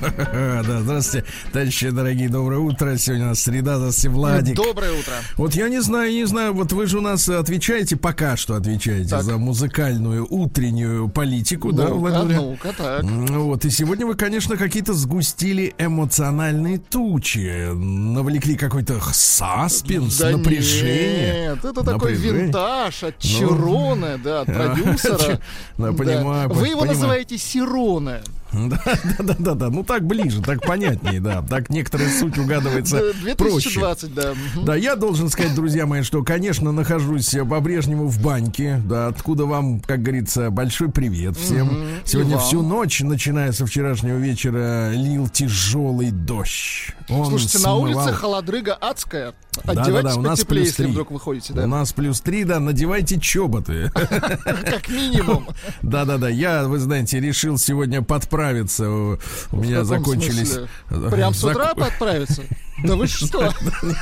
Да, здравствуйте, товарищи дорогие, доброе утро. Сегодня у нас среда, здравствуйте, Владик. Доброе утро. Вот я не знаю, не знаю, вот вы же у нас отвечаете, пока что отвечаете Так. за музыкальную утреннюю политику, да, Ну-ка, Владимир? ну-ка, так. Вот, и сегодня вы, конечно, какие-то сгустили эмоциональные тучи, навлекли какой-то саспенс, Да напряжение. Нет, это такой Напряжение. винтаж от Чироне, да, от продюсера. Да, Да. понимаю, Вы его называете Сироне. Да, да, да, да, да. Ну так ближе, так понятнее, да. Так некоторая суть угадывается проще. 2020, да. Мгм. Да, я должен сказать, друзья мои, что, конечно, нахожусь по-прежнему в баньке, да, откуда вам, как говорится, большой привет всем. Сегодня всю ночь, начиная со вчерашнего вечера, лил тяжелый дождь. Он Слушайте, на смывал- улице холодрыга адская. Да-да-да, Одевайтесь у нас потеплее, плюс если три. вдруг выходите, У да. нас плюс три, да, надевайте чоботы. Как минимум. Да-да-да, я, вы знаете, решил сегодня подправиться. У у меня В каком закончились... смысле? Прям с утра Зак- подправиться? Да вы что?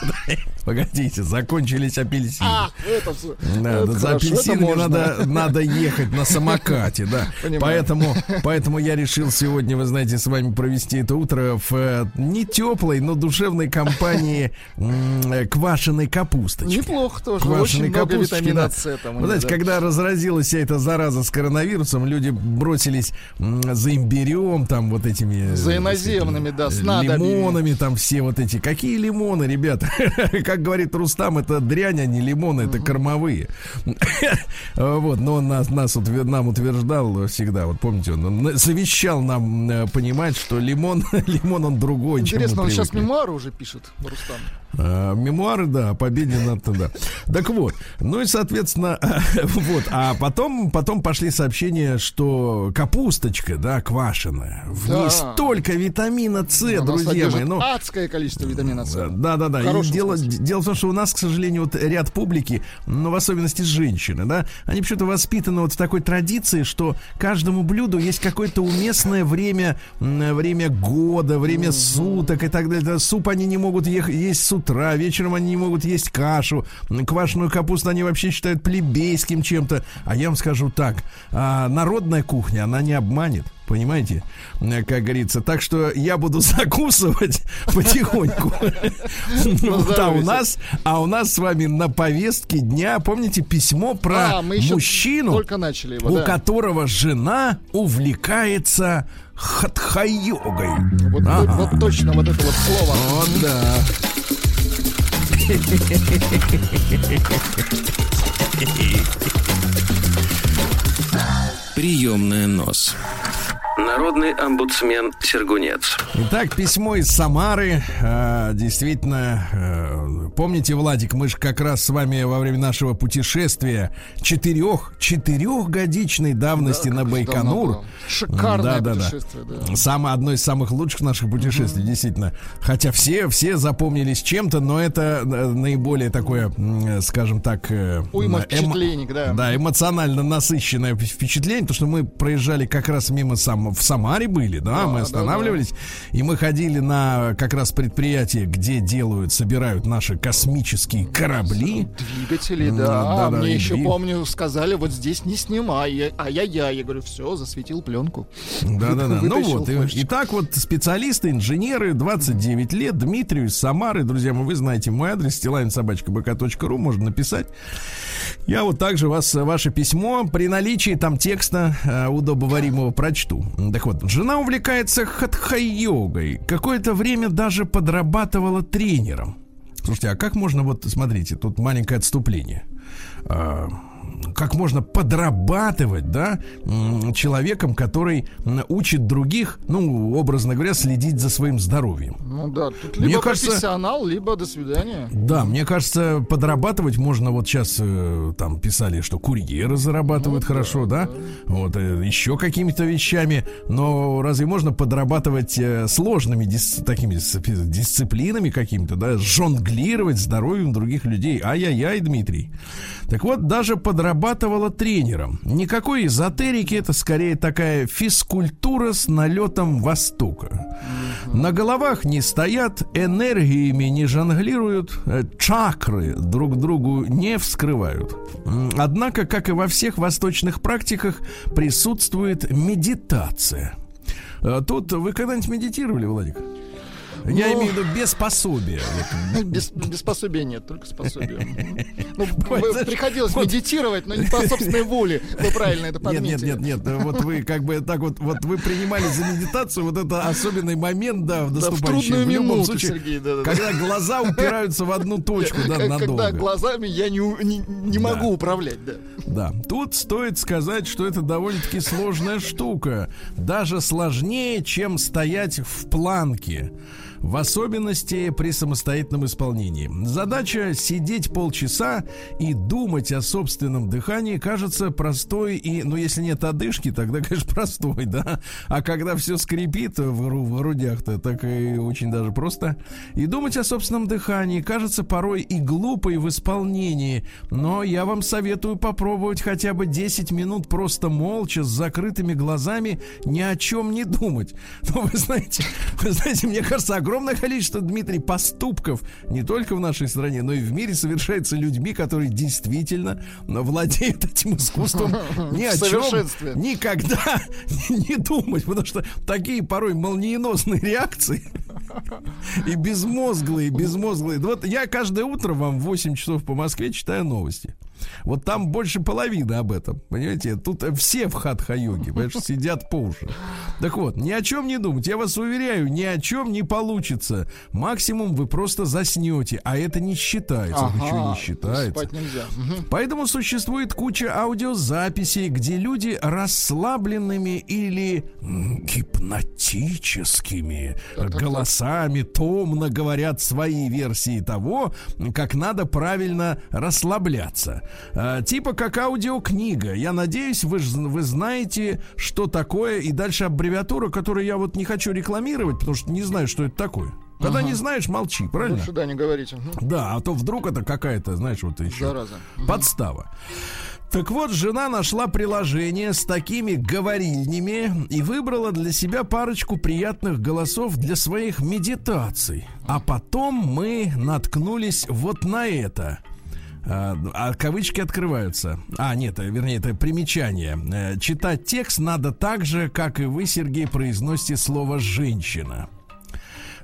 Погодите, закончились апельсины. А, это всё. Да, Это за хорошо, апельсинами надо, надо ехать на самокате, да. Понимаю. Поэтому, поэтому я решил сегодня, вы знаете, с вами провести это утро в э, не теплой, но душевной компании э, квашеной капусточки. Неплохо тоже. Квашеной Очень много капусточки, витамина да. С там. у Вы знаете, да. когда разразилась вся эта зараза с коронавирусом, люди бросились за имбирем, там вот этими... э, За иноземными, да, э, снадобьями. Лимонами там все вот эти. Какие лимоны, ребята? Как говорит Рустам, это дрянь, а не лимоны, это кормовые. Вот, но он нас, нас нам утверждал всегда, вот помните, он завещал нам э, понимать, что лимон, лимон он другой, Интересно, он сейчас мемуары уже пишет, Рустам. А, Мемуары, да, о победе над да. Так вот, ну и соответственно, вот, а потом, потом пошли сообщения, что капусточка, да, квашеная, в ней Да. столько витамина С, Она друзья мои, ну. адское количество витамина С. Да, да, да. И дело, дело в том, что у нас, к сожалению, вот ряд публики, ну, в особенности женщины, да, они почему-то воспитаны вот в такой традиции, что каждому блюду есть какое-то уместное время, время года, время суток и так далее. Суп они не могут ех- есть с утра, вечером они не могут есть кашу, квашеную капусту они вообще считают плебейским чем-то. А я вам скажу так, а, народная кухня, она не обманет. Понимаете, Э, как говорится. Так что я буду закусывать потихоньку. Да, у нас, а у нас с вами на повестке дня, помните, письмо про А, мужчину, у которого жена увлекается хатха-йогой. Вот, Ага. вот точно вот это вот слово. Вот да. Приемная нос. Народный омбудсмен Сергунец. Итак, письмо из Самары. А, действительно, э, помните, Владик, мы же как раз с вами во время нашего путешествия четырех, четырехгодичной давности на Как Байконур. Шикарное Да-да-да. путешествие, да. Самое, одно из самых лучших наших путешествий, действительно. Хотя все, все запомнились чем-то, но это э, наиболее такое, скажем так... э, Уйма эмо- впечатлений, да. Да, эмоционально насыщенное вп- впечатление, потому что мы проезжали как раз мимо в Самаре были, да, Да, мы да, останавливались, и мы ходили на как раз предприятие, где делают, собирают наши космические корабли. Двигатели, М, да. да-да, Мне еще двиг- помню, сказали, вот здесь не снимай. А я я, я говорю, все, засветил пленку. Да-да-да. Ну вот, и, и так вот специалисты, инженеры, 29 лет, Дмитрию из Самары. Друзья мои, вы знаете мой адрес, стилавинсобачка.бк.ру, можно написать. Я вот также вас, ваше письмо при наличии там текста э, удобоваримого прочту. Так вот, жена увлекается хатха-йогой. Какое-то время даже подрабатывала тренером. Слушайте, а как можно вот, смотрите, тут маленькое отступление. Как можно подрабатывать, да, человеком, который учит других, ну, образно говоря, следить за своим здоровьем. Ну да, тут либо мне кажется, профессионал, либо до свидания. Да, мне кажется, подрабатывать можно, вот сейчас э, там писали, что курьеры зарабатывают ну, хорошо, да, да? да. вот, э, еще какими-то вещами, но разве можно подрабатывать э, сложными дис, такими дисциплинами какими-то, да, жонглировать здоровьем других людей? Ай-яй-яй, Дмитрий. Так вот, даже подрабатывала тренером. Никакой эзотерики, это скорее такая физкультура с налетом Востока. На головах не стоят, энергиями не жонглируют, э, чакры друг другу не вскрывают. Однако, как и во всех восточных практиках, присутствует медитация. Э, тут вы когда-нибудь медитировали, Владик? Я ну, имею в виду без пособия. Без, без пособия нет, только с пособием. Ну, приходилось медитировать, но не по собственной воле. Вы правильно это подметили. Нет, нет, нет, вот вы как бы так вот, вот вы принимали за медитацию вот это особенный момент, да, в наступающий. Да, в, в любом минуту, случае, Сергей, да, да, когда глаза упираются в одну точку, да, надолго. Когда глазами я не, не, не могу управлять, да. Да, тут стоит сказать, что это довольно-таки сложная штука. Даже сложнее, чем стоять в планке в особенности при самостоятельном исполнении. Задача сидеть полчаса и думать о собственном дыхании кажется простой и, ну, если нет одышки, тогда, конечно, простой, да. А когда все скрипит в, в грудях-то, так и очень даже просто. И думать о собственном дыхании кажется порой и глупой в исполнении, но я вам советую попробовать хотя бы 10 минут просто молча, с закрытыми глазами, ни о чем не думать. Но вы знаете, вы знаете, мне кажется, огромное количество, Дмитрий, поступков не только в нашей стране, но и в мире совершается людьми, которые действительно владеют этим искусством ни о чем никогда не думать, потому что такие порой молниеносные реакции и безмозглые, безмозглые. Вот я каждое утро вам в 8 часов по Москве читаю новости. Вот там больше половины об этом. Понимаете, тут все в хатха-йоге, понимаешь, сидят по уши. Так вот, ни о чем не думать. Я вас уверяю, ни о чем не получится. Максимум вы просто заснете, а это не считается. Ага, Ничего не считается. Спать нельзя. Поэтому существует куча аудиозаписей, где люди расслабленными или гипнотическими так, так, голосами так. томно говорят свои версии того, как надо правильно расслабляться. А, типа как аудиокнига. Я надеюсь, вы, вы знаете, что такое. И дальше аббревиатура, которую я вот не хочу рекламировать, потому что не знаю, что это такое. Когда ага. не знаешь, молчи, правильно? Лучше да, не говорите. Угу. Да, а то вдруг это какая-то, знаешь, вот еще Зараза. подстава. Так вот, жена нашла приложение с такими говорильнями и выбрала для себя парочку приятных голосов для своих медитаций. А потом мы наткнулись вот на это. А, а кавычки открываются. А, нет, вернее, это примечание. Э, читать текст надо так же, как и вы, Сергей, произносите слово «женщина».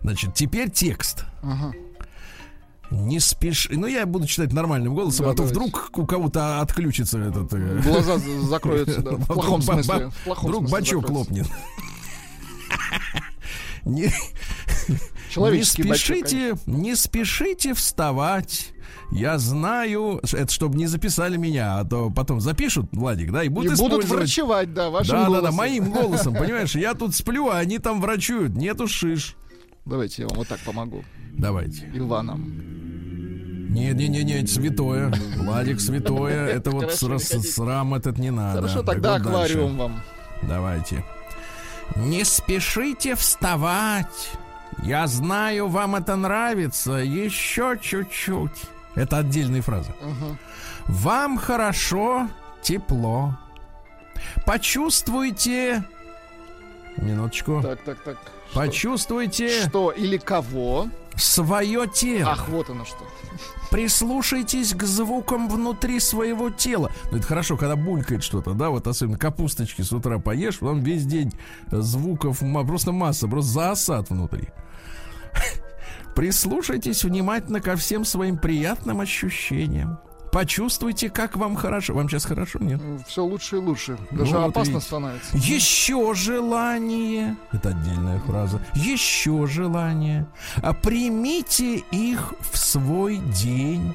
Значит, теперь текст. Ага. Не спеши. Ну, я буду читать нормальным голосом, да, а то давайте. вдруг у кого-то отключится этот... Э, Глаза закроются, да. В плохом смысле. Вдруг бачок лопнет. Не, спешите, не спешите вставать. Я знаю, это чтобы не записали меня, а то потом запишут, Владик, да, и будут, и будут врачевать, да, вашим да, голосом. Да, да, моим голосом, понимаешь? Я тут сплю, а они там врачуют, нету шиш. Давайте я вам вот так помогу. Давайте. Иваном. Не-не-не, святое. Владик святое. Это вот срам этот не надо. Хорошо, тогда аквариум вам. Давайте. Не спешите вставать. Я знаю, вам это нравится. Еще чуть-чуть. Это отдельные фразы. Угу. Вам хорошо, тепло. Почувствуйте... Минуточку. Так, так, так. Почувствуйте... Что или кого? Свое тело. Ах, вот оно что. Прислушайтесь к звукам внутри своего тела. Ну, это хорошо, когда булькает что-то, да, вот особенно капусточки с утра поешь, вам весь день звуков просто масса, просто заосад внутри. Прислушайтесь внимательно ко всем своим приятным ощущениям. Почувствуйте, как вам хорошо. Вам сейчас хорошо, нет? Все лучше и лучше. Даже ну, опасно видите. становится. Еще желание. Это отдельная фраза. Еще желание. А примите их в свой день.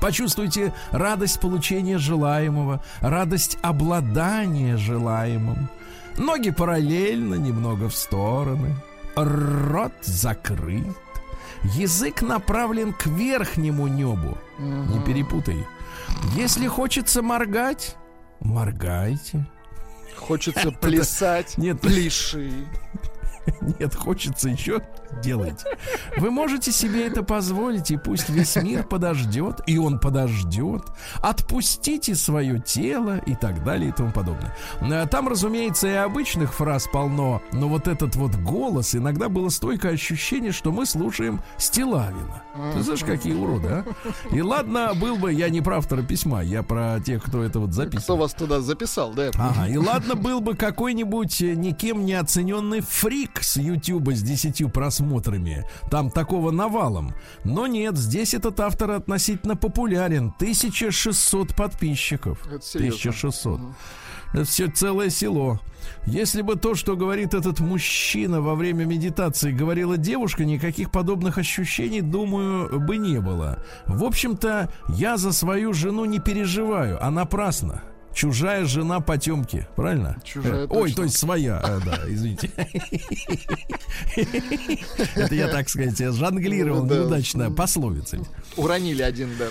Почувствуйте радость получения желаемого, радость обладания желаемым. Ноги параллельно, немного в стороны. Рот закрыт. Язык направлен к верхнему небу. Не перепутай. Если хочется моргать, моргайте. Хочется плясать. Нет, пляши. Нет, хочется еще делать. Вы можете себе это позволить, и пусть весь мир подождет, и он подождет. Отпустите свое тело и так далее и тому подобное. А Там, разумеется, и обычных фраз полно, но вот этот вот голос, иногда было стойкое ощущение, что мы слушаем Стилавина. Ты знаешь, какие уроды, а? И ладно, был бы, я не про автора письма, я про тех, кто это вот записал. Кто вас туда записал, да? Ага, и ладно, был бы какой-нибудь э, никем не оцененный фрик с Ютуба с десятью просмотрами. Там такого навалом. Но нет, здесь этот автор относительно популярен. 1600 подписчиков. Это серьезно. 1600. Это все целое село. Если бы то, что говорит этот мужчина во время медитации, говорила девушка, никаких подобных ощущений, думаю, бы не было. В общем-то, я за свою жену не переживаю, а напрасно. Чужая жена потемки, правильно? Чужая, Э, Ой, точно. то есть своя, э, да, извините. Это я, так сказать, жонглировал Да. неудачно пословицей. Уронили один, да.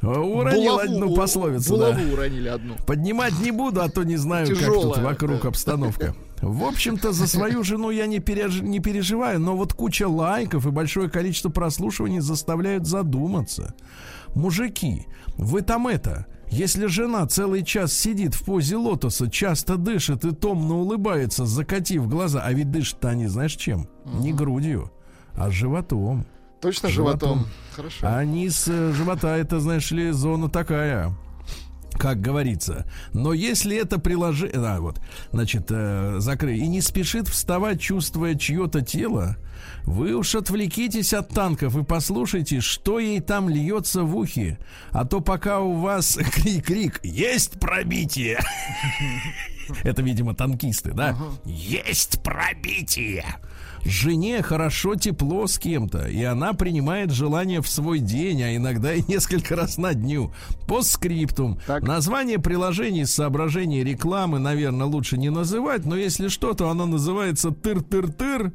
Уронил Булаву- одну пословицу, да. Уронили одну. Поднимать не буду, а то не знаю, как тут вокруг да. обстановка. В общем-то, за свою жену я не, переж- не переживаю, но вот куча лайков и большое количество прослушиваний заставляют задуматься. Мужики, вы там это... Если жена целый час сидит в позе лотоса, часто дышит и томно улыбается, закатив глаза, а ведь дышит-то они знаешь чем? Не грудью, а животом. Точно Животом. животом. Хорошо. А низ э, живота это, знаешь ли, зона такая. Как говорится. Но если это приложение... Да, вот. Значит, э, закрой. И не спешит вставать, чувствуя чье-то тело, вы уж отвлекитесь от танков и послушайте, что ей там льется в ухе. А то пока у вас крик-крик «Есть пробитие!» Это, видимо, танкисты, да? Есть пробитие! Жене хорошо тепло с кем-то, и она принимает желание в свой день, а иногда и несколько раз на дню. По скриптум. Так. Название приложений с соображений рекламы, наверное, лучше не называть, но если что, то оно называется «тыр-тыр-тыр».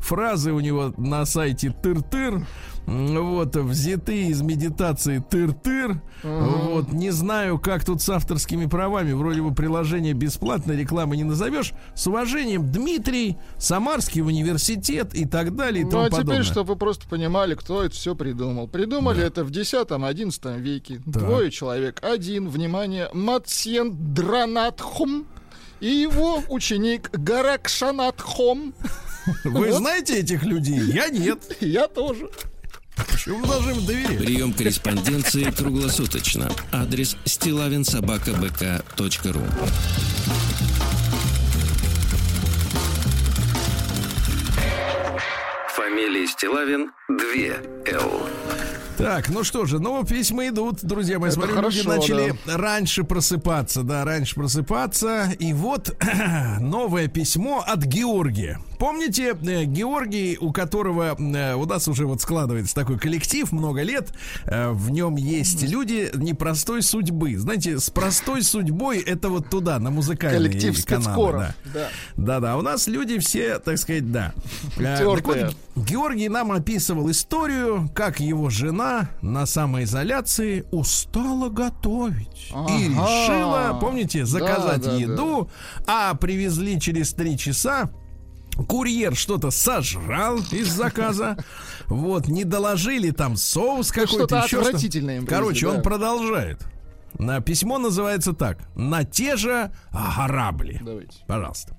Фразы у него на сайте «тыр-тыр». Вот, взяты из медитации «тыр-тыр». Вот, не знаю, как тут с авторскими правами. Вроде бы приложение бесплатное, рекламы не назовешь. С уважением, Дмитрий, Самарский университет и так далее и Ну тому а теперь, подобное. чтобы вы просто понимали, кто это все придумал. Придумали это в 10-11 веке. Так. Двое человек. Один, внимание, Матсьен Дранатхум и его ученик Гаракшанатхом. Вы знаете этих людей? Я нет. Я тоже. Почему должны им доверять? Прием корреспонденции круглосуточно. Адрес стилавинсобакабк.ру Фамилия Стилавин 2 Л. Так, ну что же, ну письма идут, друзья мои. Это Смотрю, люди хорошо, начали раньше просыпаться, да, раньше просыпаться. И вот новое письмо от Георгия. Помните, э, Георгий, у которого э, у нас уже вот складывается такой коллектив много лет, э, в нем есть люди непростой судьбы. Знаете, с простой судьбой это вот туда, на музыкальные Коллектив каналы. да. Да. Да-да, у нас люди все, так сказать, да. Так вот, Георгий нам описывал историю, как его жена на самоизоляции устала готовить. И Ага. решила, помните, заказать Да, да, еду, а привезли через три часа. Курьер что-то сожрал из заказа. Вот, не доложили там соус какой-то. что-то еще отвратительное привезли, Короче, он да. продолжает. На письмо называется так: На те же грабли. Давайте. Пожалуйста.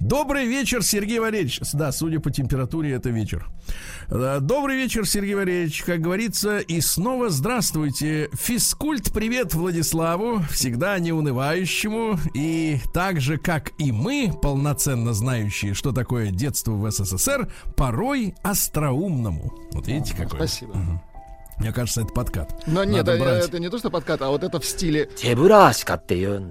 Добрый вечер, Сергей Валерьевич. Да, судя по температуре, это вечер. Добрый вечер, Сергей Валерьевич. Как говорится, и снова здравствуйте. Физкульт, привет Владиславу, всегда неунывающему. И так же, как и мы, полноценно знающие, что такое детство в СССР, порой остроумному. Вот видите, какой. Спасибо. Мне кажется, это подкат. Но нет, это, э, брать. это не то, что подкат, а вот это в стиле... Тебурашка ты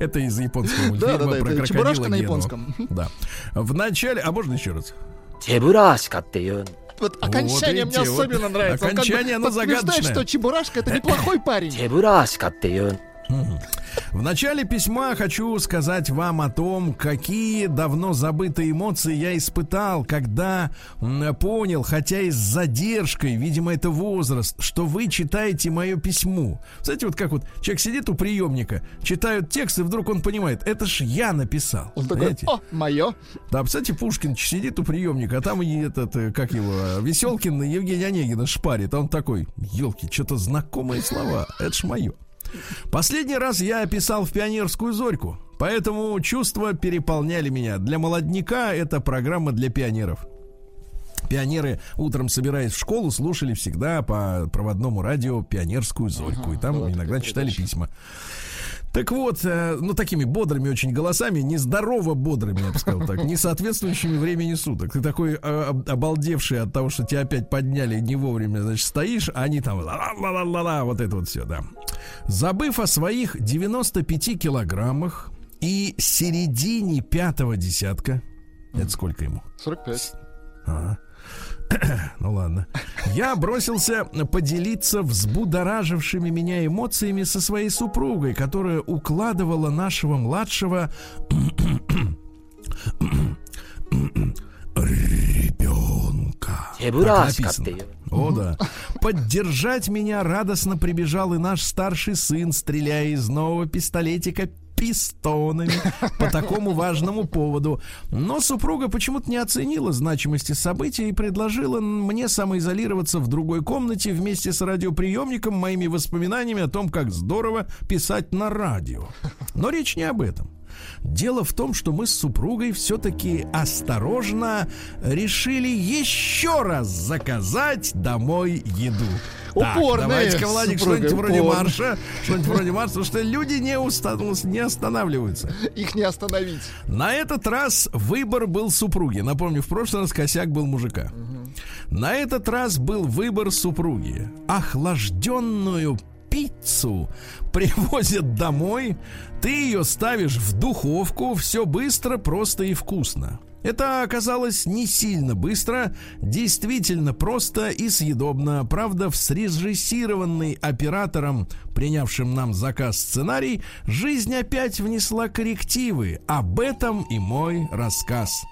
Это из японского мультфильма да, да, про крокодила Чебурашка на японском. Да. В начале... А можно еще раз? Чебурашка, ты вот окончание мне особенно нравится. Окончание, Он как бы оно загадочное. что Чебурашка это неплохой парень. Чебурашка ты в начале письма хочу сказать вам о том, какие давно забытые эмоции я испытал, когда понял, хотя и с задержкой, видимо, это возраст, что вы читаете мое письмо. Знаете, вот как вот человек сидит у приемника, читают текст, и вдруг он понимает, это ж я написал. Он такой, о, мое. Да, кстати, Пушкин сидит у приемника, а там и этот, э, как его, э, Веселкин Евгений Онегина шпарит, а он такой, елки, что-то знакомые слова, это ж мое. Последний раз я описал в пионерскую зорьку, поэтому чувства переполняли меня. Для молодняка это программа для пионеров. Пионеры, утром собираясь в школу, слушали всегда по проводному радио пионерскую зорьку. и там была иногда читали передача. письма. Так вот, э, ну такими бодрыми очень голосами, нездорово бодрыми, я бы сказал так, не соответствующими времени суток. Ты такой э, об- обалдевший от того, что тебя опять подняли не вовремя, значит, стоишь, а они там ла-ла-ла-ла-ла, вот это вот все, да. Забыв о своих 95 килограммах и середине пятого десятка, это сколько ему? 45. Ага. ну ладно. Я бросился поделиться взбудоражившими меня эмоциями со своей супругой, которая укладывала нашего младшего ребенка. Э, ты. О, да. Поддержать меня радостно прибежал и наш старший сын, стреляя из нового пистолетика пистонами по такому важному поводу. Но супруга почему-то не оценила значимости события и предложила мне самоизолироваться в другой комнате вместе с радиоприемником, моими воспоминаниями о том, как здорово писать на радио. Но речь не об этом. Дело в том, что мы с супругой все-таки осторожно решили еще раз заказать домой еду. Упорные давайте-ка, Владик, что-нибудь вроде марша. Что-нибудь вроде марша, потому что люди не, уста- не останавливаются. Их не остановить. На этот раз выбор был супруги. Напомню, в прошлый раз косяк был мужика. На этот раз был выбор супруги. Охлажденную пиццу привозят домой, ты ее ставишь в духовку, все быстро, просто и вкусно. Это оказалось не сильно быстро, действительно просто и съедобно. Правда, в срежиссированный оператором, принявшим нам заказ сценарий, жизнь опять внесла коррективы. Об этом и мой рассказ.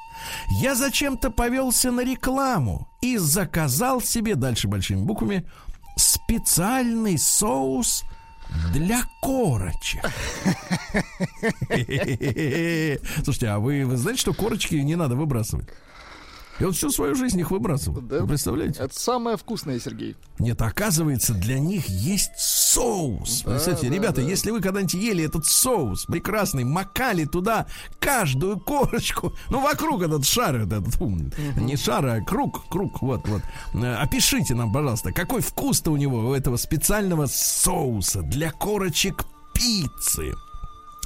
Я зачем-то повелся на рекламу и заказал себе, дальше большими буквами, специальный соус для корочек. Слушайте, а вы, вы знаете, что корочки не надо выбрасывать? И он всю свою жизнь их выбрасывал. Да. Вы представляете? Это самое вкусное, Сергей. Нет, оказывается, для них есть соус. Да, Представляете, да, ребята, да. если вы когда-нибудь ели этот соус прекрасный, макали туда каждую корочку, ну, вокруг этот шар, этот, фу, не шар, а круг, круг, вот, вот. Э, Опишите нам, пожалуйста, какой вкус-то у него, у этого специального соуса для корочек пиццы.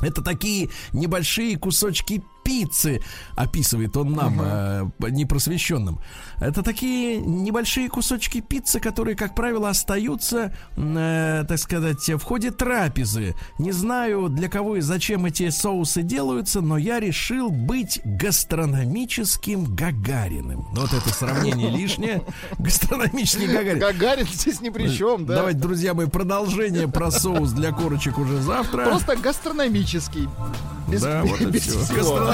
Это такие небольшие кусочки пиццы, описывает он нам, э, непросвещенным. Это такие небольшие кусочки пиццы, которые, как правило, остаются, э, так сказать, в ходе трапезы. Не знаю, для кого и зачем эти соусы делаются, но я решил быть гастрономическим Гагариным. Вот это сравнение лишнее. Гастрономический Гагарин. Гагарин здесь ни при чем, да? Давайте, друзья мои, продолжение про соус для корочек уже завтра. Просто гастрономический. Без, Да, вот и без все. всего.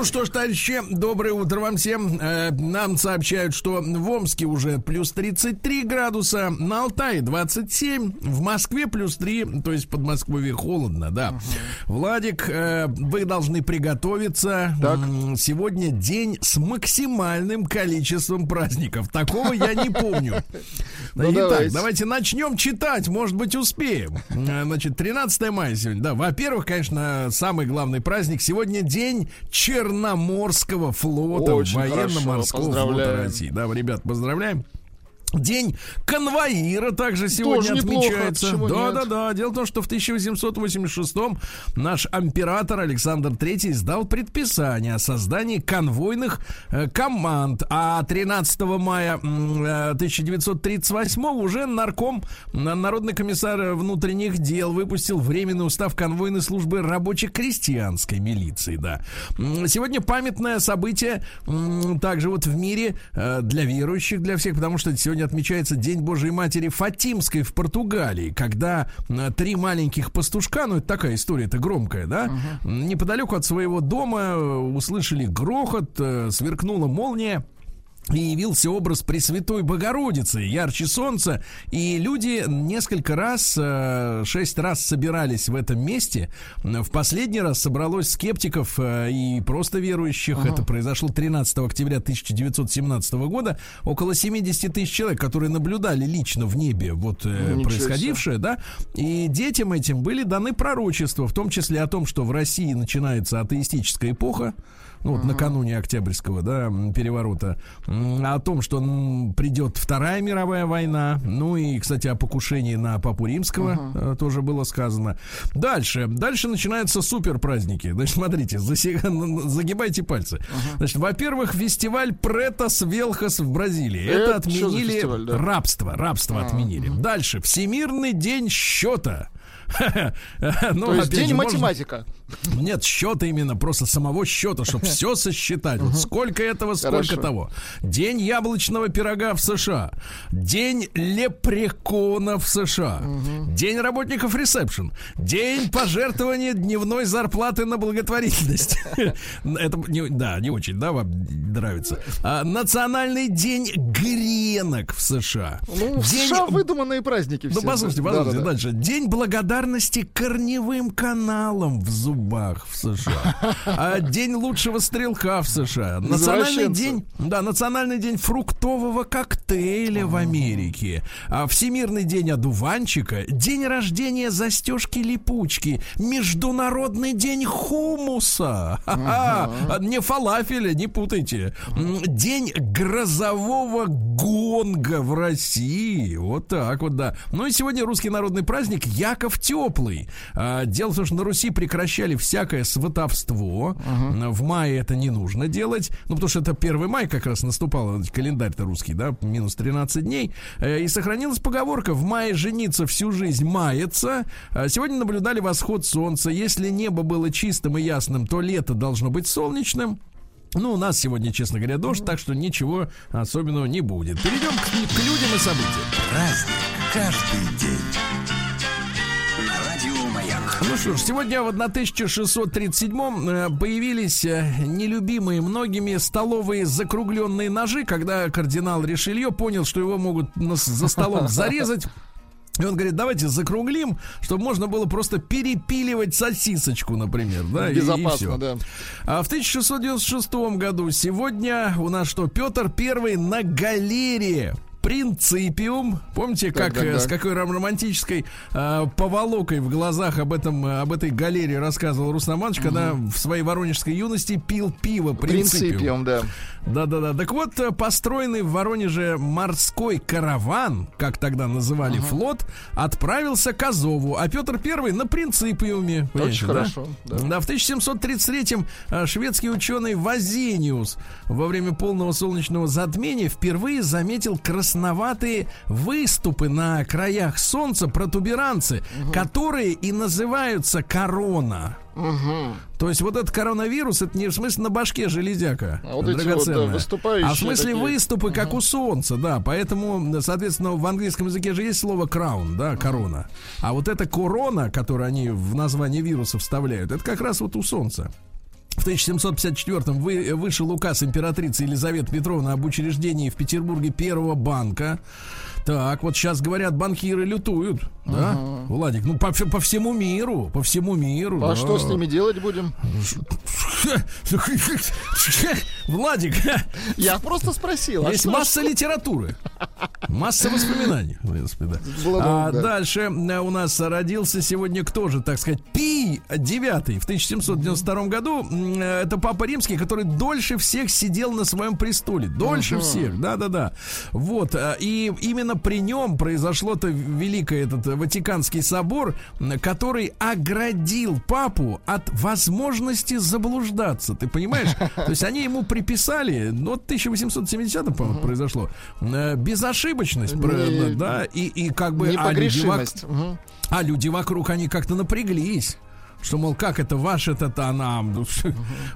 Ну что ж, товарищи, доброе утро вам всем. Э, нам сообщают, что в Омске уже плюс 33 градуса, на Алтае 27, в Москве плюс 3, то есть под Москвой холодно, да. Владик, э, вы должны приготовиться. М, Сегодня день с максимальным количеством праздников. Такого я не помню. Ну, Итак, давайте. давайте начнем читать, может быть, успеем. Э, Значит, 13 мая сегодня. Да, во-первых, конечно, самый главный праздник. Сегодня день Черноморского флота Очень военно-морского флота. России. Да, ребят, поздравляем. День конвоира также сегодня Тоже отмечается. Да, нет? да, да. Дело в том, что в 1886 наш император Александр III издал предписание о создании конвойных э, команд. А 13 мая э, 1938 уже нарком, на- народный комиссар внутренних дел выпустил временный устав конвойной службы рабоче-крестьянской милиции. Да. Сегодня памятное событие м, также вот в мире э, для верующих, для всех, потому что сегодня отмечается День Божией Матери Фатимской в Португалии, когда э, три маленьких пастушка, ну это такая история, это громкая, да, м, неподалеку от своего дома э, услышали грохот, э, сверкнула молния. И явился образ Пресвятой Богородицы, ярче солнца. И люди несколько раз, э, шесть раз собирались в этом месте. В последний раз собралось скептиков э, и просто верующих. Это произошло 13 октября 1917 года. Около 70 тысяч человек, которые наблюдали лично в небе вот э, Ничего происходившее, да. И детям этим были даны пророчества, в том числе о том, что в России начинается атеистическая эпоха ну, вот накануне Октябрьского, да, переворота, о том, что придет Вторая мировая война, ну и, кстати, о покушении на Папу Римского э, тоже было сказано. Дальше, дальше начинаются супер праздники. Значит, смотрите, заси- загибайте пальцы. Значит, во-первых, фестиваль Претос Велхас в Бразилии. Это, Это отменили фестиваль, да? рабство, рабство отменили. Дальше, Всемирный день счета. Ну, То есть день математика. нет, счета именно, просто самого счета, чтобы все сосчитать. Вот сколько этого, сколько того. День яблочного пирога в США. День лепрекона в США. День работников ресепшн. День пожертвования дневной зарплаты на благотворительность. Это, не- да, не очень, да, вам нравится. А, Национальный день гренок в США. Ну, в День США выдуманные праздники все. ну, послушайте, послушайте, да, да. дальше. День благодарности корневым каналам в зубах в США. А День лучшего стрелка в США. Национальный день, да, национальный день фруктового коктейля в Америке. А Всемирный день одуванчика. День рождения застежки липучки. Международный день хумуса. Не фалафеля, не путайте. День грозового гонга в России. Вот так вот, да. Ну и сегодня русский народный праздник Яков Теплый. А, Дело в том, что на Руси прекращали всякое сватовство. В мае это не нужно делать. Ну, потому что это 1 май как раз наступал, календарь-то русский, да, минус 13 дней. Э, И сохранилась поговорка «в мае жениться всю жизнь мается». А Сегодня наблюдали восход солнца. Если небо было чистым и ясным, то лето должно быть солнечным. Ну, у нас сегодня, честно говоря, дождь, так что ничего особенного не будет. Перейдем к, к людям и событиям. Праздник каждый день. Ну что ж, сегодня в 1637 э, появились э, нелюбимые многими столовые закругленные ножи, когда кардинал Ришелье понял, что его могут за столом зарезать. И он говорит, давайте закруглим, чтобы можно было просто перепиливать сосисочку, например. Да, и- и Безопасно, всё. да. А в 1696 году сегодня у нас что? Петр Первый на галерее. Принципиум. Помните, Так, как, так, э, так. с какой романтической э, поволокой в глазах об, этом, э, об этой галерее рассказывал Руслан Иванович, когда в своей воронежской юности пил пиво Принципиум. Принципиум, да. Да-да-да. Так вот, э, построенный в Воронеже морской караван, как тогда называли флот, отправился к Азову, а Петр Первый на Принципиуме. Понимаете, да? хорошо, да. Да, в 1733-м э, шведский ученый Вазениус во время полного солнечного затмения впервые заметил красноватые выступы на краях Солнца, протуберанцы, которые и называются корона. То есть вот этот коронавирус, это не в смысле на башке железяка. А вот эти вот, да, драгоценная, А в смысле такие. выступы, как у Солнца, да. Поэтому, соответственно, в английском языке же есть слово краун, да, корона. А вот эта корона, которую они в название вируса вставляют, это как раз вот у Солнца. В 1754-м вы, вышел указ императрицы Елизаветы Петровны об учреждении в Петербурге первого банка. Так, вот сейчас говорят, банкиры лютуют, да, Владик? Ну, по, по всему миру, по всему миру. А да. что с ними делать будем? Владик, Я просто спросил. а есть что- масса литературы. Масса воспоминаний. в принципе, да. Бы, А да. Дальше э, у нас родился сегодня кто же, так сказать, Пий IX в 1792 году. Э, Это папа римский, который дольше всех сидел на своем престоле. Дольше всех, да-да-да. Вот. э, И именно при нем произошло-то великое этот э, Ватиканский собор, который оградил папу от возможности заблуждаться. Ты понимаешь? То есть они ему приписали, ну, вот в 1870 по-моему, произошло, э, безошибочность, Не- да, и, и как бы... а люди вок-. Мгм. а люди вокруг, они как-то напряглись. Что, мол, как это ваш это а нам? В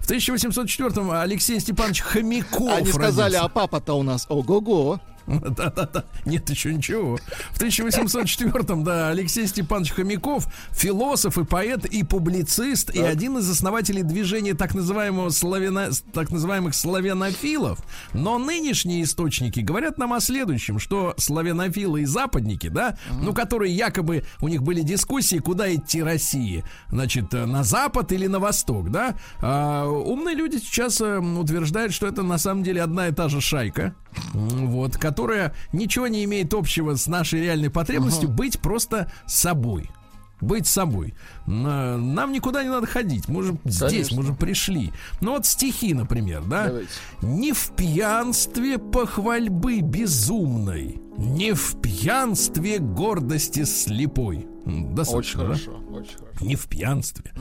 1804-м Алексей Степанович Хомяков Они сказали, родился. а папа-то у нас ого-го. Да-да-да. Нет, еще ничего. В 1804-м, да, Алексей Степанович Хомяков, философ и поэт, и публицист, и один из основателей движения так называемого славяно, так называемых славянофилов. Но нынешние источники говорят нам о следующем, что славянофилы и западники, да, ну, которые якобы, у них были дискуссии, куда идти России, значит, на запад или на восток, да. А, умные люди сейчас э, утверждают, что это на самом деле одна и та же шайка, вот, которая ничего не имеет общего с нашей реальной потребностью быть просто собой. Быть собой. На- Нам никуда не надо ходить. Мы здесь, Конечно. мы уже пришли. Ну вот стихи, например, да? Давайте. Не в пьянстве похвальбы безумной, не в пьянстве гордости слепой. Достаточно, Очень да? хорошо, очень хорошо. Не в пьянстве.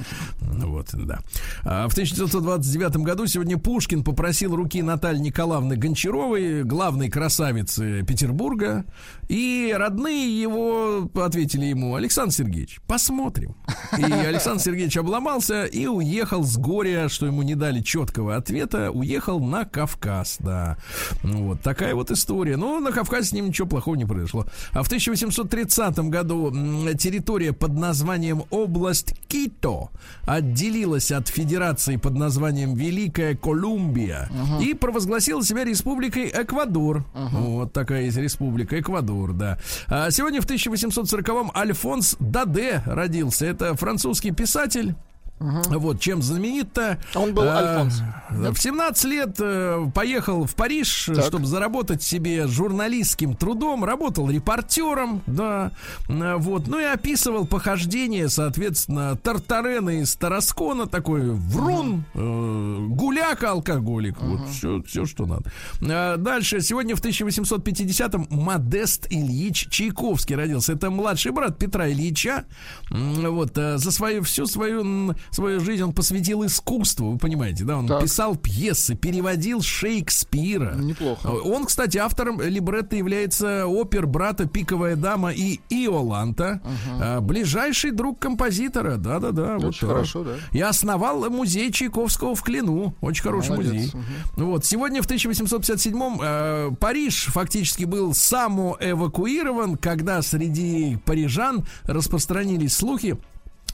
Ну Вот, да. А В 1929 году сегодня Пушкин попросил руки Натальи Николаевны Гончаровой, главной красавицы Петербурга. И родные его ответили ему, Александр Сергеевич, посмотрим. И Александр Сергеевич обломался и уехал с горя, что ему не дали четкого ответа, уехал на Кавказ, да. Ну Вот такая вот история. Но на Кавказе с ним ничего плохого не произошло. А в 1830 году территория под названием область Кито отделилась от федерации под названием Великая Колумбия и провозгласила себя республикой Эквадор. Вот такая есть республика Эквадор, да. А сегодня в 1840-м Альфонс Даде родился. Это французский писатель. Вот чем знаменит-то. Он был Э, Альфонс. В 17 лет э, поехал в Париж, Так. чтобы заработать себе журналистским трудом, работал репортером, да, э, вот, ну и описывал похождение, соответственно, Тартарена из Тараскона, такой врун, э, гуляк, алкоголик, вот все, все, что надо. Э, Дальше, сегодня в 1850-м Модест Ильич Чайковский родился. Это младший брат Петра Ильича. Вот, э, за свою, всю свою, свою жизнь он посвятил искусству, вы понимаете, да, он Так. писал пьесы, переводил Шекспира. Неплохо. Он, кстати, автором либретто является опер брата «Пиковая дама» и «Иоланта». А, Ближайший друг композитора. Да-да-да. вот Очень так. хорошо, да. И основал музей Чайковского в Клину. Очень хороший Молодец. музей. Вот. Сегодня в 1857-м э, Париж фактически был самоэвакуирован, когда среди парижан распространились слухи,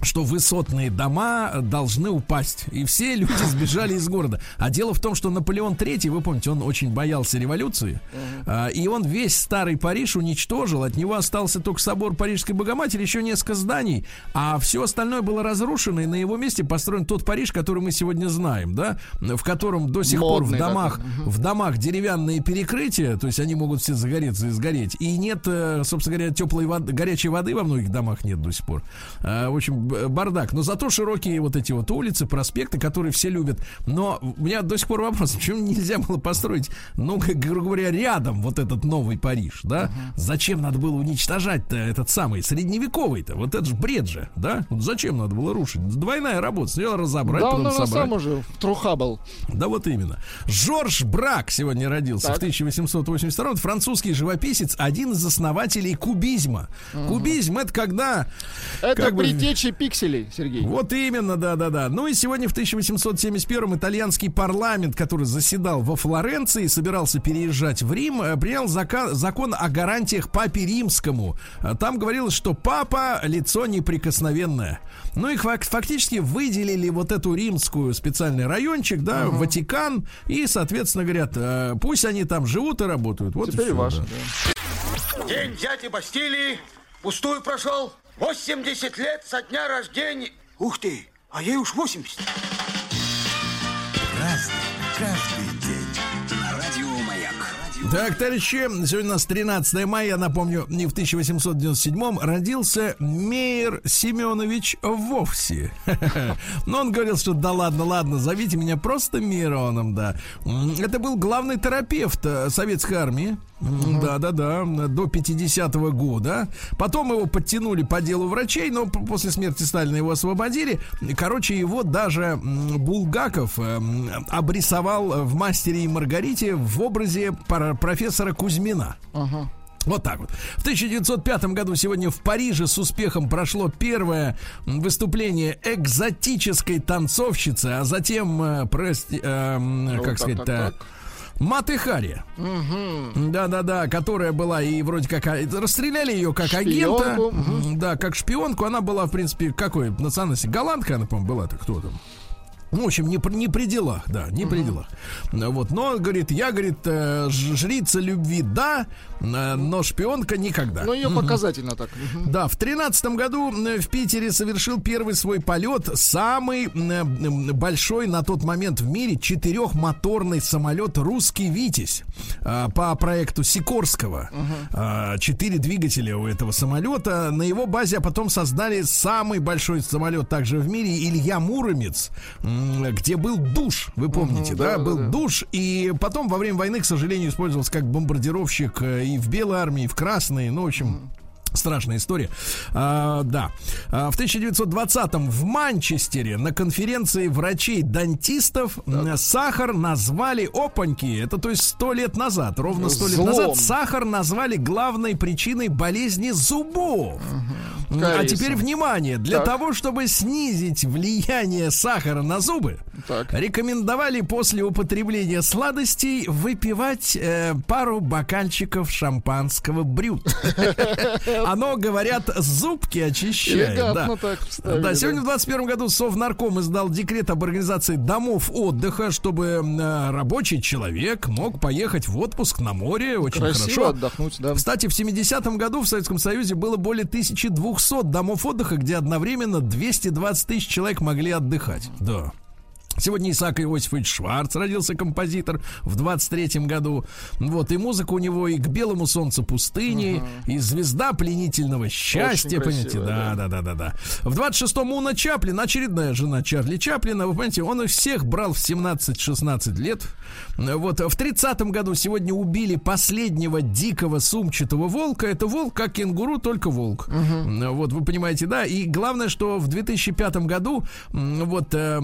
что высотные дома должны упасть. И все люди сбежали из города. А дело в том, что Наполеон III, вы помните, он очень боялся революции. А, и он весь старый Париж уничтожил. От него остался только собор Парижской Богоматери, еще несколько зданий. А все остальное было разрушено. И на его месте построен тот Париж, который мы сегодня знаем, да? В котором до сих пор в Модный домах, в домах деревянные перекрытия, то есть они могут все загореться и сгореть. И нет, э, собственно говоря, теплой воды, горячей воды во многих домах нет до сих пор. А, В общем, бардак. Но зато широкие вот эти вот улицы, проспекты, которые все любят. Но у меня до сих пор вопрос, почему нельзя было построить, ну, как, говоря, рядом вот этот новый Париж, да? Зачем надо было уничтожать-то этот самый средневековый-то? Вот это же бред же, да? Вот зачем надо было рушить? Двойная работа. Сначала разобрать, Да, он, потом наверное, собрать. сам уже трухабл. Да вот именно. Жорж Брак сегодня родился Так. в 1882 Французский живописец, один из основателей кубизма. Кубизм это когда... Это как бы- предтечи пикселей, Сергей. Вот именно, да-да-да. Ну и сегодня в 1871 итальянский парламент, который заседал во Флоренции, собирался переезжать в Рим, э, принял зака- закон о гарантиях папе римскому. Э, Там говорилось, что папа лицо неприкосновенное. Ну и фак- фактически выделили вот эту римскую специальный райончик, да, Ватикан, и, соответственно, говорят, э, пусть они там живут и работают. Вот и Теперь всё, ваше. да. да. День дяди Бастилии пустую прошел. 80 лет со дня рождения. Ух ты, а ей уж 80. Разный, каждый день. Так, товарищи, сегодня у нас 13 мая, я напомню, не в 1897-м родился Мейер Семенович Вовсе. Но он говорил, что да ладно, ладно, зовите меня просто Мироном, да. Это был главный терапевт э, советской армии. Да-да-да, до 50-го года. Потом его подтянули по делу врачей, но после смерти Сталина его освободили. Короче, его даже Булгаков э, обрисовал в «Мастере и Маргарите» в образе профессора Кузьмина. Вот так вот. В 1905 году сегодня в Париже с успехом прошло первое выступление экзотической танцовщицы, а затем, э, прости, э, как так, сказать, так, так, так Маты Хари. Угу. Да-да-да, которая была и вроде как... А, расстреляли ее как шпионку. агента. Угу. Да, как шпионку. Она была, в принципе, какой национальности? Голландка она, по-моему, была-то. Кто там? Ну, в общем, не, не при делах, да, не при делах. Вот, но, говорит, я, говорит, э, жрица любви, да, э, но шпионка никогда. Ну, ее показательно так. Да, в тринадцатом году в Питере совершил первый свой полет самый большой на тот момент в мире четырехмоторный самолет «Русский Витязь» э, по проекту Сикорского. Четыре двигателя у этого самолета. На его базе а потом создали самый большой самолет также в мире Илья Муромец где был душ, вы помните, угу, да, да, был да. душ, и потом во время войны, к сожалению, использовался как бомбардировщик э, и в Белой армии, и в Красной, ну, в общем, Страшная история. А, да. А, в 1920-м в Манчестере на конференции врачей-дантистов сахар назвали опаньки. Это то есть сто лет назад, ровно сто лет назад, сахар назвали главной причиной болезни зубов. Угу. А теперь внимание, для так. того, чтобы снизить влияние сахара на зубы, так. рекомендовали после употребления сладостей выпивать э, пару бокальчиков шампанского брют. Оно, говорят, зубки очищает. да. так вставили, да, сегодня в 21 году Совнарком издал декрет об организации домов отдыха, чтобы э, рабочий человек мог поехать в отпуск на море. Очень Красиво хорошо. отдохнуть, да. Кстати, в 70-м году в Советском Союзе было более 1200 домов отдыха, где одновременно 220 тысяч человек могли отдыхать. Да. Сегодня Исаак Иосифович Шварц родился композитор в 23-м году. Вот, и музыка у него и к белому солнцу пустыни, угу. и звезда пленительного счастья, понимаете? Да, да, да, да, да. В 26-м Уна Чаплин, очередная жена Чарли Чаплина, вы понимаете, он их всех брал в 17-16 лет. Вот, в 30-м году сегодня убили последнего дикого сумчатого волка. Это волк, как кенгуру, только волк. Угу. Вот, вы понимаете, да? И главное, что в 2005 году вот, э,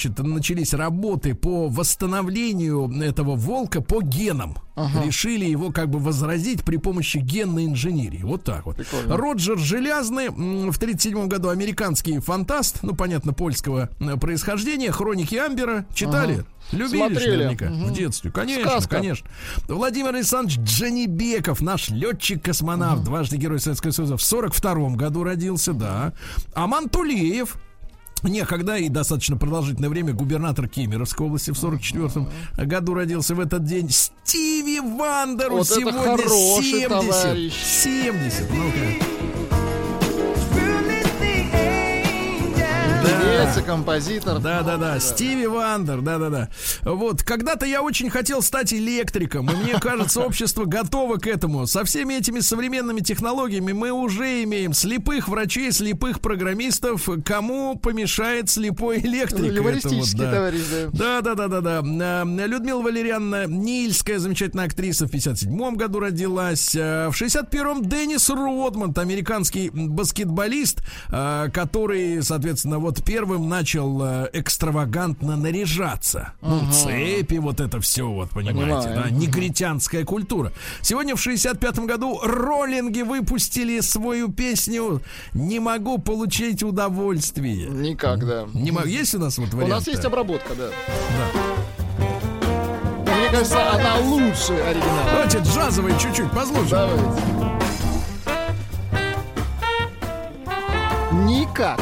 значит, начались работы по восстановлению этого волка по генам. Ага. Решили его как бы возразить при помощи генной инженерии. Вот так вот. Прикольно. Роджер Желязный в 1937 году американский фантаст, ну, понятно, польского э, происхождения, хроники Амбера. Читали? Ага. Любили Смотрели. наверняка угу. в детстве. Конечно, Сказка. конечно. Владимир Александрович Джанибеков, наш летчик-космонавт, угу. дважды Герой Советского Союза, в 42 году родился, да. Аман Тулеев, Некогда и достаточно продолжительное время губернатор Кемеровской области в 44 году родился в этот день. Стиви Вандеру вот сегодня 70. Товарищ. 70. Ну-ка. И композитор. Да, да, да. Стиви Вандер, да, да, да. Вот, когда-то я очень хотел стать электриком, и мне кажется, общество готово к этому. Со всеми этими современными технологиями мы уже имеем слепых врачей, слепых программистов. Кому помешает слепой электрик? Юмористический да. товарищ, да. Да, да, да, да, да. Людмила Валерьяновна Нильская, замечательная актриса, в 57 году родилась. Э, в 61-м Деннис Родмонд, американский баскетболист, э, который, соответственно, вот первый первым начал э, экстравагантно наряжаться. Ага. Ну, цепи, вот это все, вот, понимаете, Понимаю. да, негритянская культура. Сегодня в 65-м году роллинги выпустили свою песню «Не могу получить удовольствие». Никак, да. Не могу. Есть у нас вот вариант? У нас есть обработка, да. Да. Мне кажется, она лучше оригинала. Давайте джазовый чуть-чуть послушаем. Давайте. Никак.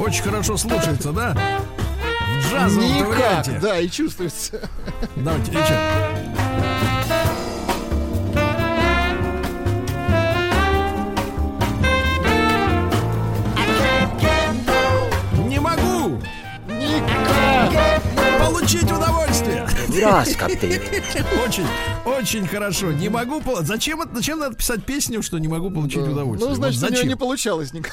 Очень хорошо слушается, да? В джазовом Никак, варианте. да, и чувствуется. Давайте, Ричард. Не могу! Никак! Получить удовольствие! Раз, капитан. Очень, очень хорошо. Не могу... Зачем, зачем надо писать песню, что не могу получить удовольствие? Ну, значит, Вот у него зачем? не получалось никак.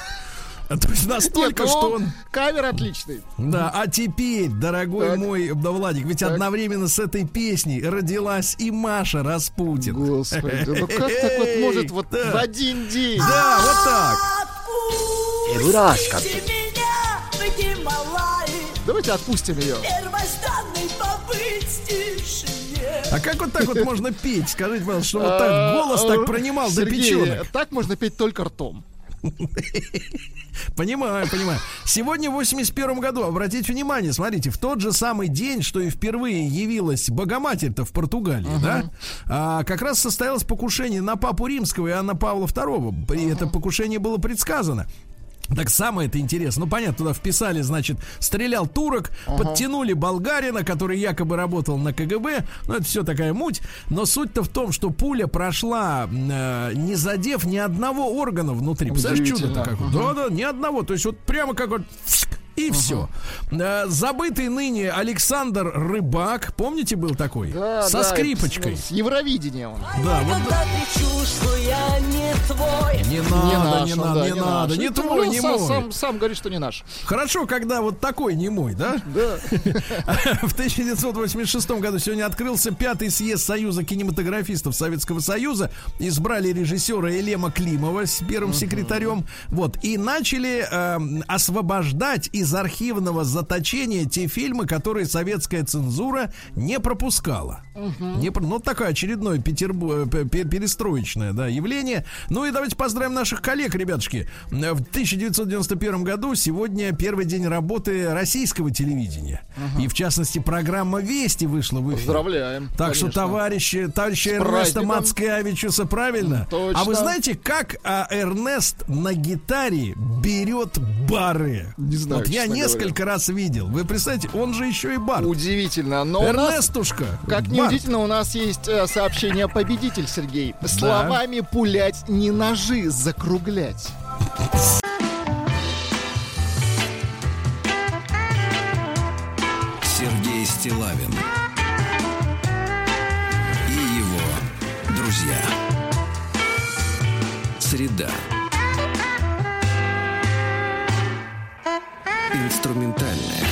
То есть настолько, Нет, ну, что он... Кавер отличный. Да, а теперь, дорогой Так. мой да, Владик, ведь Так. одновременно с этой песней родилась и Маша Распутин. Господи, ну как так вот может вот Да. в один день? Да, вот так. Раз, капитан. меня Давайте отпустим ее. А как вот так вот можно петь? Скажите, пожалуйста, что вот так голос так пронимал до А, печенок. Так можно петь только ртом. Понимаю, понимаю. Сегодня в 81 году, обратите внимание, смотрите, в тот же самый день, что и впервые явилась Богоматерь-то в Португалии, да, а, как раз состоялось покушение на Папу Римского и Анна Павла II. И это покушение было предсказано. Так самое это интересно. Ну, понятно, туда вписали, значит, стрелял турок, подтянули болгарина, который якобы работал на КГБ. Ну, это все такая муть. Но суть-то в том, что пуля прошла, э, не задев ни одного органа внутри. Представляешь, чудо-то какое? Да-да, ни одного. То есть вот прямо как вот фск, и все. забытый ныне Александр Рыбак, помните, был такой? Да, Со да, скрипочкой. С Евровидения он. Да, вот Когда ты чувствуешь, я не твой не надо, не наш он, надо, да, не надо, наш. не И ты, твой, ну, не сам, мой. Сам, сам говорит, что не наш. Хорошо, когда вот такой не мой, да? Да. В 1986 году сегодня открылся пятый съезд Союза кинематографистов Советского Союза. Избрали режиссера Елема Климова с первым секретарем. Вот. И начали эм, освобождать из архивного заточения те фильмы, которые советская цензура не пропускала. Не про- Ну, такое очередное петербу- э, пе- перестроечное да, явление. Ну и давайте поздравим наших коллег, ребятушки. В 1991 году сегодня первый день работы российского телевидения. И в частности программа «Вести» вышла в эфир. Поздравляем. Так что, конечно. товарищи, товарищи Эрнеста. Мацкевичуса, правильно? Точно. А вы знаете, как а, Эрнест на гитаре берет бары? Не знаю, Вот я несколько раз видел. Вы представляете, он же еще и бар. Удивительно. Но у нас, Эрнестушка. как ни бар. удивительно, у нас есть э, сообщение победитель, Сергей. Словами пулять, не ножи закруглять. Сергей Стилавин и его друзья. Среда. Инструментальная.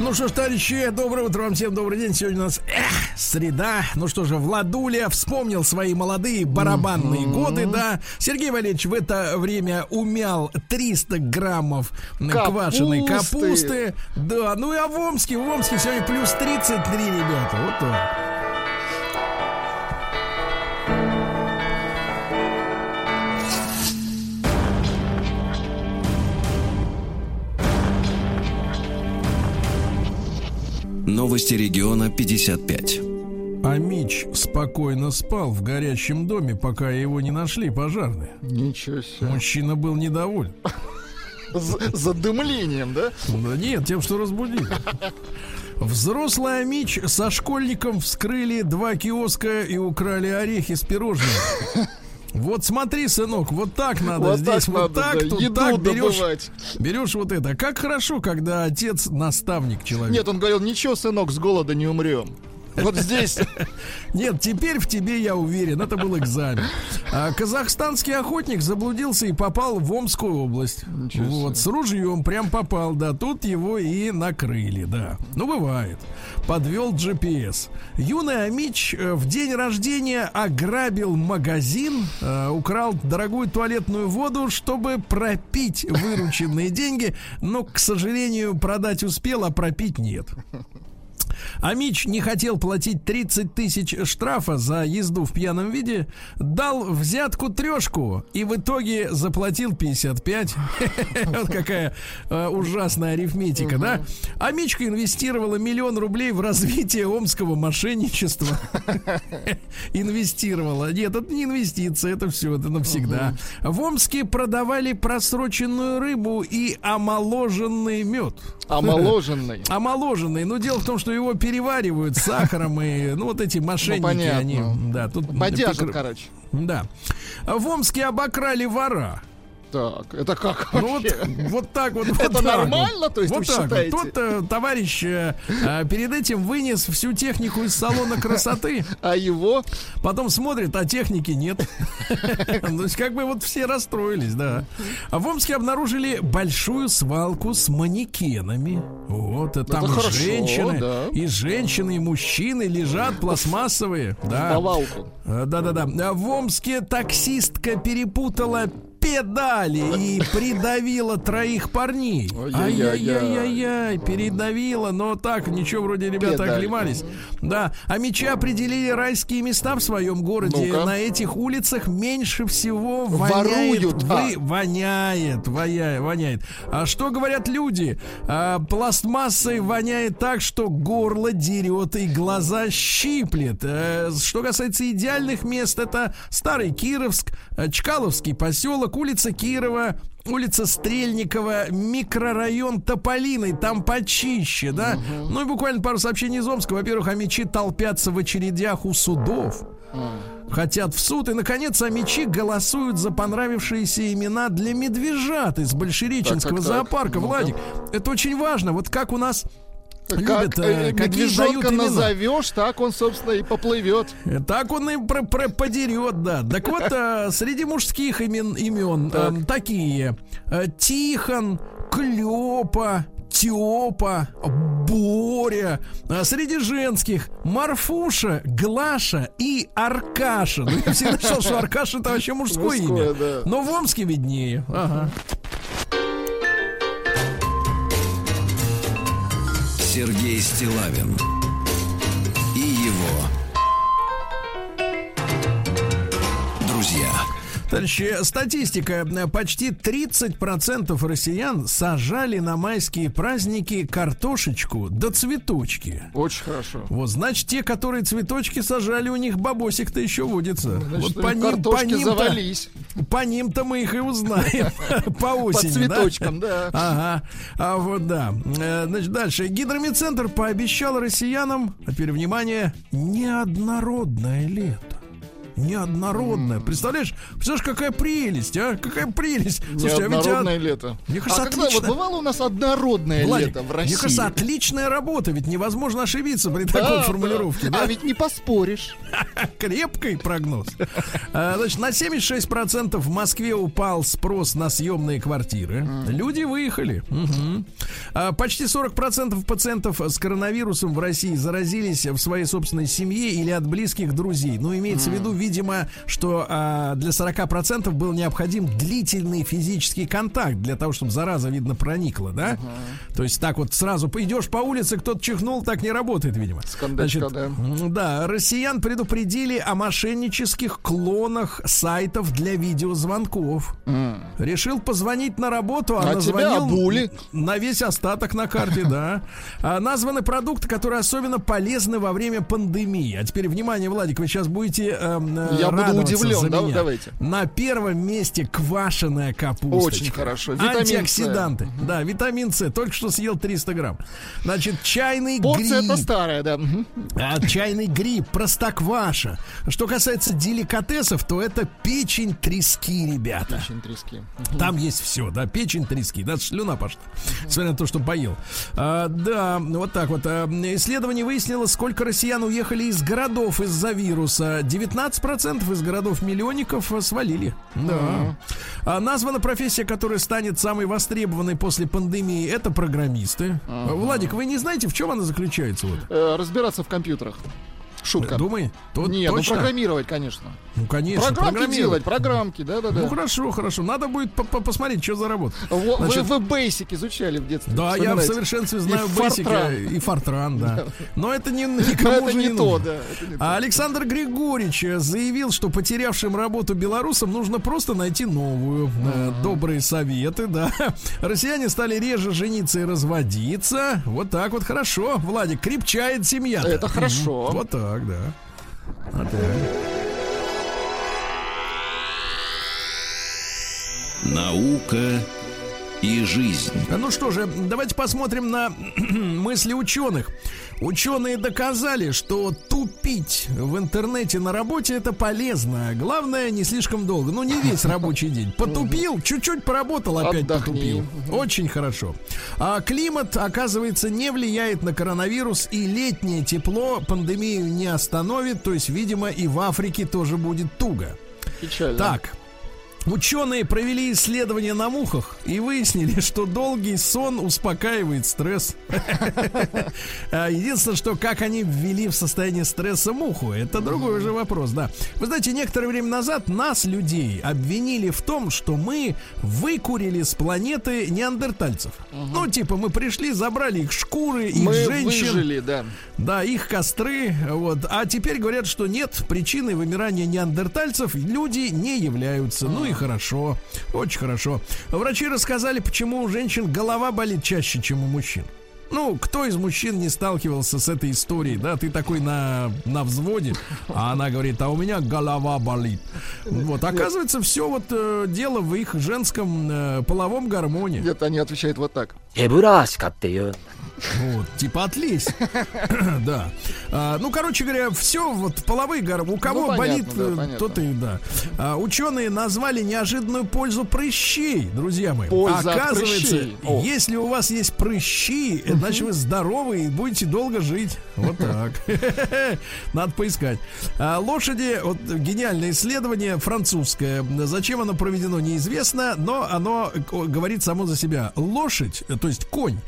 Ну что ж, товарищи, доброе утро вам всем, добрый день. Сегодня у нас эх, среда. Ну что же, Владуля вспомнил свои молодые барабанные годы, да. Сергей Валерьевич в это время умял 300 граммов квашеной Капусты. капусты. Да, ну и а в Омске, в Омске сегодня плюс 33, ребята. Вот так. Новости региона 55. А Мич спокойно спал в горящем доме, пока его не нашли пожарные. Ничего себе. Мужчина был недоволен. Задымлением, да? Да нет, тем, что разбудили. Взрослый Амич со школьником вскрыли два киоска и украли орехи с пирожными. Вот смотри, сынок, вот так надо Вот здесь, так вот надо, так, да, тут еду так берешь, добывать. берешь вот это. Как хорошо, когда отец наставник человек. Нет, он говорил, ничего, сынок, с голода не умрем. Вот здесь. Нет, теперь в тебе я уверен, это был экзамен. А, казахстанский охотник заблудился и попал в Омскую область. Вот, с ружьем прям попал, да, тут его и накрыли, да. Ну, бывает. Подвел GPS. Юный Амич э, в день рождения ограбил магазин, э, украл дорогую туалетную воду, чтобы пропить вырученные деньги, но, к сожалению, продать успел, а пропить нет. А Мич не хотел платить 30 тысяч штрафа за езду в пьяном виде, дал взятку трешку и в итоге заплатил 55. Вот какая э, ужасная арифметика, да? А Мичка инвестировала миллион рублей в развитие омского мошенничества. Инвестировала. Нет, это не инвестиция, это все, это навсегда. В Омске продавали просроченную рыбу и омоложенный мед. Омоложенный. Омоложенный. Но дело в том, что его переваривают с сахаром и, ну, вот эти мошенники, понятно. они, да, тут... Бодяжат, прикр- короче. Да. В Омске обокрали вора. Так, это как Ну вот, вот так вот. вот Это так нормально, вот. то есть вот вы так считаете? Вот. Тот э, товарищ э, э, перед этим вынес всю технику из салона красоты, А его? потом смотрит, а техники нет. То есть как бы вот все расстроились, да. А в Омске обнаружили большую свалку с манекенами. Вот, и там хорошо, женщины, да. и женщины, и мужчины лежат пластмассовые. Да. Да-да-да. А В Омске таксистка перепутала педали и придавила троих парней. Ай-яй-яй-яй. Ай-яй-яй-яй, передавила, но так, ничего, вроде ребята оклемались. Да, а мечи определили райские места в своем городе. На этих улицах меньше всего Воруют, воняет. а. воняет, воняет, воняет. А что говорят люди? А, пластмассой воняет так, что горло дерет и глаза щиплет. Э, что касается идеальных мест, это Старый Кировск, э, Чкаловский поселок, улица Кирова, улица Стрельникова, микрорайон Тополиный, там почище, да? Ну и буквально пару сообщений из Омска. Во-первых, амичи толпятся в очередях у судов хотят в суд. И, наконец, амичи голосуют за понравившиеся имена для медвежат из Большереченского Так, так, так. зоопарка. Ну-ка. Владик, это очень важно. Вот как у нас любят, Как э, э, какие медвежонка назовешь, так он, собственно, и поплывет. Э, Так он и про- про- подерет, да. Так вот, э, среди мужских имен, имен Так. э, такие. Тихон, Клёпа, Тёпа, Боря. А среди женских Марфуша, Глаша и Аркаша. Ну, я всегда считал, что Аркаша это вообще мужское, Мужское, имя. да. Но в Омске виднее. Ага. Сергей Стилавин Товарищи, статистика. Почти 30% россиян сажали на майские праздники картошечку до цветочки. Очень хорошо. Вот, значит, те, которые цветочки сажали, у них бабосик-то еще водится. Значит, вот по ним, по ним-то, завались. по ним-то мы их и узнаем по По осени. да? цветочкам, да. Ага, а вот да. Э, Значит, дальше. Гидромедцентр пообещал россиянам, а теперь внимание, неоднородное лето. Неоднородное. Представляешь? Представляешь, какая прелесть, а? Какая прелесть. Слушайте, а ведь, а, Неоднородное лето. мне кажется, а когда вот отлично. бывало у нас однородное Владик, лето в России? Мне кажется, отличная работа, ведь невозможно ошибиться при Да, такой да. формулировке. Да? А ведь не поспоришь. Крепкий прогноз. А, Значит, на 76% в Москве упал спрос на съемные квартиры. Люди выехали. А, Почти 40% пациентов с коронавирусом в России заразились в своей собственной семье или от близких друзей. Ну, имеется в виду, видимо, что а, для 40% был необходим длительный физический контакт для того, чтобы зараза, видно, проникла, да? То есть так вот сразу идешь по улице, кто-то чихнул, так не работает, видимо. Скандальчика, да. Да, россиян предупредили о мошеннических клонах сайтов для видеозвонков. Решил позвонить на работу, а, А назвонил обули. на весь остаток на карте, да. А, Названы продукты, которые особенно полезны во время пандемии. А теперь, внимание, Владик, вы сейчас будете эм, Я буду удивлен, да, меня. давайте. На первом месте квашеная капуста. Очень хорошо. Витамин С. Антиоксиданты. Да, витамин С. Только что съел 300 грамм. Значит, чайный Порция гриб. это старая, да. А, чайный гриб, простокваша. Что касается деликатесов, то это печень трески, ребята. Очень трески. Там есть все, да, печень трески, да, слюна пошла, несмотря на то, что поел. А, да, вот так вот. А, исследование выяснило, сколько россиян уехали из городов из-за вируса. 19% из городов-миллионников свалили. Да. А, названа профессия, которая станет самой востребованной после пандемии, это программисты. Владик, вы не знаете, в чем она заключается? Вот? Э, Разбираться в компьютерах. Шутка. Думай, то, Нет, ну точно? программировать, конечно. Ну, конечно. Программки программировать. делать, программки, да-да-да. Ну, хорошо, хорошо. Надо будет по- по- посмотреть, что за работа. Во- Значит, Вы, вы Basic изучали в детстве. Да, я в совершенстве знаю И Basic Fortran. и Фортран, да. Но это не, никому это не не то, да. это не. А Александр Григорьевич э, заявил, что потерявшим работу белорусам нужно просто найти новую. Э, Добрые советы, да. Россияне стали реже жениться и разводиться. Вот так вот хорошо. Владик, крепчает семья. Это хорошо. Вот так, да. Вот так. Наука и жизнь. Ну что же, давайте посмотрим на мысли ученых. Ученые доказали, что тупить в интернете на работе это полезно. Главное, не слишком долго. Ну, не весь рабочий день. Потупил, чуть-чуть поработал, опять Отдохни. потупил. Очень хорошо. А климат, оказывается, не влияет на коронавирус, и летнее тепло пандемию не остановит. То есть, видимо, и в Африке тоже будет туго. Печально. Так. Ученые провели исследование на мухах и выяснили, что долгий сон успокаивает стресс. А, Единственное, что как они ввели в состояние стресса муху, это другой уже вопрос, да. Вы знаете, некоторое время назад нас, людей, обвинили в том, что мы выкурили с планеты неандертальцев. Ну, типа, мы пришли, забрали их шкуры, их женщин. выжили, да. Да, их костры, вот. А теперь говорят, что нет, причиной вымирания неандертальцев люди не являются. Ну и хорошо, очень хорошо. Врачи рассказали, почему у женщин голова болит чаще, чем у мужчин. Ну, кто из мужчин не сталкивался с этой историей, да? Ты такой на, на взводе, а она говорит, а у меня голова болит. Вот, оказывается, все вот э, дело в их женском э, половом гармоне. Нет, они отвечают вот так. Вот, типа отлезь. да. А, ну, короче говоря, все вот половые гормоны. У кого ну, понятно, болит, да, э, то и да. А, ученые назвали неожиданную пользу прыщей, друзья мои. Польза Оказывается, прыщей. если у вас есть прыщи, э, значит вы здоровы и будете долго жить. Вот так. Надо поискать. А, лошади, вот гениальное исследование французское. Зачем оно проведено, неизвестно, но оно говорит само за себя. Лошадь, э, то есть конь,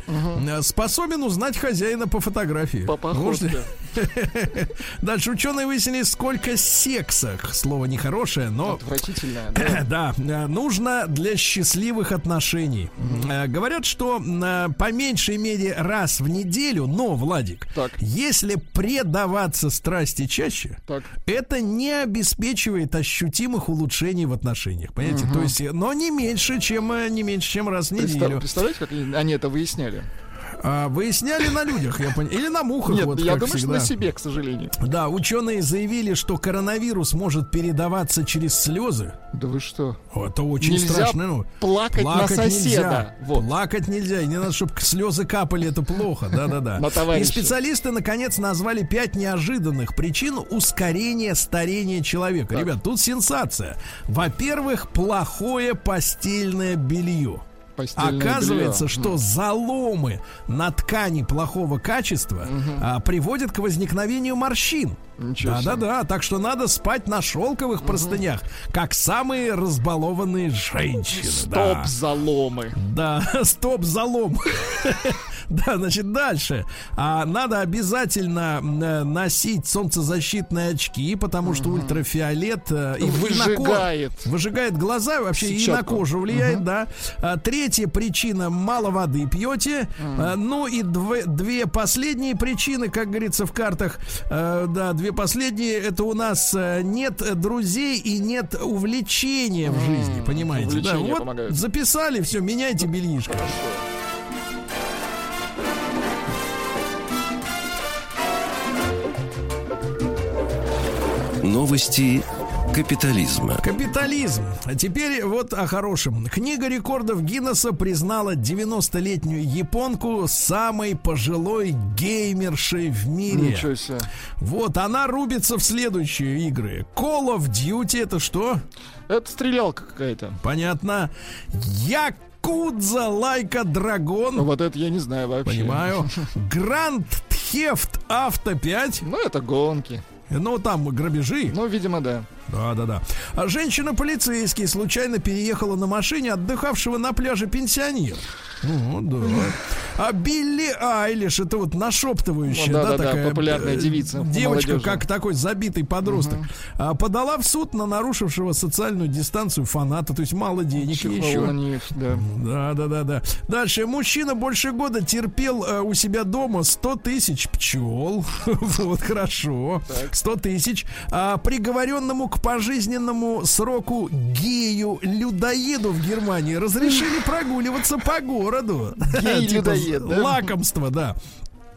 способен способен узнать хозяина по фотографии. По походке. Дальше ученые выяснили, сколько сексах. Слово нехорошее, но Отвратительная, да. да, э, нужно для счастливых отношений. Э, Говорят, что э, по меньшей мере раз в неделю, но, Владик, Так. если предаваться страсти чаще, Так. это не обеспечивает ощутимых улучшений в отношениях, понимаете? То есть, но не меньше, чем не меньше, чем раз в неделю. Представляете, как они это выясняли? А, выясняли на людях, я понял, или на мухах, Нет, вот я думаю, что всегда. на себе, к сожалению. Да, ученые заявили, что коронавирус может передаваться через слезы. Да вы что? Это очень Нельзя страшно. ну. плакать на соседа. Нельзя. Вот. Плакать нельзя. И не надо, чтобы слезы капали, это плохо. Да-да-да. И специалисты, наконец, назвали пять неожиданных причин ускорения старения человека. Ребят, тут сенсация. Во-первых, плохое постельное белье. Постельное Оказывается, белье. что заломы на ткани плохого качества а, приводят к возникновению морщин. Ничего Да, себе. да, да. Так что надо спать на шелковых простынях, как самые разбалованные женщины. да. Стоп, заломы. Да, стоп, залом. Да, значит, дальше. А, надо обязательно э, носить солнцезащитные очки, потому что ультрафиолет э, и Выжигает. выжигает глаза вообще и на кожу влияет, да. А, третья причина мало воды пьете. А, ну и две, две последние причины, как говорится в картах, э, да, две последние это у нас э, нет друзей и нет увлечения в жизни, понимаете? Да, вот помогают. записали, все, меняйте бельишко. Новости капитализма. Капитализм. А теперь вот о хорошем. Книга рекордов Гиннесса признала 90-летнюю японку самой пожилой геймершей в мире. Ничего себе. Вот, она рубится в следующие игры. Call of Duty это что? Это стрелялка какая-то. Понятно. Якудза Лайка Драгон. Ну, вот это я не знаю вообще. Понимаю. Гранд Theft Авто 5. Ну, это гонки. Ну, там грабежи. Ну, видимо, да. Да, да, да. А женщина-полицейский случайно переехала на машине отдыхавшего на пляже пенсионера. Ну, да. А Билли Айлиш, это вот нашептывающая, Ну, да, да-да-да, такая популярная э, девица Девочка, молодежи. как такой забитый подросток, а, подала в суд на нарушившего социальную дистанцию фаната, то есть мало денег Чихнул еще. них, да. Да, да, да, да. Дальше. Мужчина больше года терпел э, у себя дома 100 тысяч пчел. вот, хорошо. 100 тысяч. А приговоренному к пожизненному сроку гею-людоеду в Германии разрешили прогуливаться по городу. Гей-людоед, Типа да? Лакомство, да.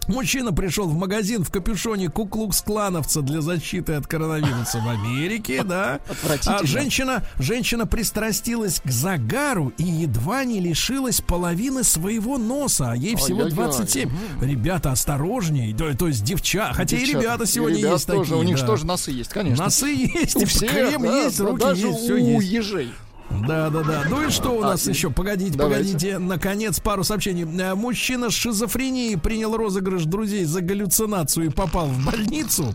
Мужчина пришел в магазин в капюшоне куклукс-клановца для защиты от коронавируса в Америке, да. А женщина, женщина пристрастилась к загару и едва не лишилась половины своего носа, а ей всего Ой-ой-ой. 27. Ребята, осторожнее, да, то есть девча, хотя и Девчата, ребята и сегодня ребят есть тоже, такие. У них да. тоже носы есть, конечно. Носы есть, У и всех, крем да, есть, руки даже есть, все у есть. ежей. Да, да, да. Ну и что у нас А, еще? Погодите, давайте. погодите. Наконец, пару сообщений. Э, Мужчина с шизофренией принял розыгрыш друзей за галлюцинацию и попал в больницу.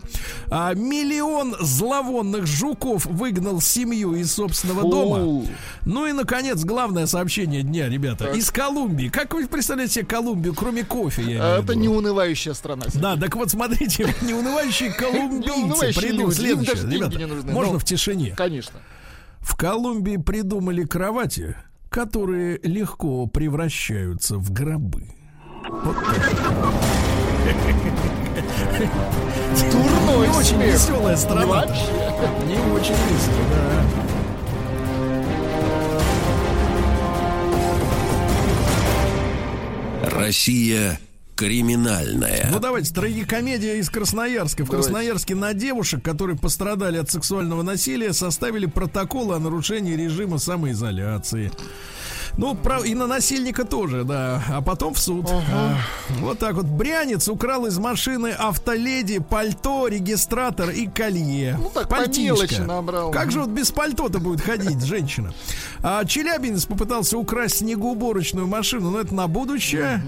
А, миллион зловонных жуков выгнал семью из собственного Фу. дома. Ну и, наконец, главное сообщение дня, ребята. Из Колумбии. Как вы представляете себе Колумбию, кроме кофе? я Это неунывающая страна. Да, так вот смотрите, неунывающие колумбийцы им следующее. Ребята, можно Ну. в тишине. Конечно. В Колумбии придумали кровати, которые легко превращаются в гробы. Вот так. Дурной Не очень веселая страна. Не очень весело, да. Россия криминальная. Ну давайте, трагикомедия из Красноярска. В Давайте. Красноярске на девушек, которые пострадали от сексуального насилия, составили протоколы о нарушении режима самоизоляции. Ну, про- и на насильника тоже, да. А потом в суд. А, вот так вот. Брянец украл из машины автоледи пальто, регистратор и колье. Ну, так, Пальтишко. набрал. Как же вот без пальто-то будет ходить женщина? А Челябинец попытался украсть снегоуборочную машину, но это на будущее.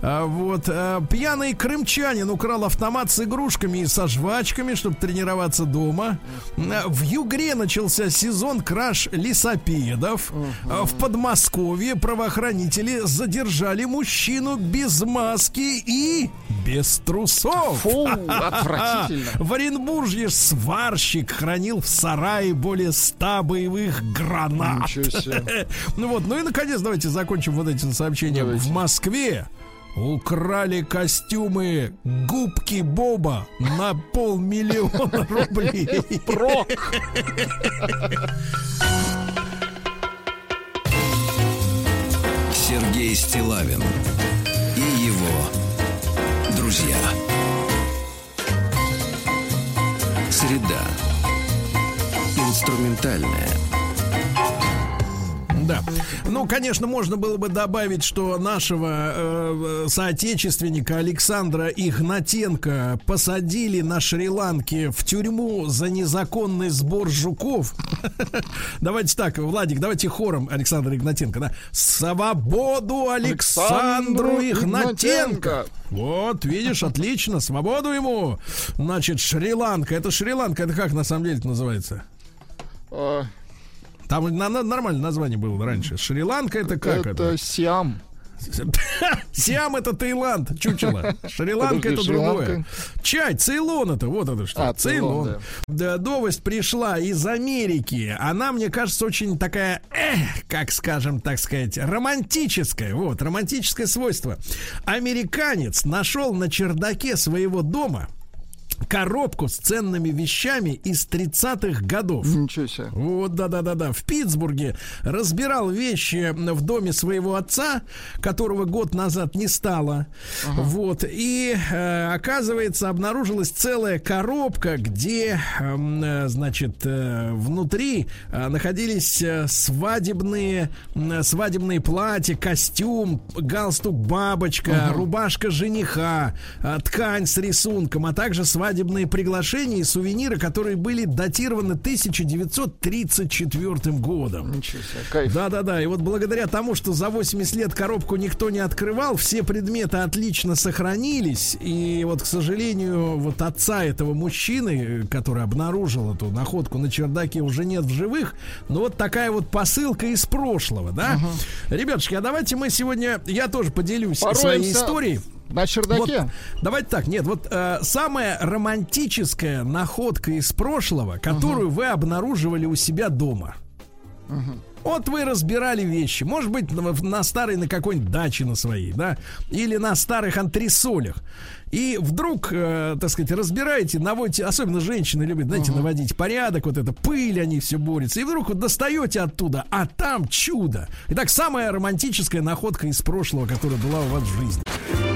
А, вот. а, пьяный крымчанин украл автомат с игрушками и со жвачками, чтобы тренироваться дома. А, в Югре начался сезон краж лесопедов. А, в Подмосковье правоохранители задержали мужчину без маски и без трусов. Фу, отвратительно. В Оренбурге сварщик хранил в сарае более 100 боевых гранат. Ну вот, ну и наконец давайте закончим вот этим сообщением. Давайте. В Москве украли костюмы губки Боба на полмиллиона рублей. Прок. Сергей Стилавин и его друзья. Среда. Инструментальная. Да. Ну, конечно, можно было бы добавить, что нашего э, соотечественника Александра Игнатенко посадили на Шри-Ланке в тюрьму за незаконный сбор жуков. Давайте так, Владик, давайте хором Александра Игнатенко, да? Свободу Александру Игнатенко! Игнатенко! Вот, видишь, отлично, свободу ему. Значит, Шри-Ланка. Это Шри-Ланка, это как на самом деле это называется? Там на- на- нормальное название было раньше. Шри-Ланка это как это? Это Сиам. Сиам это Таиланд, чучело. Шри-Ланка это другое. Чай, Цейлон это, вот это что. А, Цейлон, Цейлон. Да, новость пришла из Америки. Она, мне кажется, очень такая, эх, как скажем, так сказать, романтическая. Вот, романтическое свойство. Американец нашел на чердаке своего дома коробку с ценными вещами из 30-х годов. Ничего себе. Вот, да-да-да-да. В Питтсбурге разбирал вещи в доме своего отца, которого год назад не стало. Вот. И, э, оказывается, обнаружилась целая коробка, где, эм, э, значит, э, внутри э, находились э, свадебные, м, свадебные платья, костюм, галстук бабочка, рубашка жениха, э, ткань с рисунком, а также свадебные приглашения и сувениры, которые были датированы 1934 годом. Да-да-да, и вот благодаря тому, что за 80 лет коробку никто не открывал, все предметы отлично сохранились, и вот, к сожалению, вот отца этого мужчины, который обнаружил эту находку на чердаке, уже нет в живых, но вот такая вот посылка из прошлого, да? Ребятушки, а давайте мы сегодня, я тоже поделюсь своей Пороемся историей. На чердаке. Вот, давайте так, нет, вот э, самая романтическая находка из прошлого, которую вы обнаруживали у себя дома. Вот вы разбирали вещи, может быть, на, на старой, на какой-нибудь даче на своей, да, или на старых антресолях. И вдруг, э, так сказать, разбираете, наводите, особенно женщины любят, знаете, наводить порядок, вот это пыль, они все борются. И вдруг вот достаете оттуда, а там чудо. Итак, самая романтическая находка из прошлого, которая была у вас в жизни.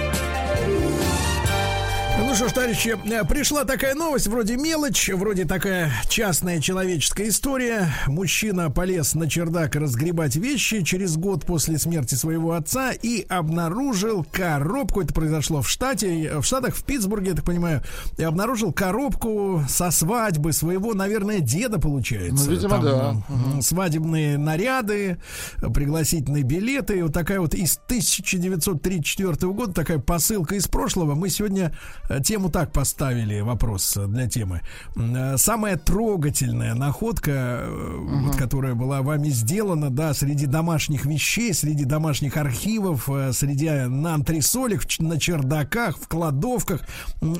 Ну что ж, товарищи, э, пришла такая новость, вроде мелочь, вроде такая частная человеческая история. Мужчина полез на чердак разгребать вещи через год после смерти своего отца и обнаружил коробку. Это произошло в штате, в Штатах, в Питтсбурге, я так понимаю. И обнаружил коробку со свадьбы своего, наверное, деда, получается. Ну, видимо, да. м, Свадебные наряды, пригласительные билеты. Вот такая вот из 1934 года, такая посылка из прошлого. Мы сегодня э, тему так поставили, вопрос э, для темы. Э, Самая трогательная находка, э, вот, которая была вами сделана, да, среди домашних вещей, среди домашних архивов, среди на антресолях, на чердаках, в кладовках.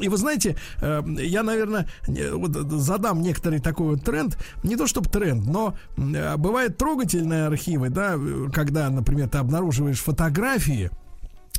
И вы знаете, я, наверное, вот задам некоторый такой вот тренд, не то чтобы тренд, но бывают трогательные архивы, да, когда, например, ты обнаруживаешь фотографии,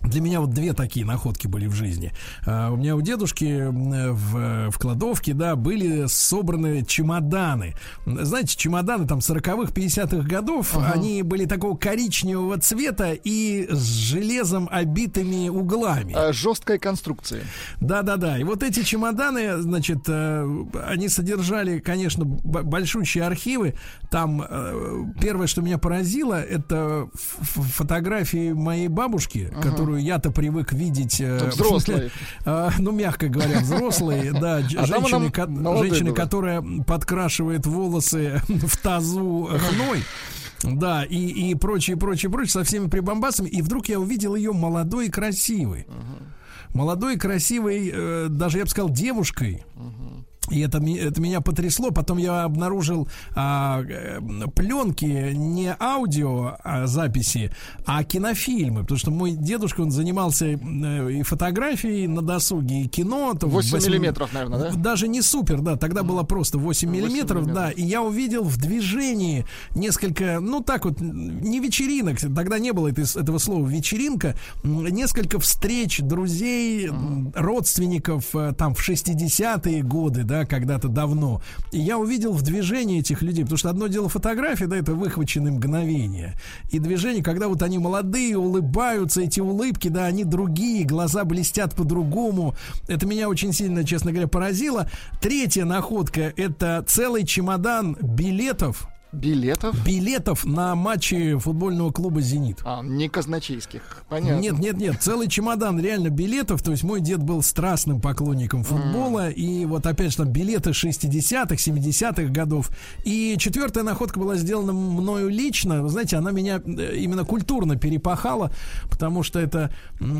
для меня вот две такие находки были в жизни. А, у меня у дедушки в, в кладовке, да, были собраны чемоданы. Знаете, чемоданы там 40-х, 50-х годов, они были такого коричневого цвета и с железом обитыми углами. А, Жесткой конструкции. Да, да, да. И вот эти чемоданы, значит, э, они содержали, конечно, большущие архивы. Там э, первое, что меня поразило, это фотографии моей бабушки, которую я-то привык видеть. э, Ну, в смысле, взрослой. э, ну, мягко говоря, взрослые, да, А женщины, ко- женщины, которая подкрашивает волосы в тазу хной. Да, и, и прочее, прочее, прочее, со всеми прибамбасами. И вдруг я увидел ее молодой и красивой. Молодой, красивой, э, даже я бы сказал, девушкой. И это, это меня потрясло. Потом я обнаружил а, э, пленки не аудио а, записи, а кинофильмы. Потому что мой дедушка, он занимался э, и фотографией на досуге, и кино. то в 8 восьми- миллиметров, наверное, да? даже не супер, да, тогда было просто 8 миллиметров, да, и я увидел в движении несколько, ну так вот, не вечеринок, тогда не было этой- этого слова вечеринка, несколько встреч друзей, м, родственников э, там в 60-е годы, да, когда-то давно. И я увидел в движении этих людей, потому что одно дело фотография, да, это выхваченные мгновения. И движение, когда вот они молодые, улыбаются, эти улыбки, да, они другие, глаза блестят по-другому. Это меня очень сильно, честно говоря, поразило. Третья находка это целый чемодан билетов. Билетов? Билетов на матчи футбольного клуба Зенит. А, не казначейских. Понятно. Нет, нет, нет, целый чемодан реально билетов. То есть мой дед был страстным поклонником футбола. И вот опять же там билеты 60-х, 70-х годов. И четвертая находка была сделана мною лично. Вы знаете, она меня э, именно культурно перепахала, потому что это,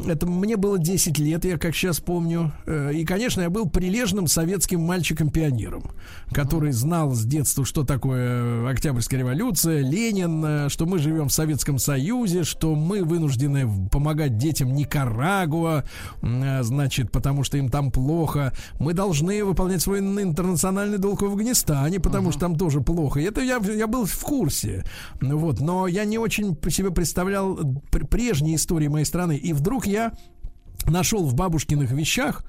это мне было 10 лет, я как сейчас помню. Э, И, конечно, я был прилежным советским мальчиком-пионером, который знал с детства, что такое Октябрьская революция, Ленин, э, что мы живем в Советском Союзе, что мы вынуждены помогать детям Никарагуа, э, значит, потому что им там плохо. Мы должны выполнять свой интернациональный долг в Афганистане, потому что там тоже плохо. Это я, я был в курсе. Вот, но я не очень себе представлял пр- прежние истории моей страны. И вдруг я нашел в бабушкиных вещах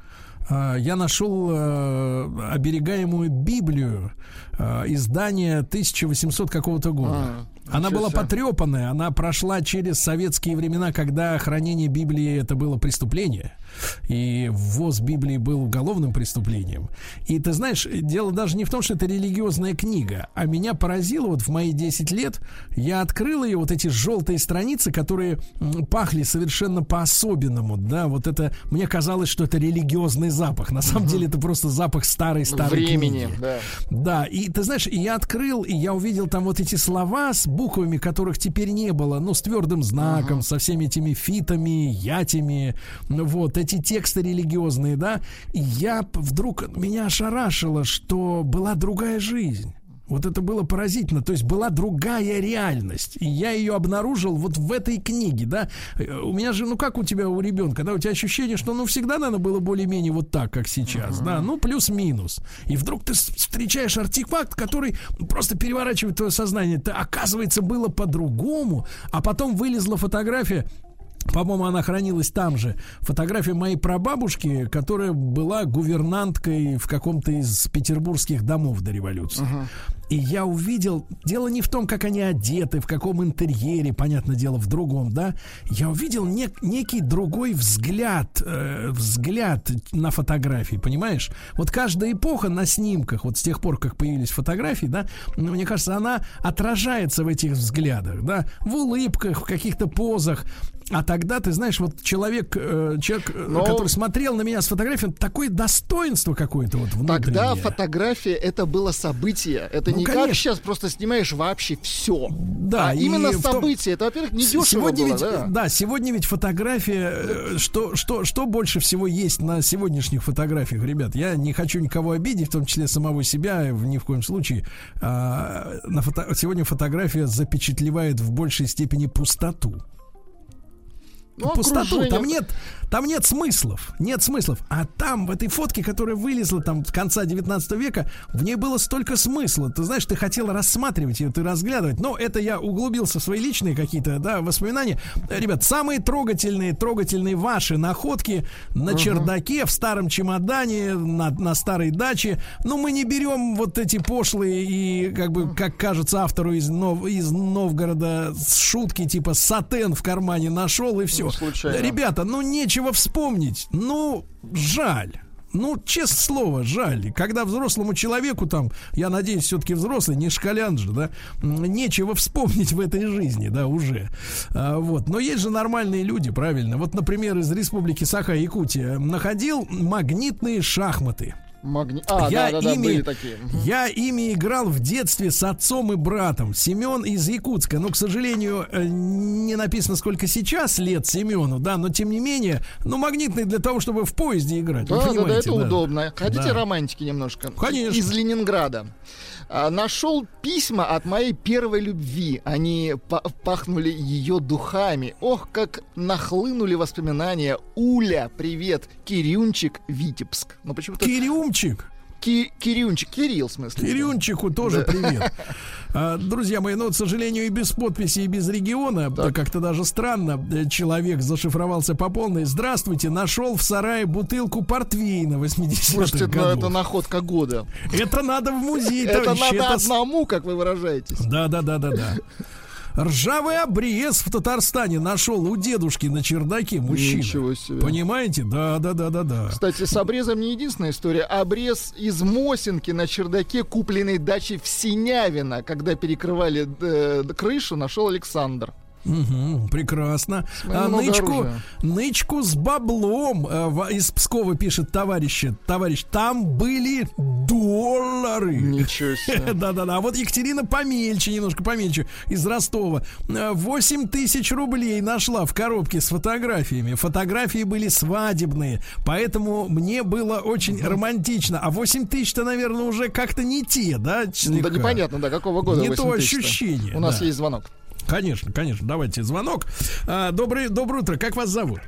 я нашел э, оберегаемую Библию э, издания 1800 какого-то года. А, она ничего была себе. потрепанная, она прошла через советские времена, когда хранение Библии это было преступление. И ввоз Библии был уголовным преступлением. И ты знаешь, дело даже не в том, что это религиозная книга, а меня поразило вот в мои 10 лет, я открыл ее, вот эти желтые страницы, которые пахли совершенно по-особенному, да, вот это, мне казалось, что это религиозный запах. На самом деле это просто запах старой-старой Времени, книги. да. Да, и ты знаешь, я открыл, и я увидел там вот эти слова с буквами, которых теперь не было, ну, с твердым знаком, со всеми этими фитами, ятями, вот, эти тексты религиозные, да, и я вдруг, меня ошарашило, что была другая жизнь. Вот это было поразительно. То есть была другая реальность. И я ее обнаружил вот в этой книге, да. Э, У меня же, ну как у тебя, у ребенка, да, у тебя ощущение, что ну всегда, наверное, было более-менее вот так, как сейчас, да, ну плюс-минус. И вдруг ты встречаешь артефакт, который просто переворачивает твое сознание. Это, оказывается, было по-другому. А потом вылезла фотография по-моему, она хранилась там же. Фотография моей прабабушки, которая была гувернанткой в каком-то из петербургских домов до революции. И И я увидел, дело не в том, как они одеты, в каком интерьере, понятное дело, в другом, да. Я увидел нек- некий другой взгляд, э, взгляд на фотографии, понимаешь? Вот каждая эпоха на снимках, вот с тех пор, как появились фотографии, да, ну, мне кажется, она отражается в этих взглядах, да, в улыбках, в каких-то позах. А тогда, ты знаешь, вот человек, э, человек, э, Но- который смотрел на меня с фотографией, такое достоинство какое-то вот внутреннее. Тогда фотография это было событие. Это Ну, не как конечно. сейчас просто снимаешь вообще все. Да, а именно в том- событие. Это, во-первых, не дешево сегодня было, ведь, да. да, сегодня ведь фотография, э, что, что, что больше всего есть на сегодняшних фотографиях, ребят? Я не хочу никого обидеть, в том числе самого себя, ни в коем случае. А, на фото- сегодня фотография запечатлевает в большей степени пустоту. Ну, пустоту. окружение- Там нет, там нет смыслов. Нет смыслов. А там, в этой фотке, которая вылезла там с конца 19 века, в ней было столько смысла. Ты знаешь, ты хотел рассматривать ее, ты разглядывать. Но это я углубился в свои личные какие-то, да, воспоминания. Э, Ребят, самые трогательные, трогательные ваши находки на чердаке, в старом чемодане, на, на старой даче. Ну, мы не берем вот эти пошлые и, как бы, как кажется автору из, Нов- из Новгорода, шутки типа сатен в кармане нашел и все. Ну, случайно. Ребята, ну нечего вспомнить. Ну, жаль. Ну, честное слово, жаль. Когда взрослому человеку там, я надеюсь, все-таки взрослый, не шкалян же, да, нечего вспомнить в этой жизни, да, уже. А, вот. Но есть же нормальные люди, правильно. Вот, например, из республики Саха-Якутия находил магнитные шахматы. Магни- А, я, да, да, да, ими, были такие. я ими играл в детстве с отцом и братом. Семен из Якутска. Но, к сожалению, э, не написано, сколько сейчас лет Семену, да, но тем не менее, ну, магнитный для того, чтобы в поезде играть. Да, да, да, это удобно. Хотите Да. романтики немножко? Конечно. Из Ленинграда. А, нашел письма от моей первой любви. Они па- пахнули ее духами. Ох, как нахлынули воспоминания. Уля, привет. Кирюнчик, Витебск. Ну почему-то... Кирюмчик. Ки- Кирюнчик, Кирилл, в смысле. Кирюнчику тоже привет. А, Друзья мои, ну, к сожалению, и без подписи, и без региона, да, как-то даже странно, э, человек зашифровался по полной. Здравствуйте, нашел в сарае бутылку портвейна 80-х Слушайте, ну годов. это находка года. Это надо в музей, Это надо одному, как вы выражаетесь. Да, да, да, да, да. Ржавый обрез в Татарстане нашел у дедушки на чердаке мужчина. Ничего себе. Понимаете? Да, да, да, да, да. Кстати, с обрезом не единственная история. Обрез из Мосинки на чердаке купленной дачи в Синявино, когда перекрывали э, крышу, нашел Александр. Мгм, прекрасно. А, нычку, оружия. нычку с баблом э, из Пскова пишет товарищ. Товарищ, там были доллары. Ничего себе. Да-да-да. А вот Екатерина помельче, немножко помельче, из Ростова. 8 тысяч рублей нашла в коробке с фотографиями. Фотографии были свадебные, поэтому мне было очень романтично. А 8 тысяч-то, наверное, уже как-то не те, да? Да слегка? непонятно, да, какого года Не то 8 тысяч-то? ощущение, У нас да. есть звонок. Конечно, конечно. Давайте звонок. А, добрый, доброе утро. Как вас зовут?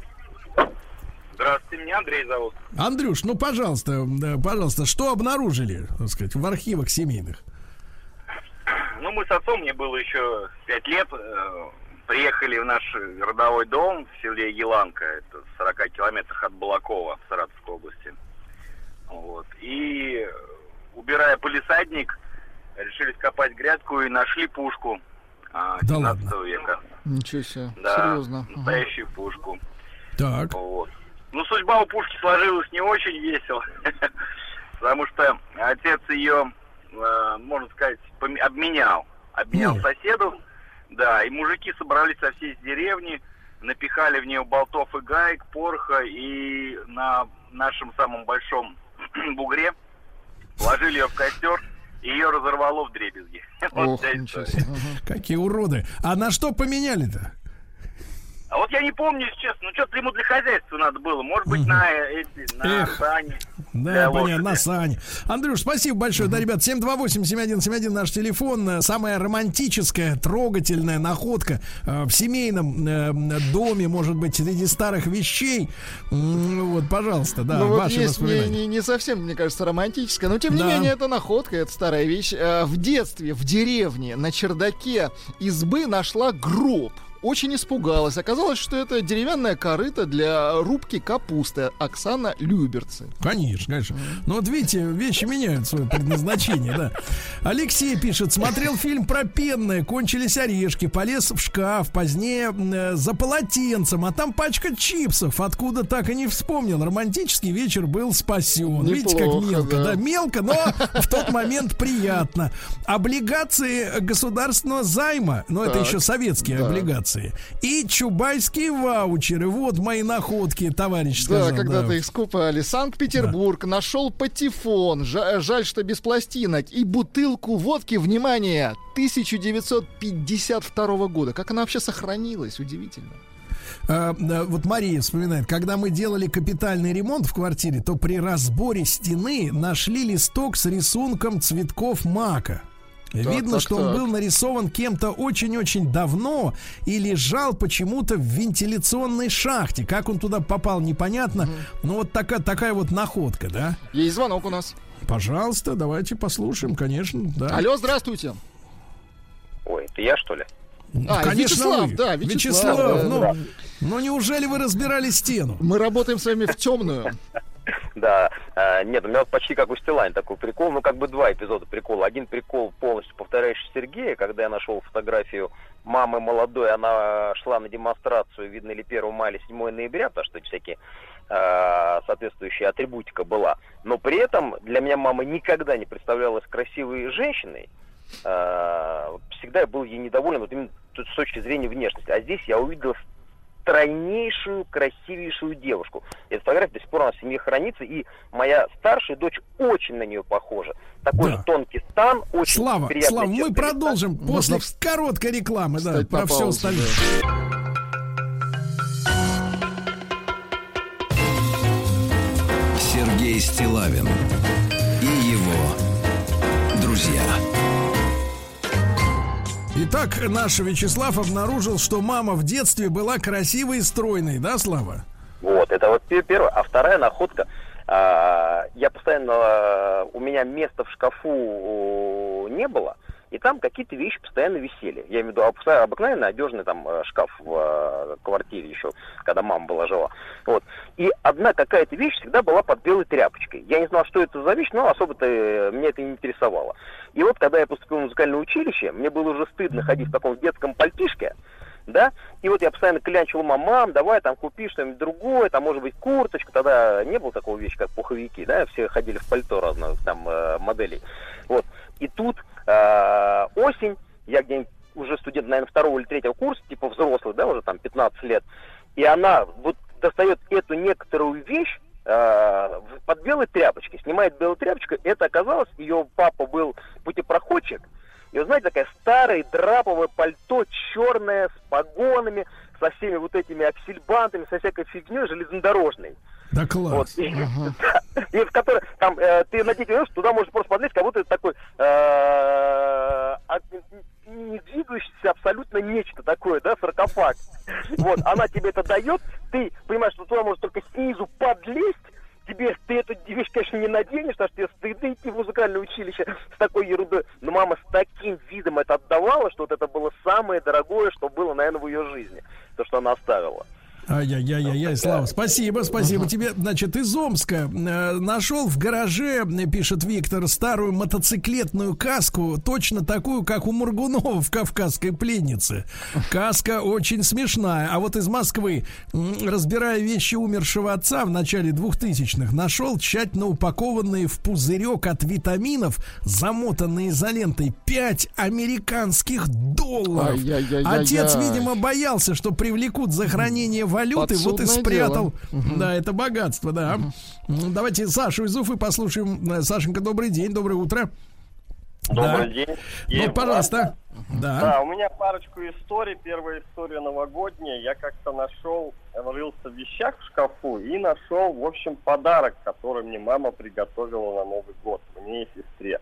Здравствуйте, меня Андрей зовут. Андрюш, ну, пожалуйста, пожалуйста, что обнаружили, так сказать, в архивах семейных? Ну, мы с отцом, мне было еще пять лет, э, приехали в наш родовой дом в селе Еланка, это в 40 километрах от Балакова в Саратовской области. Вот. И, э, убирая полисадник, решили скопать грядку и нашли пушку а, Да 17 ладно? века. Ничего себе. Да, Серьезно. Ага. настоящую пушку. Так. Вот. Ну, судьба у пушки сложилась не очень весело, потому что отец ее, э, можно сказать, обменял. Обменял соседу, да, и мужики собрались со всей деревни, напихали в нее болтов и гаек, пороха, и на нашем самом большом бугре положили ее в костер, ее разорвало в дребезги. Ох. Какие уроды. А на что поменяли-то? А вот я не помню, если честно, ну что-то ему для хозяйства надо было. Может быть, на эти, на Эх. сани. Да, понятно, на. Сане. Андрюш, спасибо большое. Да, ребят, 728-7171 наш телефон. Э, Самая романтическая, трогательная находка э, в семейном э, доме, может быть, среди старых вещей. М, Вот, пожалуйста, да, ну вот ваши есть не, не, не совсем, мне кажется, романтическая, но тем не Да. менее это находка, это старая вещь. В детстве в деревне на чердаке избы нашла гроб. Очень испугалась. Оказалось, что это деревянная корыта для рубки капусты. Оксана Люберцы. Конечно, конечно. Но вот видите, вещи меняют свое предназначение, да. Алексей пишет, смотрел фильм про пенное, кончились орешки, полез в шкаф, позднее э, за полотенцем, а там пачка чипсов, откуда так и не вспомнил. Романтический вечер был спасен. Видите, как Неплохо, мелко, да. да, мелко, но в тот момент приятно. Облигации государственного займа, но это еще советские да. Облигации. И чубайские ваучеры. Вот мои находки, товарищ Да, сказал. когда-то их скупали. Санкт-Петербург нашел патефон. Жа- жаль, что без пластинок. И бутылку водки, внимание, 1952 года. Как она вообще сохранилась? Удивительно. А, да, вот Мария вспоминает, когда мы делали капитальный ремонт в квартире, то при разборе стены нашли листок с рисунком цветков мака. Видно, так, что он так. был нарисован кем-то очень-очень давно и лежал почему-то в вентиляционной шахте. Как он туда попал, непонятно. Ну, вот такая, такая вот находка, да? Есть звонок у нас. Пожалуйста, давайте послушаем, конечно, да. Алло, здравствуйте. Ой, это я, что ли? А, Вячеслав, вы. да, Вячеслав, Вячеслав, да, ну, да. ну неужели вы разбирали стену? Мы работаем с вами в темную. Да, э, нет, у меня почти как у Стилайн такой прикол, ну как бы два эпизода прикола. Один прикол полностью повторяющий Сергея, когда я нашел фотографию мамы молодой, она шла на демонстрацию, видно ли 1 мая или 7 ноября, потому что всякие э, соответствующая атрибутика была. Но при этом для меня мама никогда не представлялась красивой женщиной. Э, всегда я был ей недоволен вот именно с точки зрения внешности. А здесь я увидел стройнейшую, красивейшую девушку. Эта фотография до сих пор у нас в семье хранится, и моя старшая дочь очень на нее похожа. Такой Да. же тонкий стан, очень Слава, приятный Слава, мы продолжим Можно после в- короткой рекламы, да, про все остальное. Сергей Стилавин и его друзья. Итак, наш Вячеслав обнаружил, что мама в детстве была красивой и стройной, да, Слава? Вот, это вот пе- первое. А вторая находка, а, я постоянно, у меня места в шкафу не было, и там какие-то вещи постоянно висели. Я имею в виду обыкновенный одежный там э, шкаф в э, квартире еще, когда мама была жива. Вот. И одна какая-то вещь всегда была под белой тряпочкой. Я не знал, что это за вещь, но особо-то э, меня это не интересовало. И вот, когда я поступил в музыкальное училище, мне было уже стыдно ходить в таком детском пальтишке, да, и вот я постоянно клянчил мамам, давай там купи что-нибудь другое, там может быть курточка, тогда не было такого вещи, как пуховики, да, все ходили в пальто разных там э, моделей, вот, и тут э, осень, я где-нибудь уже студент, наверное, второго или третьего курса, типа взрослый, да, уже там 15 лет, и она вот достает эту некоторую вещь, под белой тряпочкой, снимает белую тряпочку, это оказалось, ее папа был путепроходчик, и вы знаете, такая старое драповое пальто, черное, с погонами, со всеми вот этими аксельбантами, со всякой фигней железнодорожной. Да Вот. класс. И, да, и в которой там э, ты надеть ее, туда можешь просто подлезть, как будто это такой э, а- не двигающийся абсолютно нечто такое, да, саркофаг. Вот, она тебе это дает, ты понимаешь, что туда может только снизу подлезть, тебе ты эту вещь, конечно, не наденешь, потому что тебе стыдно идти в музыкальное училище с такой ерундой. Но мама с таким видом это отдавала, что вот это было самое дорогое, что было, наверное, в ее жизни. То, что она оставила. Ай-яй-яй-яй, Слава, спасибо, спасибо тебе. Значит, из Омска э, нашел в гараже, пишет Виктор, старую мотоциклетную каску, точно такую, как у Мургунова в «Кавказской пленнице». Каска очень смешная. А вот из Москвы, разбирая вещи умершего отца в начале 2000-х, нашел тщательно упакованные в пузырек от витаминов, замотанные изолентой, 5 американских долларов. Отец, видимо, боялся, что привлекут за хранение валюты, вот и спрятал. дело. Да, это богатство, да. Ну, Давайте Сашу из Уфы послушаем. Э, Сашенька, добрый день, доброе утро. Добрый Да. день. Ну, пожалуйста. Да. Да, у меня парочку историй. Первая история новогодняя. Я как-то нашел, рылся в вещах в шкафу и нашел, в общем, подарок, который мне мама приготовила на Новый год, мне и сестре.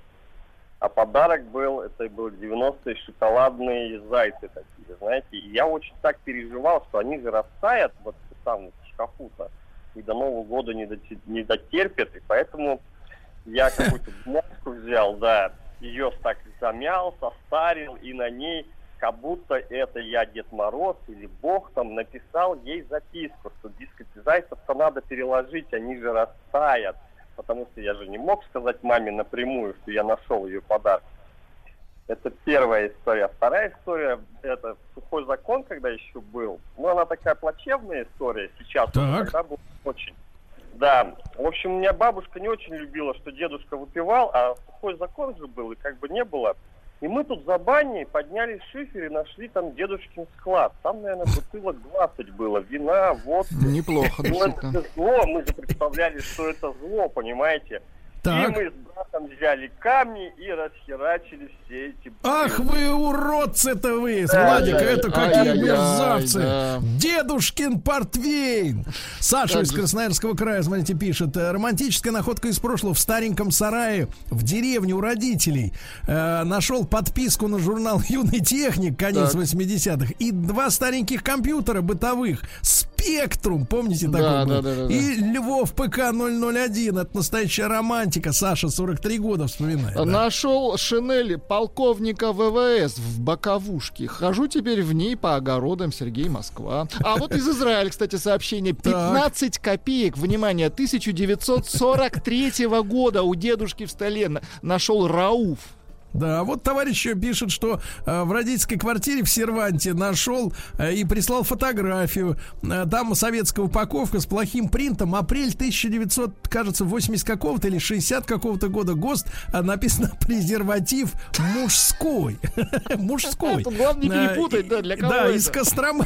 А подарок был, это был 90-е шоколадные зайцы такие, знаете. И я очень так переживал, что они же растают вот там в шкафу-то и до Нового года не, доте- не дотерпят. И поэтому я какую-то бумажку взял, да, ее так замял, состарил, и на ней как будто это я Дед Мороз или Бог там написал ей записку, что, дескать, зайцев-то надо переложить, они же растают. Потому что я же не мог сказать маме напрямую, что я нашел ее подарок. Это первая история. Вторая история, это сухой закон, когда еще был. Ну, она такая плачевная история сейчас. Так. Тогда был очень. Да. В общем, меня бабушка не очень любила, что дедушка выпивал, а сухой закон же был, и как бы не было. И мы тут за баней подняли шифер и нашли там дедушкин склад. Там, наверное, бутылок 20 было. Вина, водки. Неплохо, Ну, это зло. Мы же представляли, что это зло, понимаете? Так. И мы с братом взяли камни и расхерачили все эти. Ах вы уродцы-то вы, Да, Владик, да, это да. какие Ай-яй-яй, мерзавцы. да. Дедушкин портвейн. Саша Как из же- Красноярского края, смотрите, пишет. э, Романтическая находка из прошлого в стареньком сарае в деревне у родителей. Э, нашел подписку на журнал «Юный техник», конец Так. 80-х. И два стареньких компьютера бытовых. Спектрум, помните Да, такой был? да, да, да, да. И Львов ПК-001. Это настоящая романтика. Саша, 43 года вспоминает. да. Нашел шинель полковника ВВС в боковушке. Хожу теперь в ней по огородам Сергей Москва. А вот из Израиля, кстати, сообщение. 15 копеек, внимание, 1943 года у дедушки в столе на- нашел Рауф. Да, вот товарищ пишет, что э, в родительской квартире в Серванте нашел э, и прислал фотографию. Э, там советская упаковка с плохим принтом. Апрель 1900, кажется, 80 какого-то или 60 какого-то года ГОСТ. а написано презерватив мужской. Мужской. Тут главное не Э, перепутать, да, для кого Да, из Костромы.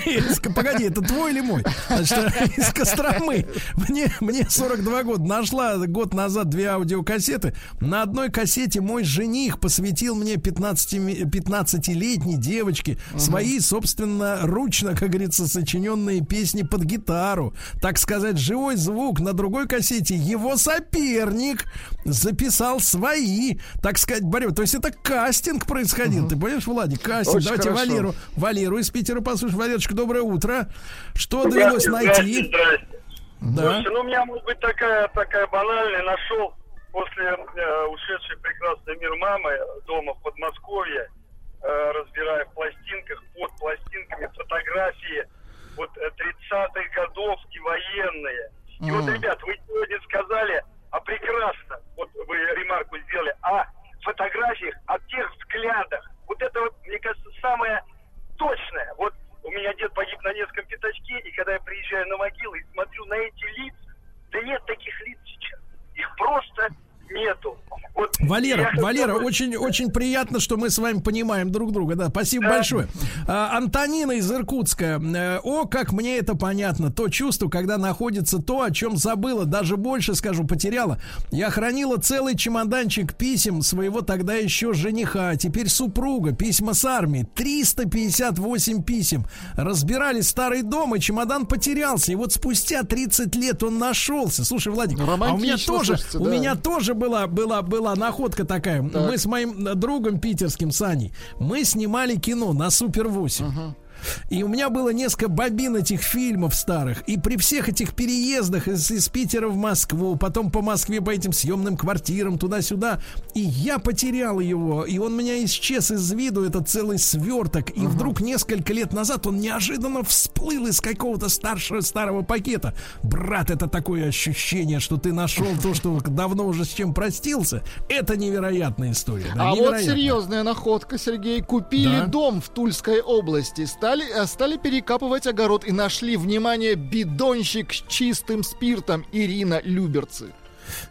Погоди, это твой или мой? Значит, э, из Костромы. Мне, мне 42 года. Нашла год назад две аудиокассеты. На одной кассете мой жених посвятил мне 15 ми- 15-летней девочке свои, собственно, ручно, как говорится, сочиненные песни под гитару. Так сказать, живой звук. На другой кассете его соперник записал свои, так сказать, борьбы. То есть это кастинг происходил. Ты понимаешь, Владик, кастинг. Очень Давайте хорошо. Валеру, Валеру из Питера послушаем. Валерочка, доброе утро. Что Здрасте, довелось здрасте, найти? здрасте. Да. Слушайте, ну у меня может быть такая, такая банальная. Нашел после э, ушедшей прекрасный мир мамы дома в Подмосковье, э, разбирая в пластинках, под пластинками фотографии вот э, 30-х годов и военные. И вот, Мгм. ребят, вы сегодня сказали, а прекрасно, вот вы ремарку сделали, о фотографиях, о тех взглядах. Вот это вот, мне кажется, самое точное. Вот у меня дед погиб на Невском пятачке, и когда я приезжаю на могилу и смотрю на эти лица, да нет таких лиц сейчас. Их просто нету. Вот Валера, я Валера, очень, очень приятно, что мы с вами понимаем друг друга. Да, спасибо Да. большое. А, Антонина из Иркутска. Э, О, как мне это понятно. То чувство, когда находится то, о чем забыла, даже больше, скажу, потеряла. Я хранила целый чемоданчик писем своего тогда еще жениха, а теперь супруга, письма с армии. 358 писем. Разбирали старый дом, и чемодан потерялся. И вот спустя 30 лет он нашелся. Слушай, Владик, а у меня тоже, слушайте, у да. меня тоже была, была, была находка такая. Так. Мы с моим другом питерским Саней, мы снимали кино на Супер 8. И у меня было несколько бобин этих фильмов старых. И при всех этих переездах из, из Питера в Москву, потом по Москве по этим съемным квартирам, туда-сюда. И я потерял его. И он меня исчез из виду, этот целый сверток. И вдруг несколько лет назад он неожиданно всплыл из какого-то старшего старого пакета. Брат, это такое ощущение, что ты нашел то, что давно уже с чем простился. Это невероятная история. да, а вот невероятная. серьезная находка, Сергей. Купили Да. дом в Тульской области, стали, э, стали перекапывать огород и нашли, внимание, бидонщик с чистым спиртом Ирина Люберцы.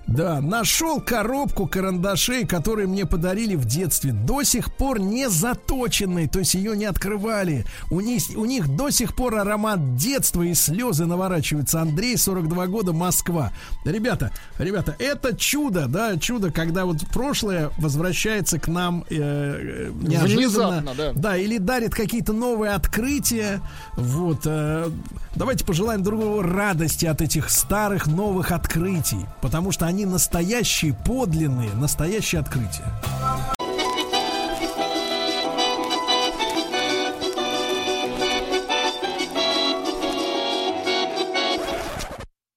Да, нашел коробку карандашей, которые мне подарили в детстве. До сих пор не заточенной, то есть ее не открывали. У них, у них до сих пор аромат детства и слезы наворачиваются. Андрей, 42 года, Москва. Ребята, ребята, это чудо, да, чудо, когда вот прошлое возвращается к нам э, э, неожиданно. Внезапно, да. Да, или дарит какие-то новые открытия. Вот. э, давайте пожелаем друг другу радости от этих старых новых открытий. Потому что они настоящие, подлинные, настоящие открытия.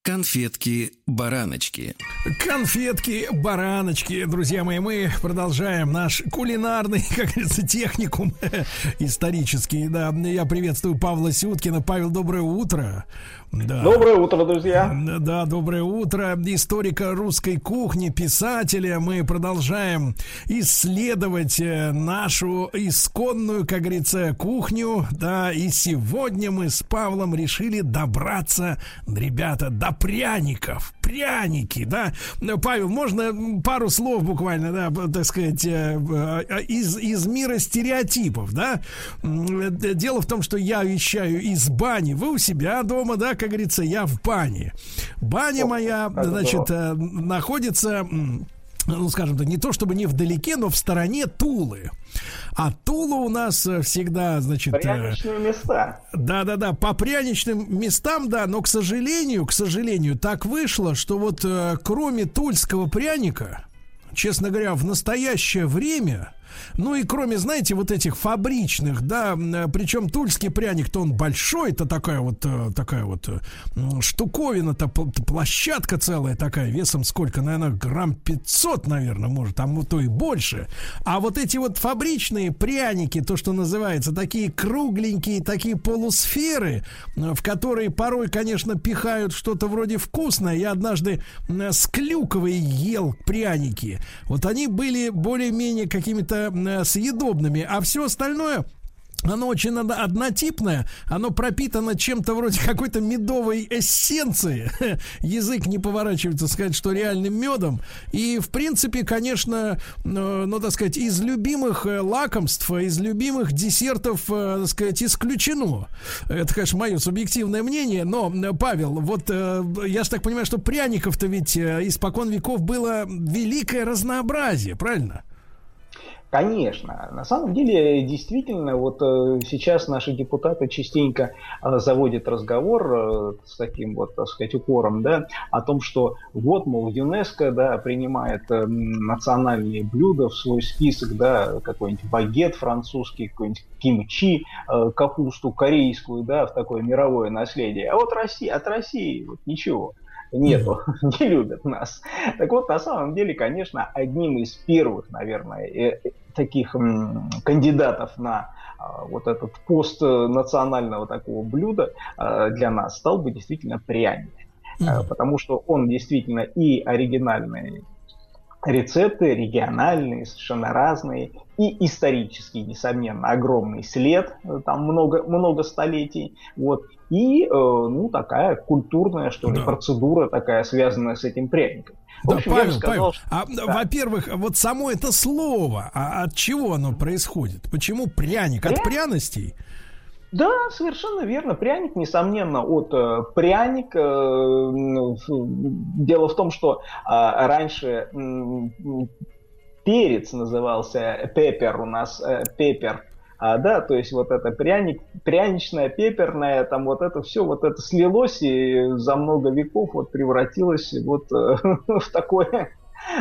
Конфетки-бараночки. Конфетки-бараночки, друзья мои, мы продолжаем наш кулинарный, как говорится, техникум исторический. Да, я приветствую Павла Сюткина. Павел, доброе утро. Да. Доброе утро, друзья. Да, доброе утро. Историка русской кухни, писателя. Мы продолжаем исследовать э, нашу исконную, как говорится, кухню. Да, и сегодня мы с Павлом решили добраться, ребята, до пряников. Пряники, да. Павел, можно пару слов буквально, да, так сказать, э, э, из, из мира стереотипов, да? Дело в том, что я вещаю из бани. Вы у себя дома, да, как говорится, я в бане. Баня моя, значит, э, находится ну, скажем так, не то чтобы не вдалеке, но в стороне Тулы. А Тула у нас э, всегда, значит... э, Пряничные места. Да-да-да, по пряничным местам, да, но, к сожалению, к сожалению, так вышло, что вот кроме тульского пряника, честно говоря, в настоящее время... Ну и кроме, знаете, вот этих фабричных, да, причем тульский пряник-то он большой, это такая вот, э, такая вот э, штуковина-то, пл- площадка целая такая, весом сколько, наверное, грамм 500, наверное, может, там вот то и больше. А вот эти вот фабричные пряники, то, что называется, такие кругленькие, такие полусферы, э, в которые порой, конечно, пихают что-то вроде вкусное. Я однажды с клюковой ел пряники. Вот они были более-менее какими-то м, съедобными, а все остальное оно очень одно- однотипное, оно пропитано чем-то вроде какой-то медовой эссенции. Язык не поворачивается сказать, что реальным медом. И, в принципе, конечно, э, ну, так сказать, из любимых э, лакомств, из любимых десертов, э, так сказать, исключено. Это, конечно, мое субъективное мнение, но, э, Павел, вот э, я же так понимаю, что пряников-то ведь э, испокон веков было великое разнообразие, правильно? Конечно. На самом деле, действительно, вот э, сейчас наши депутаты частенько э, заводят разговор э, с таким вот, так сказать, укором, да, о том, что вот, мол, ЮНЕСКо, да, принимает национальные блюда в свой список, да, какой-нибудь багет французский, какой-нибудь кимчи, капусту корейскую, да, в такое мировое наследие. А вот Россия, от России вот ничего нету, не любят нас. Так вот, на самом деле, конечно, одним из первых, наверное, э, э, таких кандидатов на а, вот этот пост э, национального такого блюда а, для нас стал бы действительно пряник. А, Потому что он действительно и оригинальный рецепты региональные, совершенно разные, и исторический, несомненно, огромный след, э, там много, много столетий, вот, и, э, ну, такая культурная, что ли, Да. процедура такая, связанная с этим пряником. В Да, общем, Павел, сказал, Павел, а, да. во-первых, вот само это слово, а от чего оно происходит? Почему пряник? От Пря- пряностей? Да, совершенно верно. Пряник, несомненно, от э, пряник. э, в- дело в том, что а, раньше м, перец назывался пепер у нас, э, пепер. А, да, то есть вот это пряник, пряничное, пеперное, там вот это все, вот это слилось и за много веков вот превратилось вот э, в такое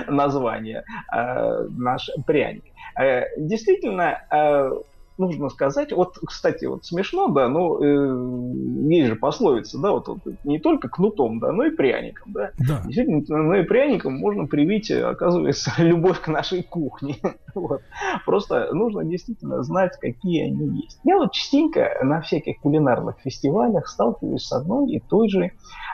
название э, наш пряник. Э, Действительно, э, нужно сказать, вот, кстати, вот смешно, да, но э, есть же пословица, да, вот, вот не только кнутом, да, но и пряником, да. Да. Действительно, ну и пряником можно привить, э, оказывается, любовь к нашей кухне. Вот. Просто нужно действительно знать, какие они есть. Я вот частенько на всяких кулинарных фестивалях сталкиваюсь с одной и той же,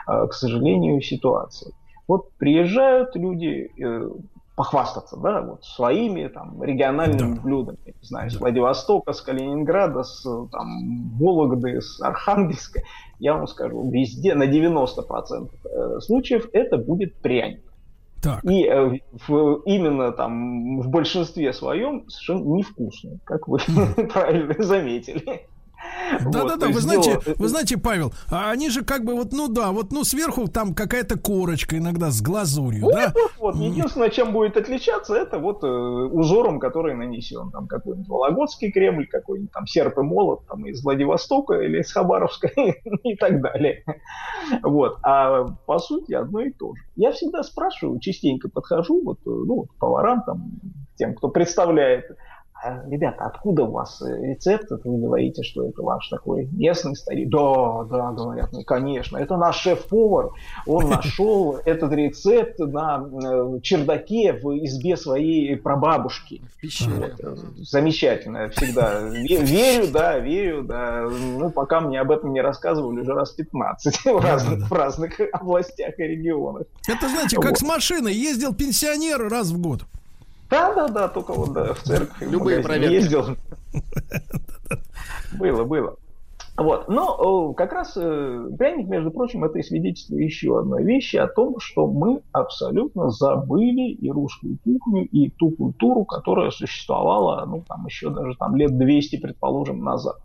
э, к сожалению, ситуацией. Вот приезжают люди э, похвастаться, да, вот своими там региональными Да. блюдами, не знаю, с Да. Владивостока, с Калининграда, с там Вологды, с Архангельска, я вам скажу, везде на 90% э, случаев это будет пряник. Так. И э, в- именно там в большинстве своем совершенно невкусный, как вы правильно заметили. Вот, Да-да-да, то вы есть знаете, дело- вы знаете, Павел, а они же как бы вот, ну да, вот, ну сверху там какая-то корочка иногда с глазурью, да? Вот, вот, единственное, чем будет отличаться, это вот э, узором, который нанесен. Там какой-нибудь Вологодский Кремль, какой-нибудь там серп и молот там, из Владивостока или из Хабаровска и так далее. Вот. А по сути одно и то же. Я всегда спрашиваю, частенько подхожу вот, э, ну, поварам, там, тем, кто представляет, ребята, откуда у вас э, рецепт? Это вы говорите, что это ваш такой местный старик. Да, да, говорят, ну, конечно, это наш шеф-повар. Он нашел этот рецепт на э, чердаке в избе своей прабабушки. Вот, э, замечательно, всегда верю, да, верю, да. Ну, пока мне об этом не рассказывали уже раз 15 в разных, в разных областях и регионах. Это, знаете, как с машиной ездил пенсионер раз в год. Да, да, да, только вот да, в церковь Любые проверки. ездил. Было, было. Вот. Но как раз э, пряник, между прочим, это и свидетельство еще одной вещи о том, что мы абсолютно забыли и русскую кухню, и ту культуру, которая существовала, ну, там еще даже там лет 200, предположим, назад.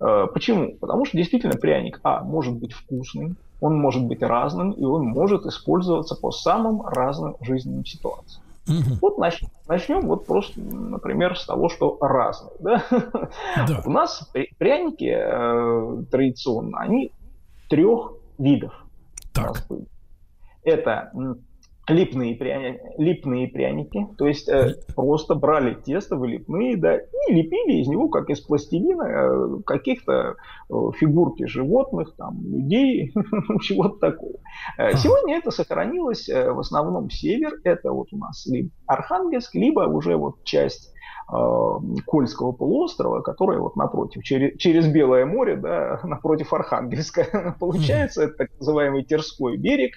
Э, почему? Потому что действительно пряник, а, может быть вкусным, он может быть разным, и он может использоваться по самым разным жизненным ситуациям. Угу. Вот начнем, начнем вот просто, например, с того, что разные. Да? Да. У нас пряники э, традиционно, они трех видов. Так. Это липные, пряни... липные пряники, то есть э, просто брали тесто в липные, да, и лепили из него, как из пластилина, э, каких-то э, фигурки животных, там, людей, чего-то такого. Э, сегодня это сохранилось э, в основном север, это вот у нас либо Архангельск, либо уже вот часть э, Кольского полуострова, которая вот напротив, через, через Белое море, да, напротив Архангельска. Получается, это так называемый Терской берег,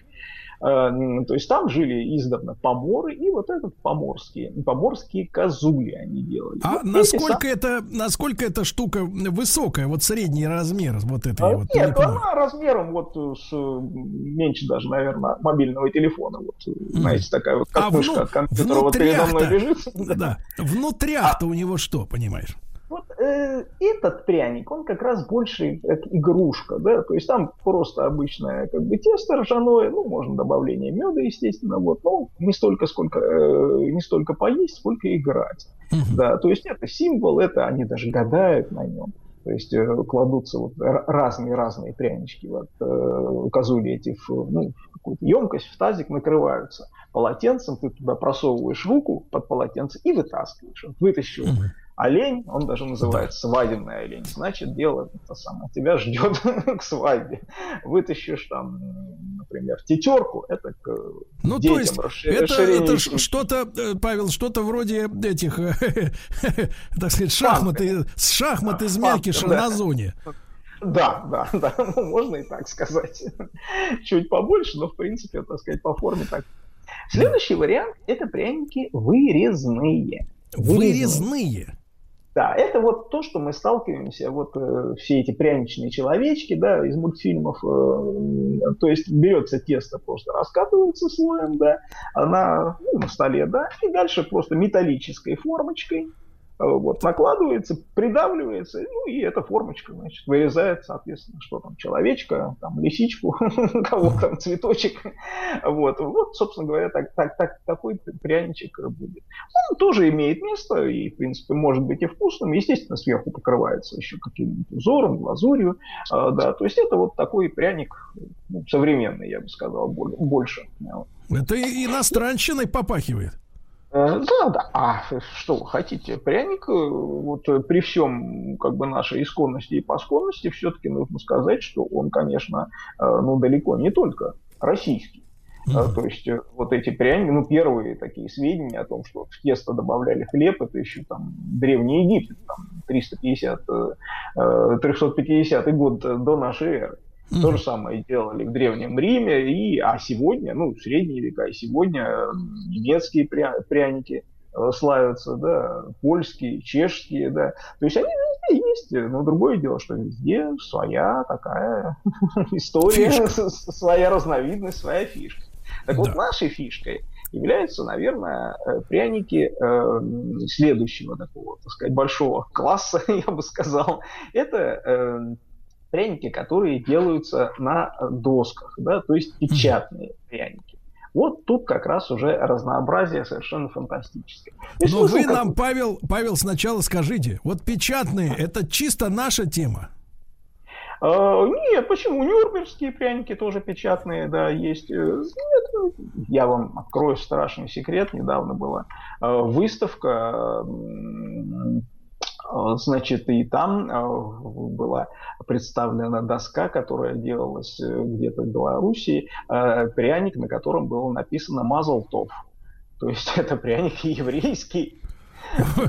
то есть там жили издавна поморы, и вот этот поморские, поморские козули они делали. А вот насколько, это, насколько эта штука высокая, вот средний размер вот этой а, вот? Нет, липной? она размером вот с меньше даже, наверное, мобильного телефона. Вот, mm. знаете, такая вот а катушка а от компьютера вот передо мной лежит. Да, внутрях-то а, у него что, понимаешь? Вот э, этот пряник, он как раз больше как игрушка, да, то есть там просто обычное как бы тесто ржаное, ну, можно добавление меда, естественно, вот, но не столько, сколько, э, не столько поесть, сколько играть, mm-hmm. да, то есть это символ, это они даже гадают на нем. То есть э, кладутся вот разные-разные прянички, вот, э, козули эти в, ну, в какую-то емкость, в тазик накрываются полотенцем, ты туда просовываешь руку под полотенце и вытаскиваешь. Вытащил mm-hmm олень, он даже называется свадебный олень, значит, дело это самое, тебя ждет к свадьбе. Вытащишь там, например, тетерку, это к ну, детям то есть расшир... это, это что-то, э, Павел, что-то вроде этих, так сказать, шахматы, шахмат из мякиша на зоне. Да, да, да, ну, можно и так сказать. Чуть побольше, но в принципе, так сказать, по форме так. Следующий вариант – это пряники вырезные. Вырезные? Да, это вот то, что мы сталкиваемся, вот э, все эти пряничные человечки, да, из мультфильмов, э, то есть берется тесто, просто раскатывается слоем, да, на, ну, на столе, да, и дальше просто металлической формочкой вот, накладывается, придавливается, ну и эта формочка, значит, вырезает, соответственно, что там, человечка, там, лисичку, кого там, цветочек, вот, вот, собственно говоря, так, так, так, такой пряничек будет. Он тоже имеет место и, в принципе, может быть и вкусным, естественно, сверху покрывается еще каким-нибудь узором, глазурью, да, то есть это вот такой пряник ну, современный, я бы сказал, больше. Это иностранщиной попахивает. Э, да, да. А что вы хотите? Пряник, э, вот э, при всем как бы нашей исконности и посконности, все-таки нужно сказать, что он, конечно, ну далеко не только российский. Mm-hmm. То есть вот эти пряники, ну первые такие сведения о том, что в тесто добавляли хлеб, это еще там Древний Египет, там 350, 350 год до нашей эры. Mm-hmm. То же самое делали в Древнем Риме, и, а сегодня, ну, средние века, и сегодня немецкие пря- пряники э, славятся, да, польские, чешские, да. То есть они везде есть, но другое дело, что везде своя такая история, своя разновидность, своя фишка. Так да. вот, нашей фишкой являются, наверное, э, пряники э, следующего такого, так сказать, большого класса, я бы сказал. Это э, пряники, которые делаются на досках, да, то есть печатные пряники. Вот тут как раз уже разнообразие совершенно фантастическое. Но вы как... нам, Павел, Павел, сначала скажите, вот печатные, это чисто наша тема? А, нет, почему? Нюрнбергские пряники тоже печатные, да, есть. Э, нет, ну, я вам открою страшный секрет. Недавно была а, выставка Значит, и там была представлена доска, которая делалась э, где-то в Белоруссии, пряник, на котором было написано «Мазалтов». То есть это пряник еврейский.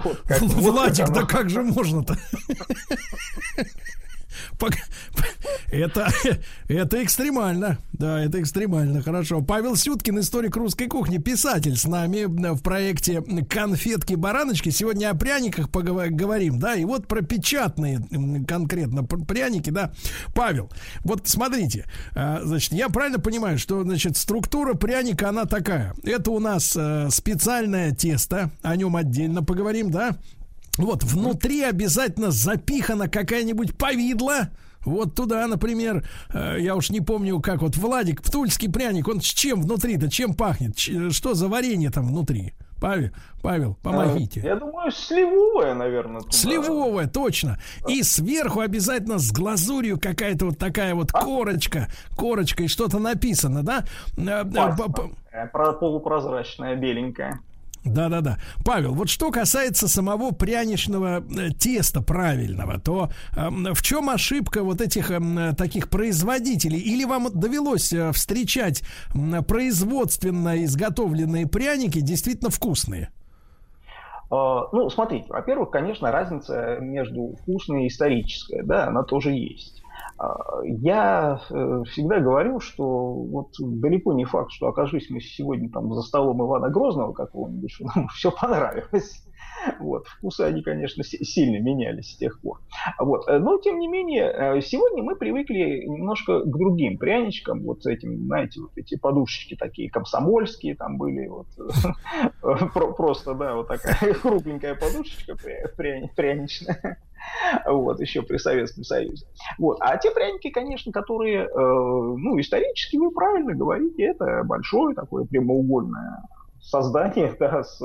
Вот, как, Владик, вот да как же можно-то? Это, это экстремально. Да, это экстремально. Хорошо. Павел Сюткин, историк русской кухни, писатель с нами в проекте «Конфетки-бараночки». Сегодня о пряниках поговорим, да, и вот про печатные конкретно пряники, да. Павел, вот смотрите, а, значит, я правильно понимаю, что, значит, структура пряника, она такая. Это у нас э, специальное тесто, о нем отдельно поговорим, да. Вот внутри обязательно запихана какая-нибудь повидла. Вот туда, например, э, я уж не помню, как вот Владик, тульский пряник, он с чем внутри-то, чем пахнет? Что за варенье там внутри? Павел, Павел, помогите. Я думаю, сливовое, наверное. Туда. Сливовое, точно. И сверху обязательно с глазурью какая-то вот такая вот а? корочка, корочка и что-то написано, да? Э, э, про полупрозрачная, беленькая. Да-да-да. Павел, вот что касается самого пряничного э, теста правильного, то э, в чем ошибка вот этих э, таких производителей? Или вам довелось э, встречать э, производственно изготовленные пряники действительно вкусные? Uh, ну, смотрите, во-первых, конечно, разница между вкусной и исторической, да, она тоже есть. А, я э, всегда говорю, что вот далеко не факт, что окажись мы сегодня там за столом Ивана Грозного какого-нибудь, что нам все понравилось. Вот. Вкусы, они, конечно, сильно менялись с тех пор. Вот. Но, тем не менее, э, сегодня мы привыкли немножко к другим пряничкам. Вот с этим, знаете, вот эти подушечки такие комсомольские там были. Вот. Просто, да, вот такая кругленькая подушечка пряничная. Вот, еще при Советском Союзе. Вот. А те пряники, конечно, которые, э, ну, исторически вы правильно говорите, это большое такое прямоугольное создание, да, с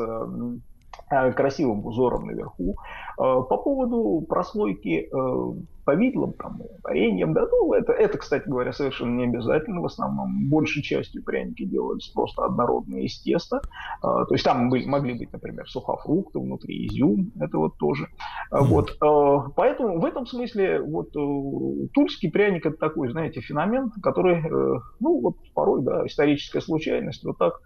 красивым узором наверху. Э, по поводу прослойки э, повидлом, там, вареньем, да, ну, это, это, кстати говоря, совершенно не обязательно. В основном большей частью пряники делались просто однородные из теста. То есть там были, могли быть, например, сухофрукты внутри, изюм, это вот тоже. Вот, поэтому в этом смысле вот тульский пряник это такой, знаете, феномен, который, ну, вот порой, да, историческая случайность, вот так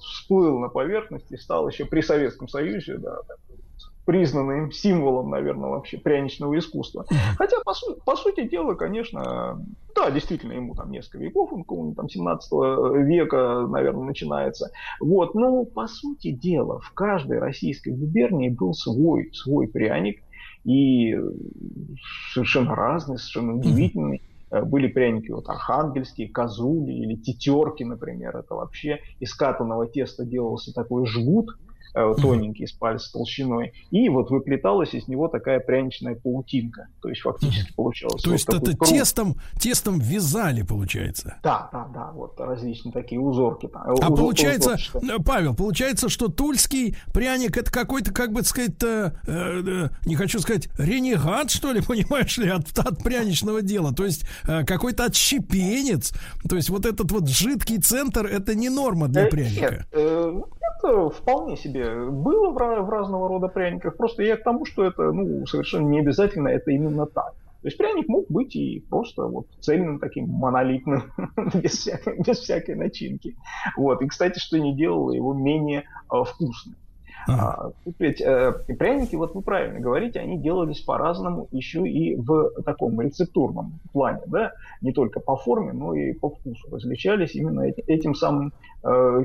всплыл на поверхность и стал еще при Советском Союзе, да, признанным символом, наверное, вообще пряничного искусства. Хотя, по, су- по сути дела, конечно, да, действительно, ему там несколько веков, он там 17 века, наверное, начинается. Вот, но по сути дела, в каждой российской губернии был свой, свой пряник, и совершенно разный, совершенно удивительный. Были пряники вот архангельские, козули или тетерки, например. Это вообще из катанного теста делался такой жгут, Э, тоненький с пальца толщиной, и вот выплеталась из него такая пряничная паутинка. То есть фактически получалось. То вот есть это круг. тестом, тестом вязали, получается? Да, да, да, вот различные такие узорки. Там, а узор, получается, узорчика. Э, Павел, получается, что тульский пряник это какой-то, как бы сказать, э, э, не хочу сказать, ренегат, что ли, понимаешь ли, от, от пряничного дела. То есть э, какой-то отщепенец. То есть вот этот вот жидкий центр это не норма для пряника. Нет, э, это вполне себе было в, в разного рода пряниках. Просто я к тому, что это ну, совершенно не обязательно это именно так. То есть пряник мог быть и просто вот цельным таким монолитным, без, всякой, без всякой начинки. Вот. И, кстати, что не делало его менее э, вкусным. А, ведь э, пряники, вот вы правильно говорите, они делались по-разному еще и в таком рецептурном плане, да, не только по форме, но и по вкусу различались именно этим, этим самым э,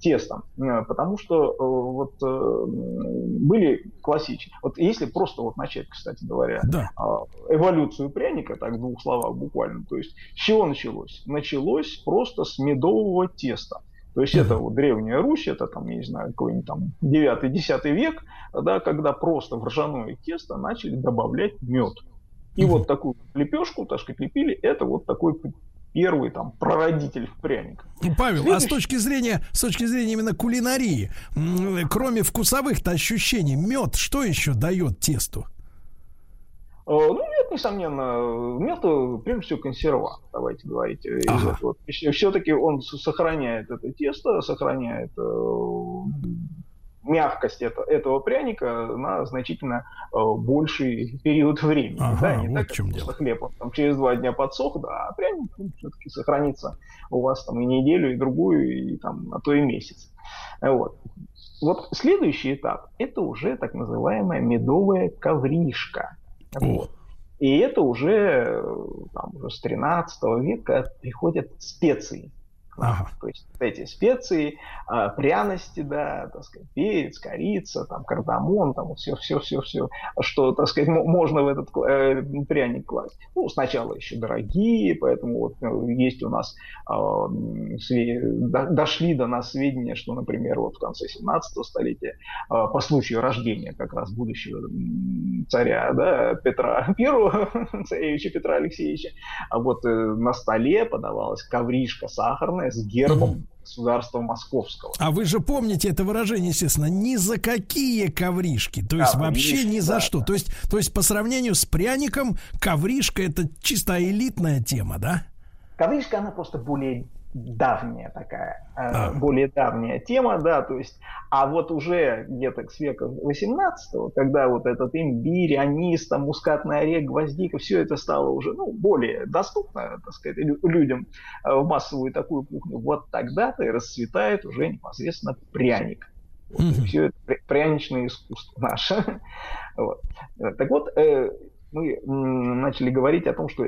тестом, э, потому что э, вот э, были классические, вот если просто вот начать, кстати говоря, да. э, эволюцию пряника, так в двух словах буквально, то есть с чего началось? Началось просто с медового теста. То есть это вот древняя Русь, это там, я не знаю, какой-нибудь там 9-10 век, да, когда просто в ржаное тесто начали добавлять мед. И вот такую лепешку, так сказать, лепили, это вот такой первый там прародитель пряника. Павел, Следующий... а с точки зрения, с точки зрения именно кулинарии, кроме вкусовых-то ощущений, мед что еще дает тесту? Э, ну, несомненно, мед, э, прежде всего, консерва, давайте говорить. Ага. Вот. Все-таки он сохраняет это тесто, сохраняет мягкость это, этого пряника на значительно э, больший период времени. Ага, да, не вот так, в чем дело. Хлеб он, там, через два дня подсох, да, а пряник ну, все-таки сохранится у вас там и неделю, и другую, и там, а то и месяц. Вот. Вот следующий этап – это уже так называемая медовая ковришка. Вот. И это уже, э, там, уже с 13 века приходят специи. Ага. То есть эти специи, э, пряности, да, так сказать, перец, корица, там, кардамон, там, все, все, все, все, что, так сказать, можно в этот э, пряник класть. Ну, сначала еще дорогие, поэтому вот э, есть у нас, све- дошли до нас сведения, что, например, вот в конце 17 столетия, э, по случаю рождения как раз будущего царя, да, Петра Первого, царевича Петра Алексеевича, а вот э, на столе подавалась ковришка сахарная, с гербом государства московского. А вы же помните это выражение, естественно, ни за какие ковришки, то есть ковришки, вообще ни за да, что. Да. То есть, то есть по сравнению с пряником, ковришка это чисто элитная тема, да? Ковришка, она просто более давняя такая, э, а. более давняя тема, да, то есть, а вот уже где-то с века 18 когда вот этот имбирь, анис, там, мускатный орех, гвоздика, все это стало уже, ну, более доступно, так сказать, людям э, в массовую такую кухню, вот тогда-то и расцветает уже непосредственно пряник. Вот, mm-hmm. Все это пряничное искусство наше. вот. Так вот, э, мы начали говорить о том, что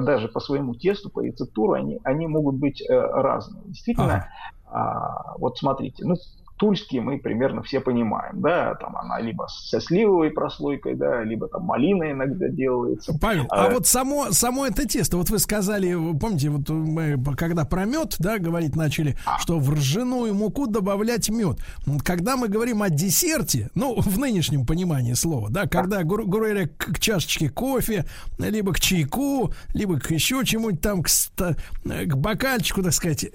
даже по своему тесту, по рецептуру, они, они могут быть э, разные. Действительно, ага. вот смотрите, ну, тульские мы примерно все понимаем, да, там она либо со сливовой прослойкой, да, либо там малина иногда делается. Павел, а, а вот само, само это тесто, вот вы сказали, помните, вот мы когда про мед, да, говорить начали, а. что в ржаную муку добавлять мед. Когда мы говорим о десерте, ну, в нынешнем понимании слова, да, когда, а. грубо говоря, к чашечке кофе, либо к чайку, либо к еще чему-нибудь там, к, к бокальчику, так сказать,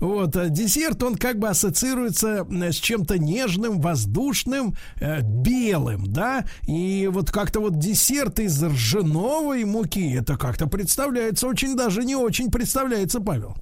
вот, а десерт, он как бы ассоциируется с чем-то нежным, воздушным, э, белым, да, и вот как-то вот десерт из ржановой муки, это как-то представляется очень даже не очень представляется, Павел.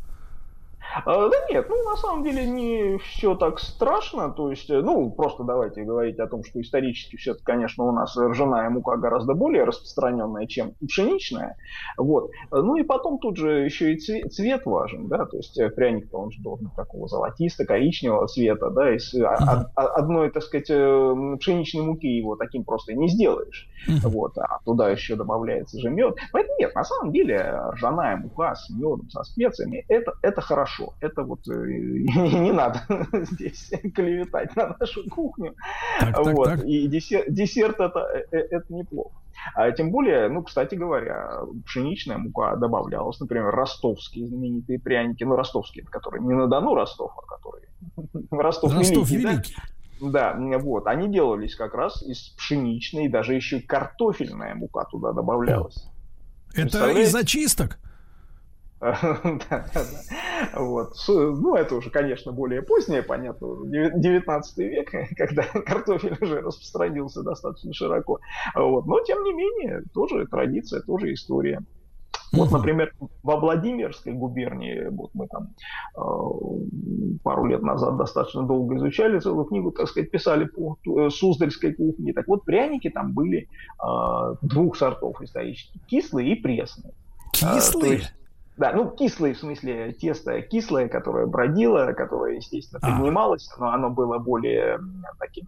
А, да нет, ну на самом деле не все так страшно. То есть, э, ну, просто давайте говорить о том, что исторически все-таки, конечно, у нас ржаная мука гораздо более распространенная, чем пшеничная. Вот. Ну и потом тут же еще и цвет, цвет важен, да, то есть э, пряник-то он же должен такого золотисто-коричневого цвета, да, из uh-huh. одной, так сказать, э, пшеничной муки его таким просто не сделаешь. Uh-huh. Вот, а туда еще добавляется же мед. Поэтому нет, на самом деле ржаная мука с медом, со специями, это, это хорошо это вот э, не надо здесь клеветать на нашу кухню. Так, вот. так. И десерт, десерт это, э, э, это неплохо. А тем более, ну, кстати говоря, пшеничная мука добавлялась, например, ростовские знаменитые пряники, ну, ростовские, которые не на Дону Ростов, а которые Ростов, Ростов Великий, Великий. Да? Да, вот, они делались как раз из пшеничной, даже еще картофельная мука туда добавлялась. Это из зачисток? Вот. Ну, это уже, конечно, более позднее, понятно, 19 век, когда картофель уже распространился достаточно широко. Вот. Но, тем не менее, тоже традиция, тоже история. Вот, например, во Владимирской губернии, вот мы там э, пару лет назад достаточно долго изучали целую книгу, так сказать, писали по э, Суздальской кухне. Так вот, пряники там были э, двух сортов исторически, кислые и пресные. Кислые? Есть, да, ну кислое, в смысле тесто кислое, которое бродило, которое, естественно, поднималось, но оно было более таким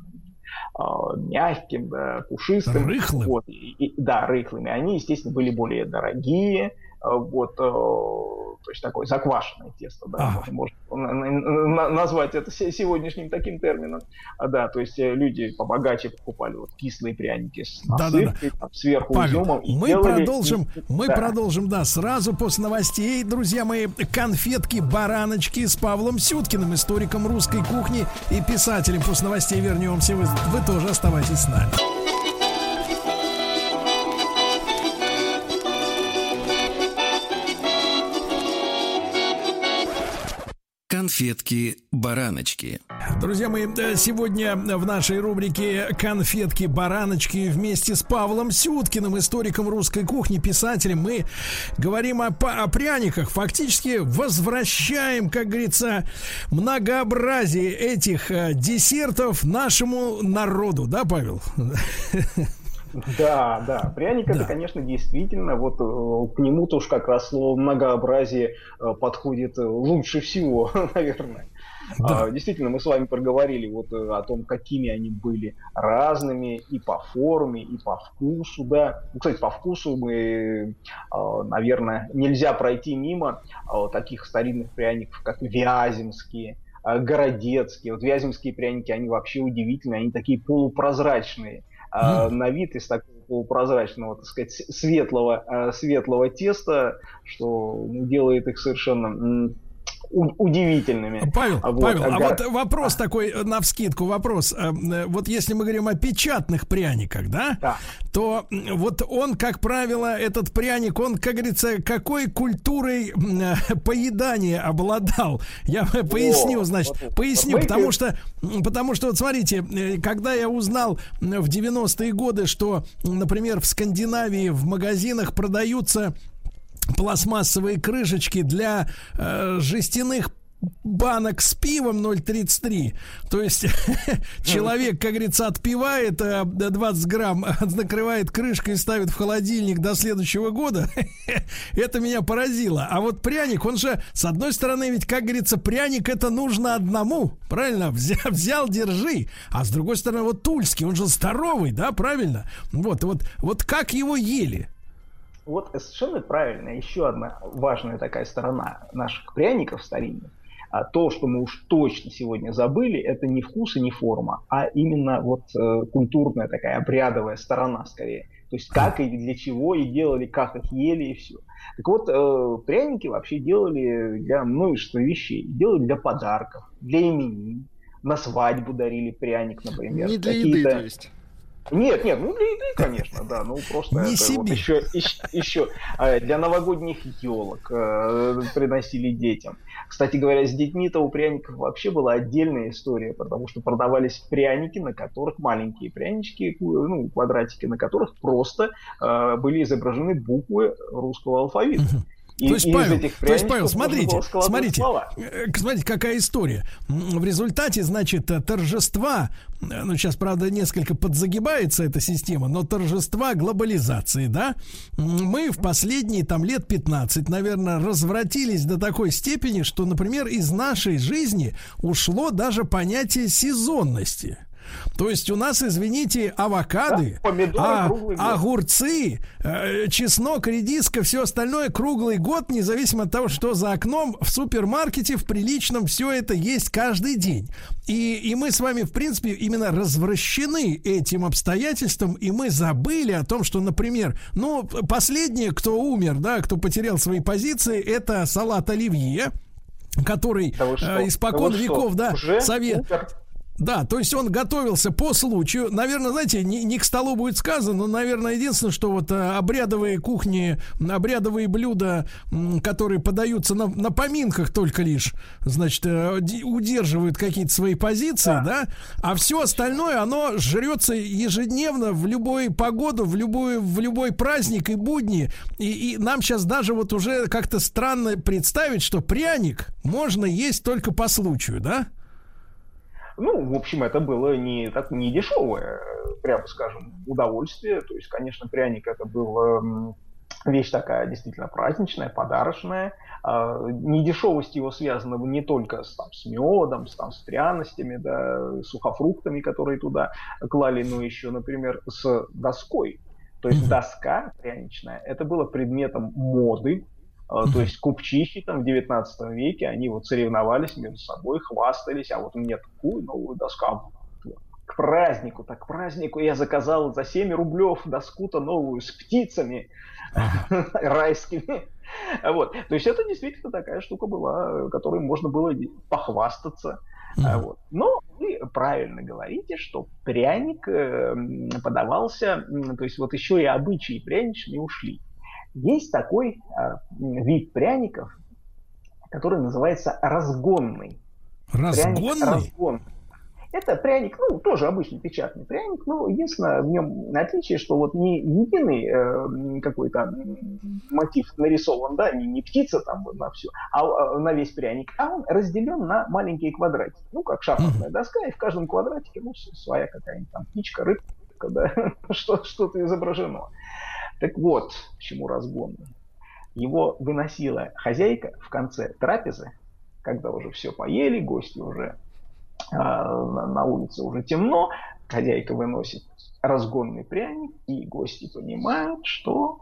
э, мягким, да, пушистым. Рыхлым? Вот, и, да, рыхлыми. Они, естественно, были более дорогие, вот, э, то есть такое заквашенное тесто, да, ага. можно, назвать это сегодняшним таким термином, а, да, то есть э, люди побогаче покупали вот кислые пряники с насыпкой, да, да, да. Сверху Павел, изюмом. мы делали... продолжим, мы да. продолжим, да, сразу после новостей, друзья мои, конфетки-бараночки с Павлом Сюткиным, историком русской кухни и писателем. После новостей вернемся, вы, вы тоже оставайтесь с нами. Конфетки-бараночки. Друзья мои, э, сегодня в нашей рубрике «Конфетки-бараночки» вместе с Павлом Сюткиным, историком русской кухни, писателем, мы говорим о, о пряниках. Фактически возвращаем, как говорится, многообразие этих э, десертов нашему народу. Да, Павел? Да, да. Пряник да. это, конечно, действительно, вот э, к нему-то уж как раз слово многообразие подходит лучше всего, наверное. Да. А, действительно, мы с вами проговорили вот э, о том, какими они были разными и по форме, и по вкусу, да. Ну, кстати, по вкусу мы, наверное, нельзя пройти мимо таких старинных пряников, как вяземские, городецкие. Вот вяземские пряники, они вообще удивительные, они такие полупрозрачные. Mm. На вид из такого полупрозрачного, так сказать, светлого, светлого теста, что ну, делает их совершенно удивительными. Павел, вот, Павел, а вот вопрос такой э, на вскидку вопрос. Э, э, вот если мы говорим о печатных пряниках, да, да, то вот он, как правило, этот пряник, он, как говорится, какой культурой поедания обладал? Я поясню, значит, поясню, потому что, потому что, вот смотрите, когда я узнал в 90-е годы, что, например, в Скандинавии в магазинах продаются пластмассовые крышечки для э, жестяных банок с пивом 0,33. То есть человек, как говорится, отпивает 20 э, грамм, накрывает крышкой и ставит в холодильник до следующего года. это меня поразило. А вот пряник, он же, с одной стороны, ведь, как говорится, пряник это нужно одному. Правильно? Взял, взял держи. А с другой стороны, вот тульский, он же здоровый, да, правильно? Вот, вот, вот как его ели? Вот совершенно правильно. Еще одна важная такая сторона наших пряников старинных. А то, что мы уж точно сегодня забыли, это не вкус и не форма, а именно вот э, культурная такая обрядовая сторона скорее. То есть как и для чего и делали, как их ели и все. Так вот, э, пряники вообще делали для множества вещей. Делали для подарков, для именин, на свадьбу дарили пряник, например. Не для еды, то есть. Нет, нет, ну для еды, конечно, да, ну просто Не это себе. вот еще, еще, еще а, для новогодних елок э, приносили детям. Кстати говоря, с детьми-то у пряников вообще была отдельная история, потому что продавались пряники, на которых маленькие прянички, ну квадратики, на которых просто э, были изображены буквы русского алфавита. И, то есть, Павел, то есть, Павел, смотрите, смотрите, э, смотрите, какая история. В результате, значит, э, торжества, э, ну, сейчас, правда, несколько подзагибается эта система, но торжества глобализации, да, мы в последние, там, лет 15, наверное, развратились до такой степени, что, например, из нашей жизни ушло даже понятие сезонности. То есть у нас, извините, авокады, да, а, огурцы, э, чеснок, редиска, все остальное круглый год, независимо от того, что за окном, в супермаркете, в приличном, все это есть каждый день. И, и мы с вами, в принципе, именно развращены этим обстоятельством, и мы забыли о том, что, например, ну, последнее, кто умер, да, кто потерял свои позиции, это салат оливье, который да э, испокон да веков, да, совет. Умер? Да, то есть он готовился по случаю. Наверное, знаете, не, не к столу будет сказано, но, наверное, единственное, что вот э, обрядовые кухни, обрядовые блюда, которые подаются на, на поминках только лишь, значит, э, удерживают какие-то свои позиции, да. да, а все остальное, оно жрется ежедневно в любую погоду, в любой, в любой праздник и будни. И, и нам сейчас даже вот уже как-то странно представить, что пряник можно есть только по случаю, да? Ну, в общем, это было не, так, не дешевое, прямо скажем, удовольствие. То есть, конечно, пряник это был вещь такая действительно праздничная, подарочная. А, недешевость его связана не только с, там, с медом, с, там, с пряностями, да, сухофруктами, которые туда клали, но еще, например, с доской. То есть доска пряничная, это было предметом моды, то есть купчихи там в 19 веке, они вот соревновались между собой, хвастались, а вот у меня такую новую доску, а к празднику, так к празднику я заказал за 7 рублев доску-то новую с птицами райскими. Вот. То есть это действительно такая штука была, которой можно было похвастаться. Вот. Но вы правильно говорите, что пряник э, подавался, то есть вот еще и обычаи пряничные ушли. Есть такой э, вид пряников, который называется разгонный. Разгонный? Пряник разгон. Это пряник, ну, тоже обычный печатный пряник, но единственное в нем отличие, что вот не единый э, какой-то мотив нарисован, да, не, не птица там вот на все, а, а на весь пряник, а он разделен на маленькие квадратики, ну, как шахматная доска, и в каждом квадратике, ну, своя какая-нибудь там птичка, рыбка, да, что, что-то изображено. Так вот, к чему разгон. Его выносила хозяйка в конце трапезы, когда уже все поели, гости уже э, на, улице уже темно, хозяйка выносит разгонный пряник, и гости понимают, что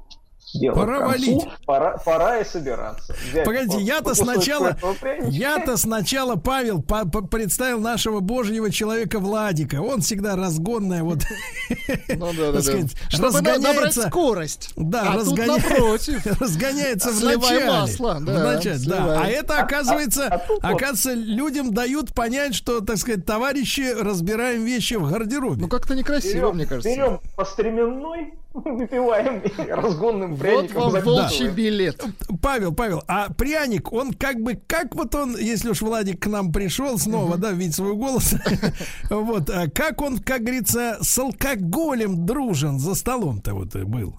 Дело пора концу, валить. Пора, пора и собираться. Взять Погодите, я-то сначала, я-то сначала, Павел, по -по представил нашего божьего человека Владика. Он всегда разгонная, вот, ну, да, да, сказать, да. Скорость. Да, а разгоня... тут разгоняется в начале. масло. Да, в начале, да. А это, оказывается, а, а, а оказывается, людям дают понять, что, так сказать, товарищи, разбираем вещи в гардеробе. Ну, как-то некрасиво, берем, мне кажется. Берем по стременной, выпиваем разгонным пряником. Вот вам волчий билет. Павел, Павел, а пряник, он как бы, как вот он, если уж Владик к нам пришел снова, да, видеть свой голос, вот, а как он, как говорится, с алкоголем дружен за столом-то вот был?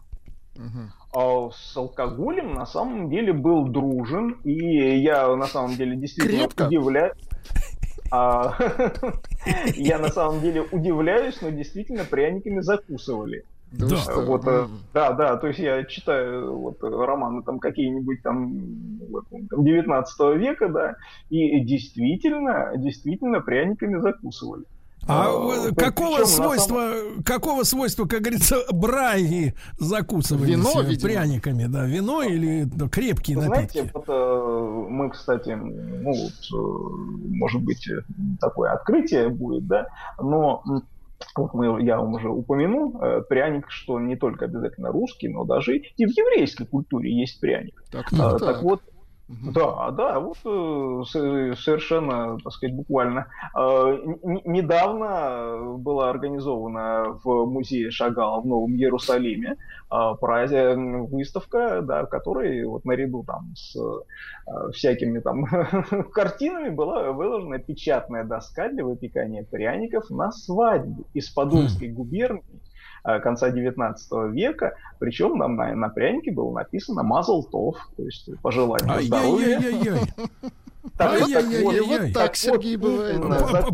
А с алкоголем на самом деле был дружен, и я на самом деле действительно Крепко? удивляюсь. А, я на самом деле удивляюсь, но действительно пряниками закусывали. Да, да. Вот, mm. да, да, то есть я читаю вот романы там какие-нибудь там, вот, там 19 века, да, и действительно, действительно пряниками закусывали. А, а какого причем, свойства, самом... какого свойства, как говорится, браги закусывались Вино, видимо. пряниками, да, вино или да, крепкие Вы напитки? Знаете, вот, э, мы, кстати, ну, вот, э, может быть, такое открытие будет, да, но вот мы, я вам уже упомянул, э, пряник, что не только обязательно русский, но даже и в еврейской культуре есть пряник. Так, так, так. так вот. Да, да, вот э, совершенно, так сказать, буквально. Э, недавно была организована в музее Шагала в Новом Иерусалиме э, выставка, да, в которой вот наряду там с всякими там картинами была выложена печатная доска для выпекания пряников на свадьбу из Подольской губернии. Э, конца 19 века. Причем нам на, на прянике было написано «Мазл Тов», то есть пожелание здоровья. Так, вот, так, вот, вот так, Сергей, бывает.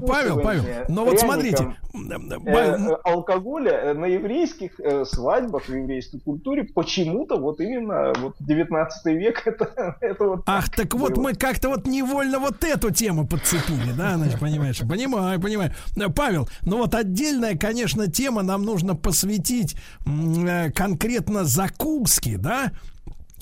Павел, Павел, но вот смотрите. Э, алкоголя э, на еврейских э, свадьбах, в еврейской культуре почему-то вот именно вот 19 век это, это вот... Ах, так вот мы как-то вот невольно вот эту тему подцепили, да, значит, понимаешь? Понимаю, понимаю. Павел, ну вот отдельная, конечно, тема нам нужно посвятить конкретно закуски, да,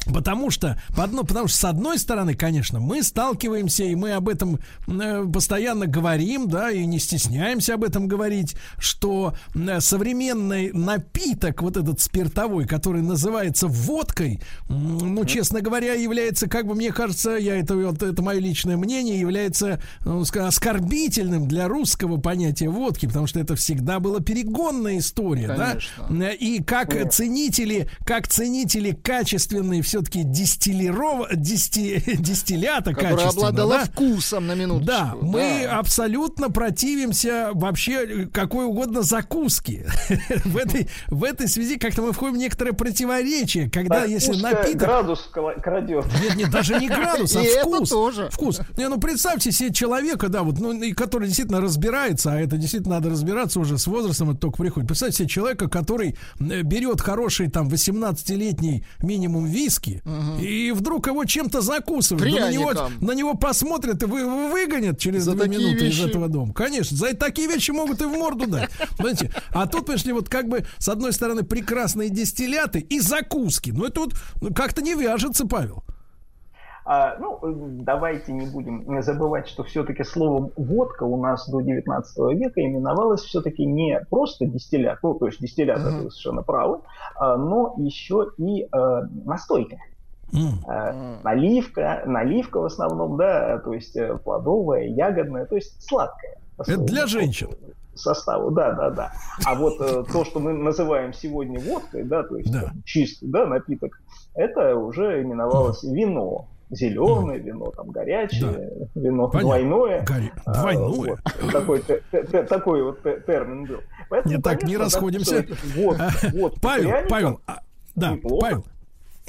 Потому что, потому что, с одной стороны, конечно, мы сталкиваемся, и мы об этом э, постоянно говорим, да, и не стесняемся об этом говорить, что э, современный напиток, вот этот спиртовой, который называется водкой, ну, честно говоря, является, как бы мне кажется, я это, вот, это мое личное мнение, является ну, оскорбительным для русского понятия водки, потому что это всегда была перегонная история, конечно. да, и как ценители, как ценители качественной все-таки дистиллиров... дисти... дистиллята Которая обладала да? вкусом на минуту. Да, да, мы абсолютно противимся вообще какой угодно закуски. в, этой, в этой связи как-то мы входим в некоторое противоречие, когда да, если напиток... градус крадет. Нет, нет, даже не градус, а вкус. тоже. Вкус. Не, ну представьте себе человека, да, вот, ну, который действительно разбирается, а это действительно надо разбираться уже с возрастом, это только приходит. Представьте себе человека, который э, берет хороший там 18-летний минимум виски, виски, угу. и вдруг его чем-то закусывают. Да на, него, на него посмотрят и вы, выгонят через за две минуты вещи... из этого дома. Конечно, за такие вещи могут и в морду дать. Понимаете? А тут, пришли вот как бы, с одной стороны, прекрасные дистилляты и закуски. Но это вот ну, как-то не вяжется, Павел. А, ну, давайте не будем забывать, что все-таки словом водка у нас до 19 века именовалось все-таки не просто дистиллят, ну, то есть дистиллят, uh-huh. это совершенно правы, а, но еще и а, настойка. Mm. Наливка, наливка в основном, да, то есть э, плодовая, ягодная, то есть сладкая. Это для женщин. Составу, да, да, да. А вот э, то, что мы называем сегодня водкой, да, то есть да. чистый, да, напиток, это уже именовалось mm. вино зеленое вино, там горячее, вино двойное. А, Двойное? Вот. Такой, т- т- такой вот термин был. Поэтому, Не так, не конечно, да, расходимся. Вот, вот, Павел, Павел, а, да, неплохо. Павел.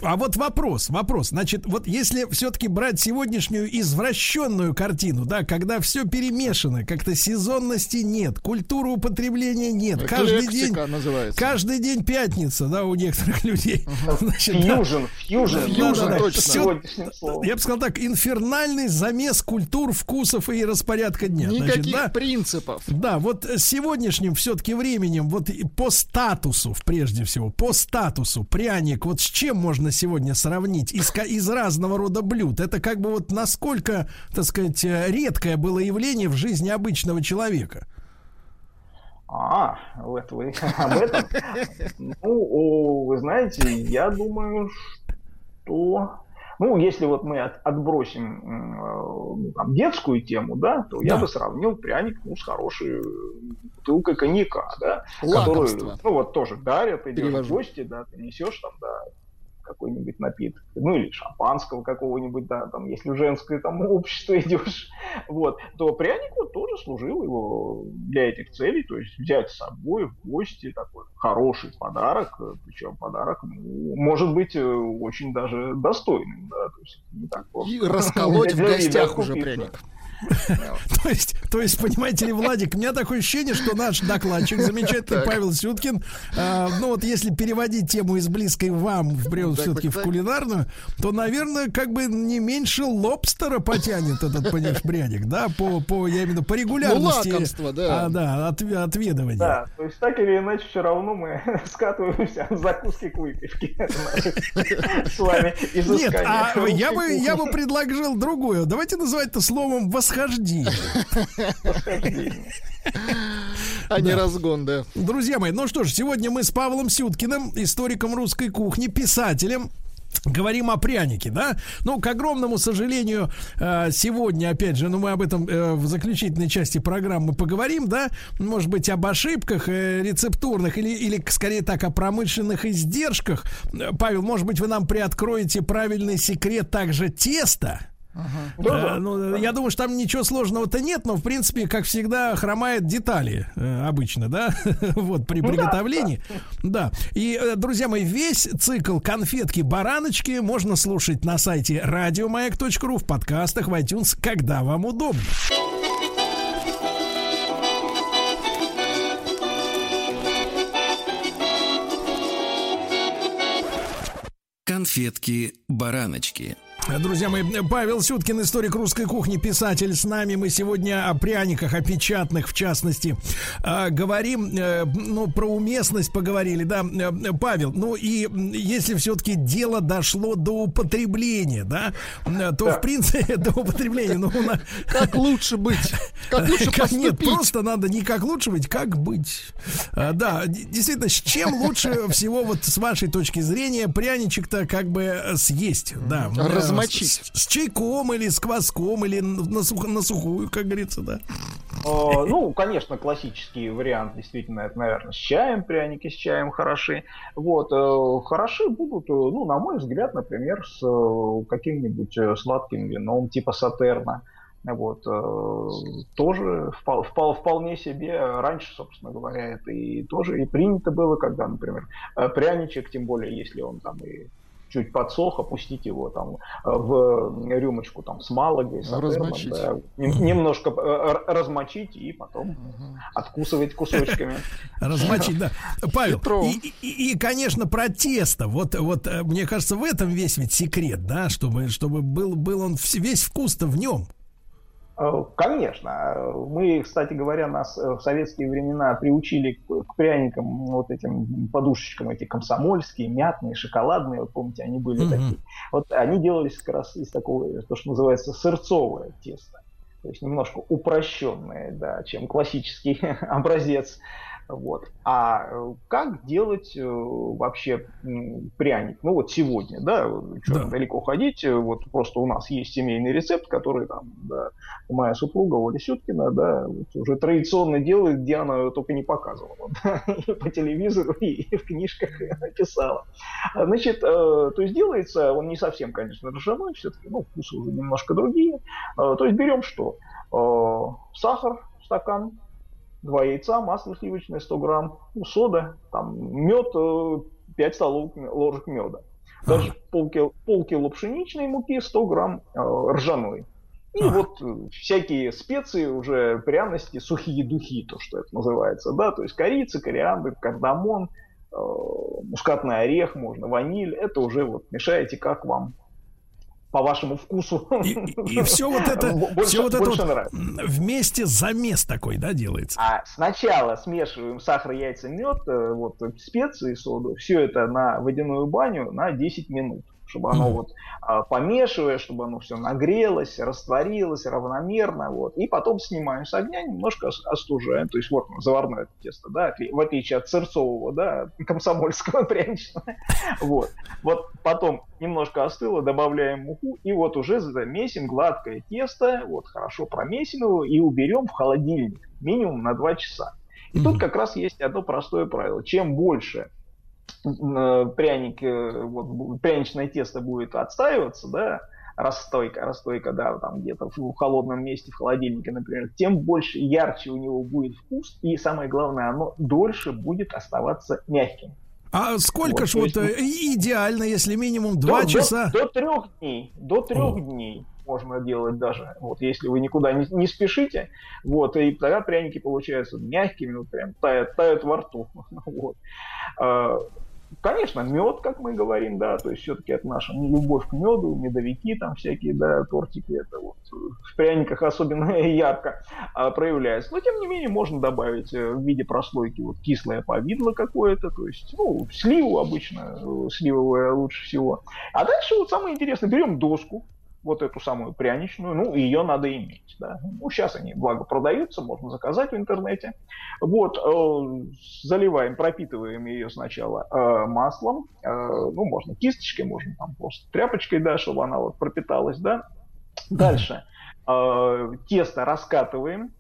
А вот вопрос, вопрос. Значит, вот если все-таки брать сегодняшнюю извращенную картину, да, когда все перемешано, как-то сезонности нет, культуры употребления нет, каждый день, Эклектика называется. каждый день пятница, да, у некоторых людей. Значит, да. Фьюжн, фьюжн, Фьюжн, Да-да-да. точно. Словом. я бы сказал так, инфернальный замес культур, вкусов и распорядка дня. Значит, Никаких да, принципов. да, вот с сегодняшним все-таки временем, вот и по статусу, прежде всего, по статусу, пряник, вот с чем можно сегодня сравнить из, из разного рода блюд? Это как бы вот насколько, так сказать, э, редкое было явление в жизни обычного человека? А, вот вы об этом. Ну, о, вы знаете, я думаю, что... Ну, если вот мы от- отбросим э, ну, там, детскую тему, да, то я Да. бы сравнил пряник ну, с хорошей э, бутылкой коньяка, да, которую, Лакомство. ну, вот тоже дарят, идешь в гости, да, ты несешь там, да, какой-нибудь напиток, ну или шампанского какого-нибудь, да, там, если в женское там общество идешь, вот, то пряник вот тоже служил его для этих целей, то есть взять с собой в гости такой хороший подарок, э, причем подарок, ну, может быть, э, очень даже достойным, да, то есть не так просто. И расколоть в гостях уже пряник. То есть, то есть, понимаете ли, Владик, у меня такое ощущение, что наш докладчик, замечательный. Павел Сюткин, а, ну вот если переводить тему из близкой вам, в все-таки в кулинарную, то, наверное, как бы не меньше лобстера потянет этот, понимаешь, пряник, да, по, по я имею в виду, по регулярности. Ну, лакомство, да. А, да, от- отведывания. Да, то есть так или иначе все равно мы скатываемся от закуски к выпивке с вами Нет, а я бы, я бы предложил другое. Давайте называть это словом восхождение. Восхождение. А не разгон, да. Друзья мои, ну что ж, сегодня мы с Павлом Сюткиным, историком русской кухни, писателем, Говорим о прянике, да? Ну, к огромному сожалению, э, сегодня, опять же, ну, мы об этом э, в заключительной части программы поговорим, да? Может быть, об ошибках э, рецептурных или, или, скорее так, о промышленных издержках. Павел, может быть, вы нам приоткроете правильный секрет также теста? Э, ну, я думаю, что там ничего сложного-то нет, но в принципе, как всегда, хромает детали э, обычно, да, вот при приготовлении. Да. И, э, друзья мои, весь цикл конфетки-бараночки можно слушать на сайте радиомаяк.ру, в подкастах, в iTunes, когда вам удобно. Конфетки-бараночки. Друзья мои, Павел Сюткин, историк русской кухни, писатель с нами. Мы сегодня о пряниках, о печатных, в частности, э, говорим, э, ну, про уместность поговорили, да, Э, Павел, ну и если все-таки дело дошло до употребления, да, то, в принципе, до употребления, ну, на- Как лучше быть? Как лучше как- Нет, просто надо не как лучше быть, как быть. Да, действительно, с чем лучше всего, вот с вашей точки зрения, пряничек-то как бы съесть, да. Размочить. С, с чайком или с кваском, или на, сухо- на сухую, как говорится, да. Э, Ну, конечно, классический вариант, действительно, это, наверное, с чаем, пряники с чаем хороши. Вот, э, хороши будут, э, ну, на мой взгляд, например, с э, каким-нибудь сладким вином, типа сатерна. Вот, э, тоже впол- впол- вполне себе раньше, собственно говоря, это и тоже и принято было, когда, например, пряничек, тем более, если он там и чуть подсох, опустить его там э, в рюмочку там с малагой, с Размочить. да, нем- немножко э, размочить и потом откусывать кусочками. Размочить, да. Павел, и, и- и, конечно, про тесто. Вот, вот, э, мне кажется, в этом весь ведь секрет, да, чтобы, чтобы был, был он весь вкус-то в нем. Э, Конечно. Мы, кстати говоря, нас э, в советские времена приучили к, пряникам, вот этим подушечкам, эти комсомольские, мятные, шоколадные, вот помните, они были Мгм. такие. Вот они делались как раз из такого, то, что называется сырцовое тесто. То есть немножко упрощенное, да, чем классический образец. Вот. А э, как делать э, вообще пряник? Ну вот сегодня, да, что Да. далеко ходить, э, вот просто у нас есть семейный рецепт, который там, да, моя супруга Оля Сюткина, да, вот уже традиционно делает, где она только не показывала, да, и по телевизору, и в книжках писала. Значит, э, то есть делается, он не совсем, конечно, ржаной, все-таки, ну, вкусы уже немножко другие. Э, То есть берем что? Э, Сахар, стакан, два яйца, масло сливочное 100 грамм, ну, сода, там, мед, 5 столовых м- ложек меда. Дальше полкило, полкило пшеничной муки, 100 грамм э, ржаной. И Ага. вот э, всякие специи, уже пряности, сухие духи, то, что это называется, да, то есть корица, кориандр, кардамон, э, мускатный орех, можно ваниль, это уже вот мешаете, как вам по вашему вкусу. И, все вот это, Больше- все вот это вот нравится. вместе замес такой, да, делается. А сначала смешиваем сахар, яйца, мед, э, вот специи, соду, все это на водяную баню на 10 минут, чтобы оно вот а, помешивая, чтобы оно все нагрелось, растворилось равномерно, вот, и потом снимаем с огня, немножко ос- остужаем, то есть вот заварное тесто, да, в отличие от сырцового, да, комсомольского пряничного, вот, вот потом немножко остыло, добавляем муку, и вот уже замесим гладкое тесто, вот хорошо промесим его и уберем в холодильник минимум на 2 часа. И тут как раз есть одно простое правило. Чем больше э, пряник, э, вот, пряничное тесто будет отстаиваться, да, расстойка, расстойка, да, там где-то в, холодном месте, в холодильнике, например, тем больше, ярче у него будет вкус, и самое главное, оно дольше будет оставаться мягким. А сколько Вот, ж вот есть, э, идеально, если минимум два До- до- часа? До, трех дней. До трех О. дней можно делать даже. Вот если вы никуда не, не спешите, вот, и тогда пряники получаются мягкими, вот прям тают, тают во рту. Вот. Конечно, мед, как мы говорим, да, то есть все-таки это наша любовь к меду, медовики там всякие, да, тортики, это вот э, в пряниках особенно ярко а, проявляется. Но тем не менее можно добавить э, в виде прослойки вот кислое повидло какое-то, то есть, ну, сливу обычно, э, сливовое лучше всего. А дальше вот самое интересное, берем доску, вот эту самую пряничную, ну, ее надо иметь, да. Ну, сейчас они, благо, продаются, можно заказать в интернете. Вот, э, заливаем, пропитываем ее сначала э, маслом, э, ну, можно кисточкой, можно там просто тряпочкой, да, чтобы она вот пропиталась, да. Дальше э, тесто раскатываем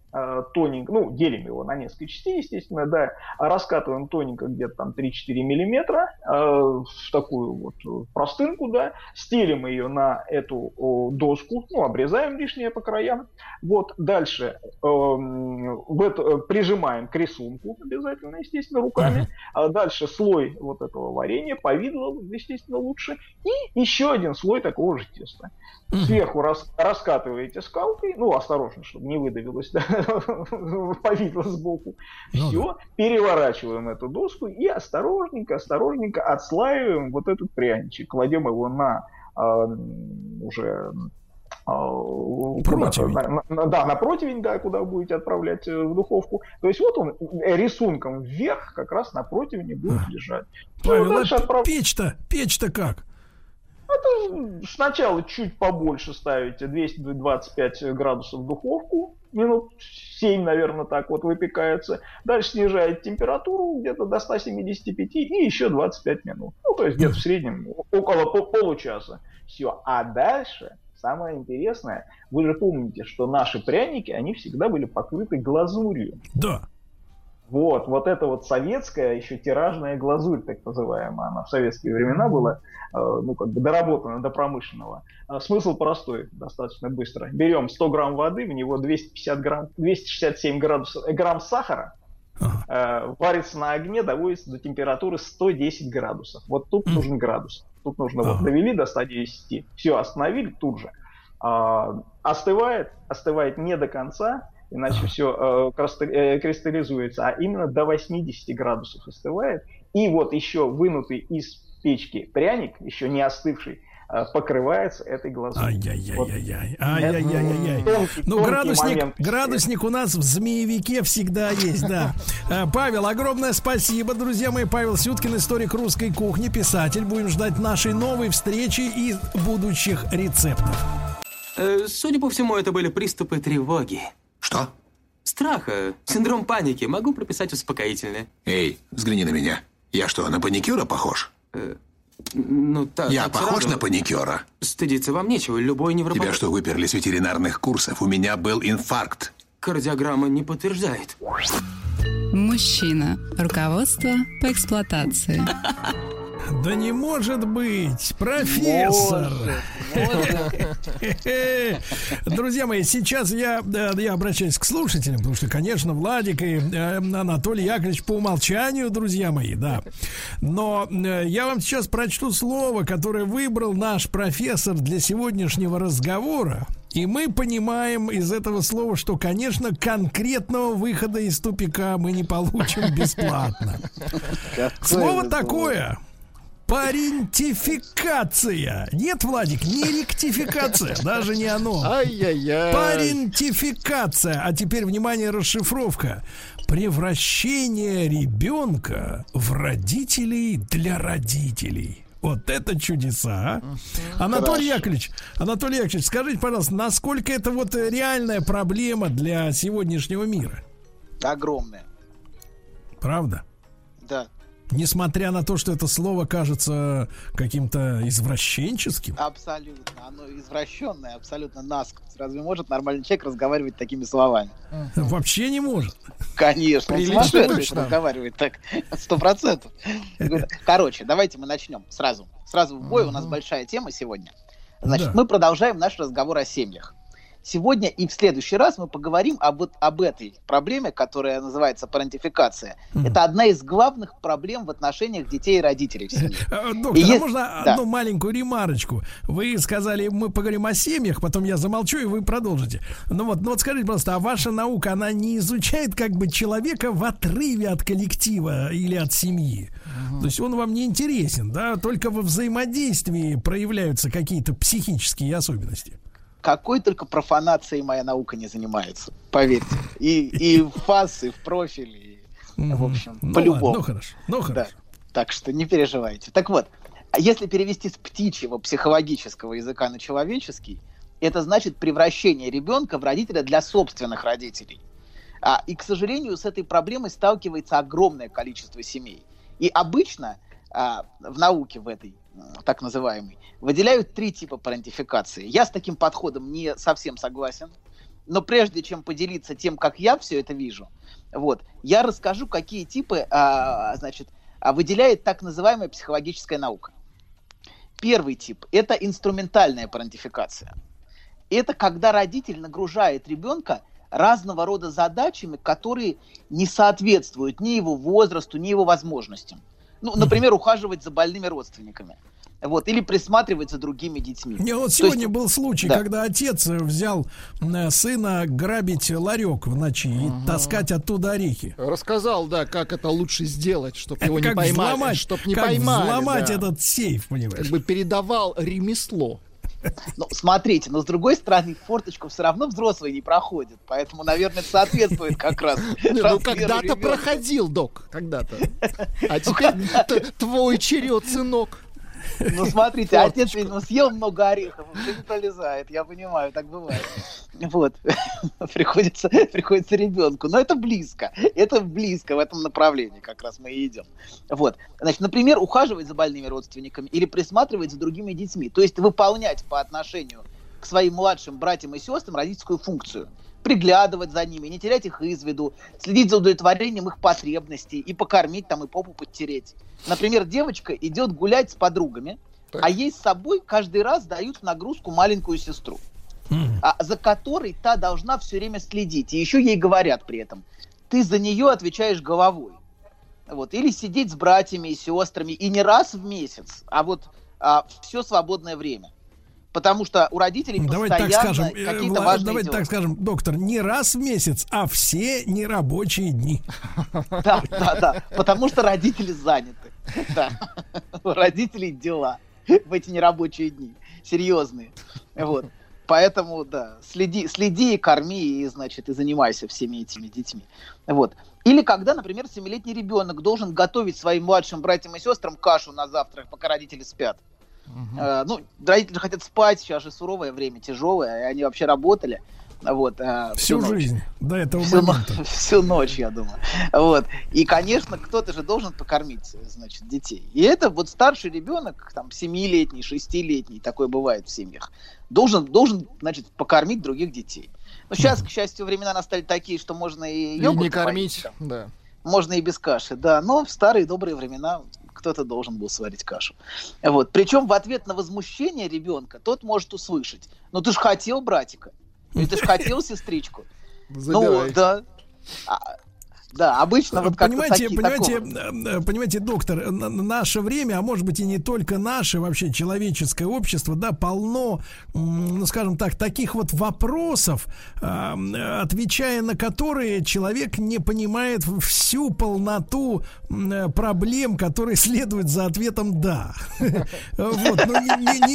тоненько, ну, делим его на несколько частей, естественно, да, раскатываем тоненько где-то там 3-4 миллиметра э, в такую вот э, простынку, да, стелим ее на эту о, доску, ну, обрезаем лишнее по краям, вот, дальше эм, в это, э, прижимаем к рисунку обязательно, естественно, руками, а дальше слой вот этого варенья, повидло, естественно, лучше, и еще один слой такого же теста. Сверху рас- раскатываете скалкой, ну, осторожно, чтобы не выдавилось да, повидло сбоку. Ну Все, переворачиваем эту доску и осторожненько, осторожненько отслаиваем вот этот пряничек, кладем его на м, уже а, Противень. на- на- да, на противень, да, куда будете отправлять э, в духовку. То есть вот он э, рисунком вверх как раз на противне будет А. лежать. Ну, Павел, дальше а отправ- печь-то, печь-то как? это сначала чуть побольше ставите, 225 градусов в духовку, минут 7, наверное, так вот выпекается. Дальше снижаете температуру где-то до 175 и еще 25 минут. Ну, то есть где-то в среднем около по- получаса. Все. А дальше самое интересное, вы же помните, что наши пряники, они всегда были покрыты глазурью. Да. Вот, вот это вот советская еще тиражная глазурь, так называемая, она в советские времена была, э, ну, как бы доработана до промышленного. А смысл простой, достаточно быстро. Берем 100 грамм воды, в него 250 грамм, 267 градусов, э, грамм сахара, Ага. э, варится на огне, доводится до температуры 110 градусов. Вот тут нужен градус. Тут нужно вот Ага. довели до 110, все, остановили тут же. А, остывает, остывает не до конца, иначе все кристаллизуется, а именно до 80 градусов остывает. И вот еще вынутый из печки пряник, еще не остывший, э, покрывается этой глазурью. Ай-яй-яй-яй-яй. Ай-яй-яй-яй. Ну, градусник, момент. градусник у нас в змеевике всегда есть, да. Э, Павел, огромное спасибо, друзья мои. Павел Сюткин, историк русской кухни, писатель. Будем ждать нашей новой встречи и будущих рецептов. Э, судя по всему, это были приступы тревоги. Что? Страха, синдром паники. Могу прописать успокоительное. Эй, взгляни на меня. Я что, на паникюра похож? Ну, так, Я так похож сразу. на паникюра? Стыдиться вам нечего. Любой невропат... Тебя что, выперли с ветеринарных курсов? У меня был инфаркт. Кардиограмма не подтверждает. Мужчина. Руководство по эксплуатации. Да не может быть, профессор. Друзья мои, сейчас я, да, я обращаюсь к слушателям, потому что, конечно, Владик и э, Анатолий Яковлевич по умолчанию, друзья мои, да. Но э, я вам сейчас прочту слово, которое выбрал наш профессор для сегодняшнего разговора. И мы понимаем из этого слова, что, конечно, конкретного выхода из тупика мы не получим бесплатно. Слово такое. Парентификация. Нет, Владик, не ректификация, даже не оно. Ай-яй-яй. Парентификация. А теперь, внимание, расшифровка. Превращение ребенка в родителей для родителей. Вот это чудеса, а? Анатолий Яковлевич, Анатолий Яковлевич, скажите, пожалуйста, насколько это вот реальная проблема для сегодняшнего мира? Огромная. Правда? Да. Несмотря на то, что это слово кажется каким-то извращенческим. Абсолютно. Оно извращенное, абсолютно насквозь. Разве может нормальный человек разговаривать такими словами? Вообще не может. Конечно, он Прилично точно. разговаривает так, сто процентов. Короче, давайте мы начнем сразу. Сразу в бой, у нас большая тема сегодня. Значит, Да. мы продолжаем наш разговор о семьях. Сегодня и в следующий раз мы поговорим об, об этой проблеме, которая называется парентификация. Это одна из главных проблем в отношениях детей и родителей в семье. Э, Доктор, а можно да. одну маленькую ремарочку? Вы сказали, мы поговорим о семьях, потом я замолчу, и вы продолжите. Ну вот, ну вот скажите, просто, а ваша наука, она не изучает как бы человека в отрыве от коллектива или от семьи? То есть он вам не интересен, да? Только во взаимодействии проявляются какие-то психические особенности. Какой только профанацией моя наука не занимается, поверьте. И, и в фас, и в профиль, и, в общем, Ну по-любому. ладно, ну хорошо, ну хорошо. Да. Так что не переживайте. Так вот, а если перевести с птичьего психологического языка на человеческий, это значит превращение ребенка в родителя для собственных родителей. А, и, к сожалению, с этой проблемой сталкивается огромное количество семей. И обычно а, в науке в этой, так называемой, выделяют три типа парентификации. Я с таким подходом не совсем согласен. Но прежде чем поделиться тем, как я все это вижу, вот, я расскажу, какие типы, а, значит, а, выделяет так называемая психологическая наука. Первый тип – это инструментальная парентификация. Это когда родитель нагружает ребенка разного рода задачами, которые не соответствуют ни его возрасту, ни его возможностям. Ну, например, ухаживать за больными родственниками. Вот, или присматривать за другими детьми. Не, вот То сегодня есть- был случай, Да. когда отец взял сына грабить ларек в ночи и таскать оттуда орехи. Рассказал, да, как это лучше сделать, чтобы его не поймали. взломать, чтоб не как поймали. взломать да. этот сейф, понимаешь? Как бы передавал ремесло. Ну, смотрите, но с другой стороны, форточку все равно взрослые не проходят, поэтому, наверное, это соответствует как раз. Ну, когда-то проходил, док, когда-то. А теперь т- твой черед, сынок. Ну, смотрите, отец, видимо, съел много орехов, уже не пролезает, я понимаю, так бывает. Вот, приходится, приходится ребенку, но это близко, это близко в этом направлении, как раз мы и идем. Вот, значит, например, ухаживать за больными родственниками или присматривать за другими детьми, то есть выполнять по отношению к своим младшим братьям и сестрам родительскую функцию приглядывать за ними, не терять их из виду, следить за удовлетворением их потребностей и покормить там, и попу подтереть. Например, девочка идет гулять с подругами, а ей с собой каждый раз дают в нагрузку маленькую сестру, а, за которой та должна все время следить. И еще ей говорят при этом, ты за нее отвечаешь головой. Вот. Или сидеть с братьями и сестрами, и не раз в месяц, а вот все свободное время. Потому что у родителей Давайте так постоянно скажем, э, какие-то Влад, важные давайте дела. так скажем, доктор, не раз в месяц, а все нерабочие дни. Да, да, да. Потому что родители заняты. Да. У родителей дела в эти нерабочие дни. Серьезные. Вот. Поэтому, да, следи, следи и корми, и, значит, и занимайся всеми этими детьми. Вот. Или когда, например, семилетний ребенок должен готовить своим младшим братьям и сестрам кашу на завтрак, пока родители спят. Э, ну, родители хотят спать, сейчас же суровое время, тяжелое, и они вообще работали. Вот, а, Всю ночь. жизнь до этого всю, момента. но- всю ночь, я думаю. Вот. И, конечно, кто-то же должен покормить, значит, детей. И это вот старший ребенок, там, семилетний, шестилетний, такое бывает в семьях, должен, должен, значит, покормить других детей. Но сейчас, к счастью, времена настали такие, что можно и И не кормить, там, да. можно и без каши, да. Но в старые добрые времена кто-то должен был сварить кашу. Вот. Причем в ответ на возмущение ребенка тот может услышать, ну ты ж хотел братика, ну ты ж хотел сестричку. Ну, да. Да, обычно вот как-то понимаете, таки- понимаете, такого. э, понимаете, доктор, э, на- наше время, а может быть и не только наше, вообще человеческое общество, да, полно, ну, скажем так, таких вот вопросов, м, отвечая на которые человек не понимает всю полноту э, проблем, которые следуют за ответом «да». Вот, ну,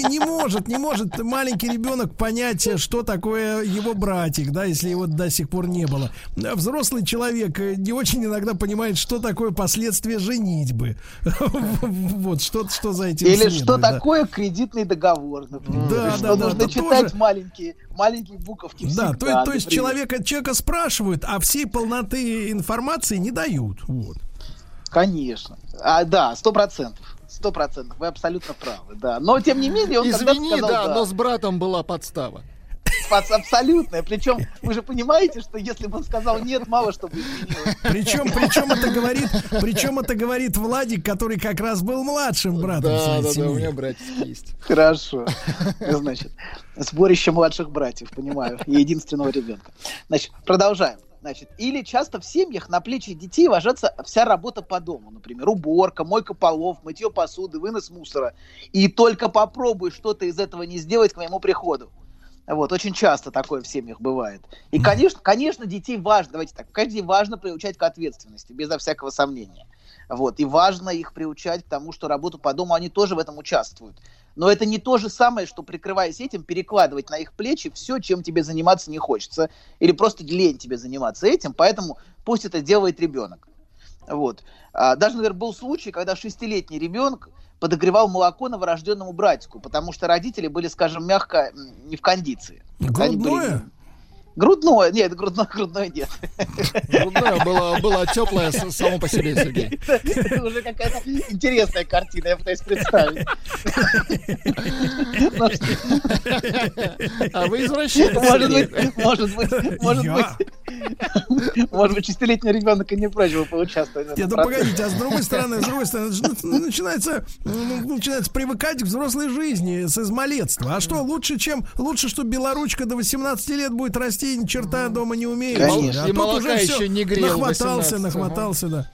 не- может, не может маленький ребенок понять, э, что такое его братик, да, если его до сих пор не было. Взрослый человек э, не очень иногда понимает, что такое последствия женитьбы. Вот, что, что за этим Или что да. такое кредитный договор, например. Да, что да, да, нужно читать тоже- маленькие, маленькие буковки Да, то, есть- то есть например. человека, человека спрашивают, а всей полноты информации не дают. Вот. Конечно. А, да, сто процентов. Сто процентов. Вы абсолютно правы, да. Но, тем не менее, он Извини, сказал да, «да». но с братом была подстава. Аб- Абсолютная. Причем, вы же понимаете, что если бы он сказал нет, мало что бы изменилось. Причем, причем это говорит, причем это говорит Владик, который как раз был младшим братом Да, своей да, да, семьи. у меня братик есть. Хорошо. Значит, сборище младших братьев, понимаю, и единственного ребенка. Значит, продолжаем. Значит, или часто в семьях на плечи детей ложится вся работа по дому. Например, уборка, мойка полов, мытье посуды, вынос мусора. И только попробуй что-то из этого не сделать к моему приходу. Вот, очень часто такое в семьях бывает. И, конечно, конечно, детей важно, давайте так, детей важно приучать к ответственности, безо всякого сомнения. Вот, и важно их приучать к тому, что работу по дому, они тоже в этом участвуют. Но это не то же самое, что, прикрываясь этим, перекладывать на их плечи все, чем тебе заниматься не хочется. Или просто лень тебе заниматься этим, поэтому пусть это делает ребенок. Вот. А, Даже, наверное, был случай, когда шестилетний ребенок подогревал молоко новорожденному братику, потому что родители были, скажем, мягко не в кондиции. Они были- Грудное? Нет, грудное, грудное нет. Грудное было, было теплое само по себе, Сергей. Это уже какая-то интересная картина, я пытаюсь представить. А вы извращенец, Может быть, может быть, может быть. Может быть, шестилетний ребенок и не прочь бы поучаствовать Нет, ну погодите, а с другой стороны, с другой стороны, ну, начинается, ну, начинается привыкать к взрослой жизни с измалетства. А что, лучше, чем, лучше, что белоручка до 18 лет будет расти и ни черта дома не умеет. Конечно. А И тут молока еще не грел Нахватался, 18, нахватался, да.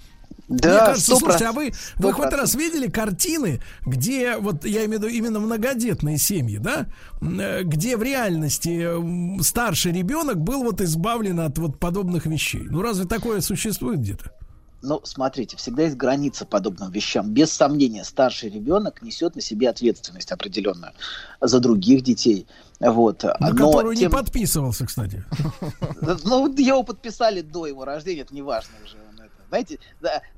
Да, Мне кажется, сто слушайте, а вы, вы хоть раз видели картины, где, вот я имею в виду именно многодетные семьи, да, э, где в реальности старший ребенок был вот избавлен от вот подобных вещей? Ну разве такое существует где-то? Ну, смотрите, всегда есть граница подобным вещам. Без сомнения, старший ребенок несет на себе ответственность определенную за других детей. Вот. На Но которую тем- не подписывался, кстати. Ну, его подписали до его рождения, это не важно уже. Знаете,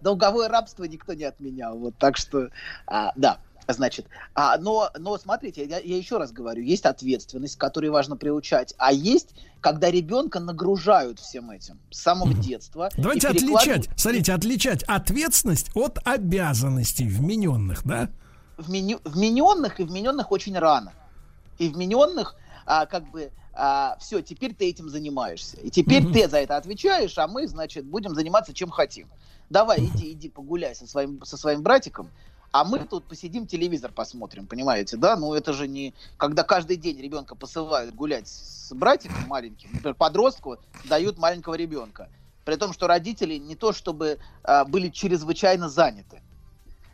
долговое рабство никто не отменял. Вот, так что, а, да. Значит, а, но, но смотрите, я, я еще раз говорю, есть ответственность, к которой важно приучать, а есть, когда ребенка нагружают всем этим с самого детства. и Давайте перекладывают- отличать, смотрите, отличать ответственность от обязанностей вмененных, да? вменю- вмененных и вмененных очень рано. И вмененных, а, как бы, все, теперь ты этим занимаешься. И теперь Мгм. ты за это отвечаешь, а мы, значит, будем заниматься чем хотим. Давай, иди, иди погуляй со своим, со своим братиком, а мы тут посидим, телевизор посмотрим, понимаете, да? Ну, это же не... Когда каждый день ребенка посылают гулять с братиком маленьким, например, подростку дают маленького ребенка. При том, что родители не то чтобы а, были чрезвычайно заняты.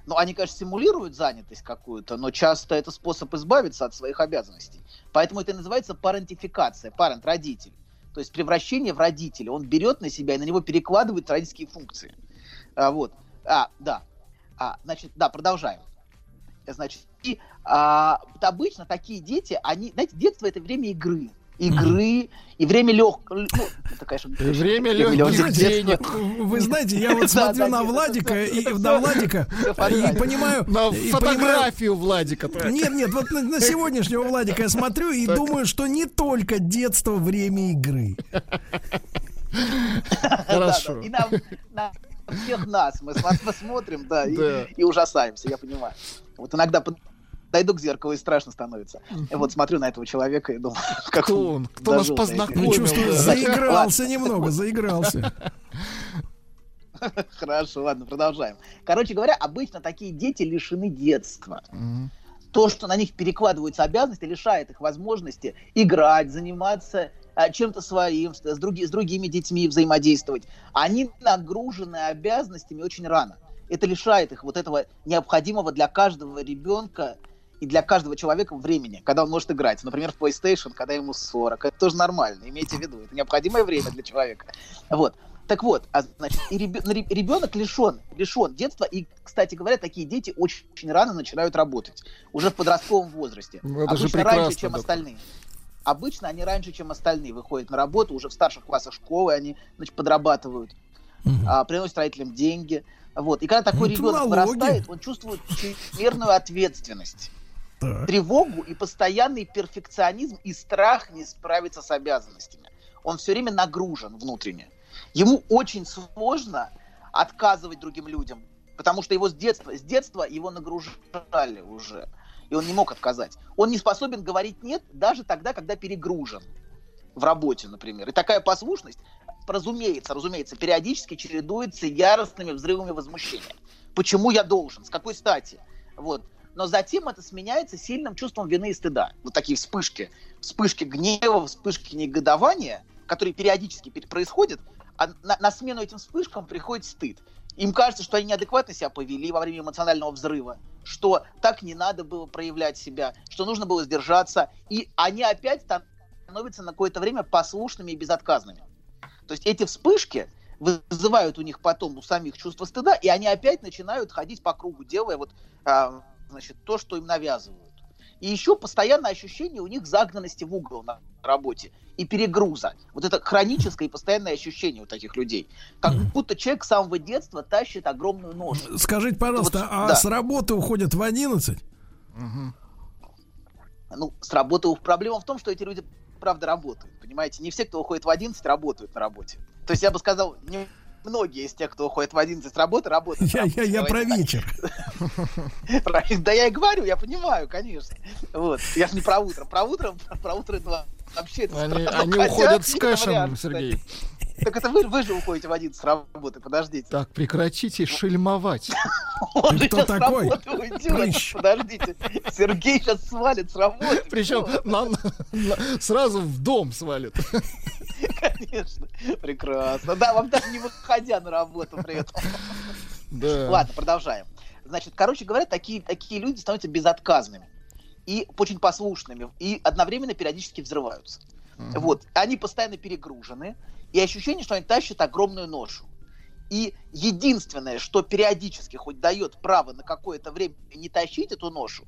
Ну, они, конечно, симулируют занятость какую-то, но часто это способ избавиться от своих обязанностей. Поэтому это называется парентификация, парент, родитель. То есть превращение в родителя. Он берет на себя и на него перекладывает родительские функции. А, вот. А, да. А, значит, да, продолжаем. Значит, и а, вот обычно такие дети, они, знаете, детство это время игры. игры и время лег... Ну, это, конечно, время легких денег. Вы знаете, я вот смотрю на Владика и на Владика и понимаю... На фотографию Владика. Нет, нет, вот на сегодняшнего Владика я смотрю и думаю, что не только детство, время игры. Хорошо. И всех нас мы смотрим, да, и ужасаемся, я понимаю. Вот иногда дойду к зеркалу и страшно становится. И вот смотрю на этого человека и думаю, как кто он, кто нас познакомил. Чувствую, заигрался немного, заигрался. Хорошо, ладно, продолжаем. Короче говоря, обычно такие дети лишены детства. То, что на них перекладываются обязанности, лишает их возможности играть, заниматься чем-то своим, с, други, с другими детьми взаимодействовать. Они нагружены обязанностями очень рано. Это лишает их вот этого необходимого для каждого ребенка и для каждого человека времени, когда он может играть. Например, в PlayStation, когда ему 40. Это тоже нормально, имейте в виду. Это необходимое время для человека. Вот. Так вот, а, значит, и ребенок лишен, лишен детства, и, кстати говоря, такие дети очень, очень рано начинают работать, уже в подростковом возрасте. Ну, это же раньше, чем доктор. остальные. Обычно они раньше, чем остальные, выходят на работу, уже в старших классах школы они значит, подрабатывают, угу. а, приносят родителям деньги. Вот. И когда такой Это ребенок вырастает, он чувствует чрезмерную ответственность Так. тревогу и постоянный перфекционизм и страх не справиться с обязанностями. Он все время нагружен внутренне. Ему очень сложно отказывать другим людям, потому что его с детства, с детства его нагружали уже, и он не мог отказать. Он не способен говорить нет даже тогда, когда перегружен в работе, например. И такая послушность, разумеется, разумеется, периодически чередуется яростными взрывами возмущения. Почему я должен? С какой стати? Вот но затем это сменяется сильным чувством вины и стыда. Вот такие вспышки, вспышки гнева, вспышки негодования, которые периодически происходят, а на, на смену этим вспышкам приходит стыд. Им кажется, что они неадекватно себя повели во время эмоционального взрыва, что так не надо было проявлять себя, что нужно было сдержаться, и они опять становятся на какое-то время послушными и безотказными. То есть эти вспышки вызывают у них потом у самих чувство стыда, и они опять начинают ходить по кругу, делая вот а, значит, то, что им навязывают. И еще постоянное ощущение у них загнанности в угол на работе и перегруза. Вот это хроническое и постоянное ощущение у таких людей. Как будто человек с самого детства тащит огромную ношу. Скажите, пожалуйста, вот, а да. с работы уходят в 11? Угу. Ну, с работы проблема в том, что эти люди правда работают. Понимаете, не все, кто уходит в 11, работают на работе. То есть я бы сказал, не многие из тех, кто уходит в 11 с работы, работают. Я, я, я про вечер. Да я и говорю, я понимаю, конечно. Вот. Я же не про утро. Про утро, про утро это вообще... Они, они уходят с кэшем, Сергей. Так это вы, вы же уходите в 11 с работы, подождите. Так, прекратите шельмовать. Он Ты кто такой? Подождите, Сергей сейчас свалит с работы. Причем сразу в дом свалит. Конечно, прекрасно. Да, вам даже не выходя на работу при этом. Да. Ладно, продолжаем. Значит, короче говоря, такие, такие люди становятся безотказными и очень послушными, и одновременно периодически взрываются. Uh-huh. Вот. Они постоянно перегружены, и ощущение, что они тащат огромную ношу. И единственное, что периодически хоть дает право на какое-то время не тащить эту ношу,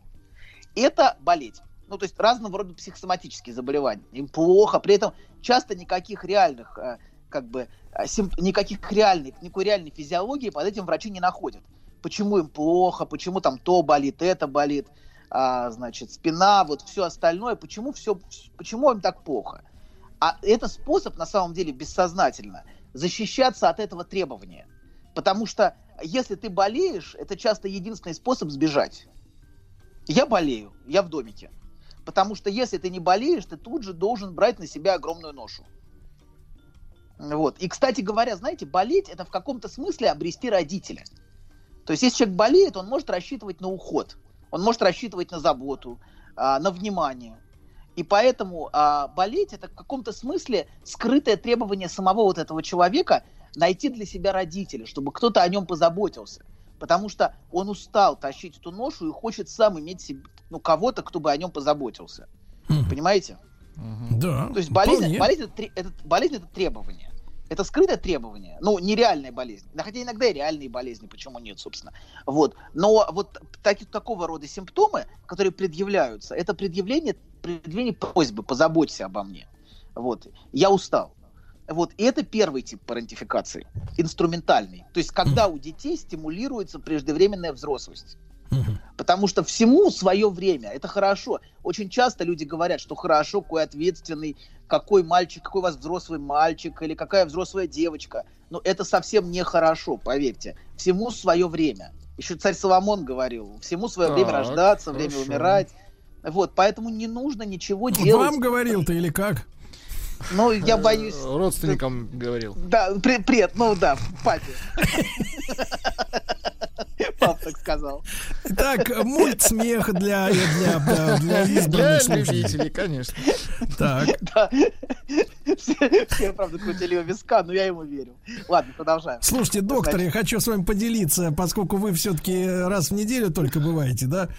это болеть. Ну, то есть разного рода психосоматические заболевания. Им плохо, при этом часто никаких реальных, э, как бы, э, симп... никаких реальных, никакой реальной физиологии под этим врачи не находят. Почему им плохо, почему там то болит, это болит, а, значит, спина, вот все остальное, почему все, почему им так плохо. А это способ, на самом деле, бессознательно защищаться от этого требования. Потому что если ты болеешь, это часто единственный способ сбежать. Я болею, я в домике. Потому что если ты не болеешь, ты тут же должен брать на себя огромную ношу. Вот. И, кстати говоря, знаете, болеть это в каком-то смысле обрести родителя. То есть, если человек болеет, он может рассчитывать на уход, он может рассчитывать на заботу, а, на внимание. И поэтому а, болеть это в каком-то смысле скрытое требование самого вот этого человека найти для себя родителя, чтобы кто-то о нем позаботился. Потому что он устал тащить эту ношу и хочет сам иметь себе, ну, кого-то, кто бы о нем позаботился. Mm. Понимаете? Mm-hmm. Да. То есть болезнь, болезнь, это, это, болезнь это требование. Это скрытое требование, ну, нереальная болезнь. Да, хотя иногда и реальные болезни, почему нет, собственно. Вот. Но вот так, такого рода симптомы, которые предъявляются, это предъявление, предъявление просьбы «позаботься обо мне». Вот. Я устал. Вот. И это первый тип парентификации, инструментальный. То есть, когда у детей стимулируется преждевременная взрослость. Потому что всему свое время. Это хорошо. Очень часто люди говорят, что хорошо, какой ответственный, какой мальчик, какой у вас взрослый мальчик или какая взрослая девочка. Но это совсем не хорошо, поверьте. Всему свое время. Еще царь Соломон говорил, всему свое время Так, рождаться, время хорошо. умирать. Вот, поэтому не нужно ничего делать. Вам говорил-то или как? Ну, я боюсь. Родственникам говорил. Да, пред, ну да, папе. Пап так сказал. Так, мульт смех для, для, для, для Для избранных слушателей. любителей, конечно. Так. Да. Все, все, правда, крутили у виска, но я ему верю. Ладно, продолжаем. Слушайте, доктор, я хочу с вами поделиться, поскольку вы все-таки раз в неделю только бываете, да?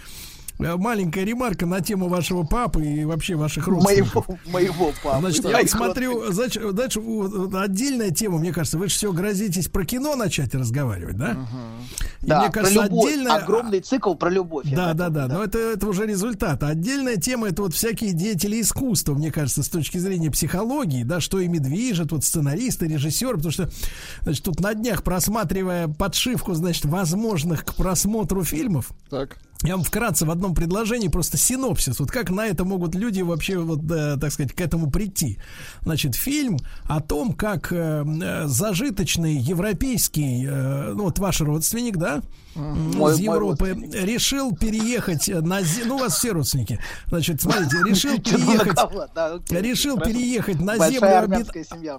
Э, Маленькая ремарка на тему вашего папы и вообще ваших родственников. Моего, моего папы. Значит, я Моих вот смотрю, значит, дальше отдельная тема, мне кажется, вы же все грозитесь про кино начать разговаривать, да? И Да, мне кажется, про любовь. отдельная... Огромный цикл про любовь. я Да, готов, да, да, но это, это уже результат. А Отдельная тема это вот всякие деятели искусства, мне кажется, с точки зрения психологии, да, что ими движет, вот сценаристы, режиссеры, потому что, значит, тут на днях просматривая подшивку, значит, возможных к просмотру фильмов, Так. Я вам вкратце в одном предложении просто синопсис. Вот как на это могут люди вообще, вот, э, так сказать, к этому прийти. Значит, фильм о том, как э, э, зажиточный европейский, э, ну вот ваш родственник, да, Мой- из мой Европы, решил переехать на... зе- Ну, у вас все родственники. Значит, смотрите, решил Чё-то переехать... Решил переехать на землю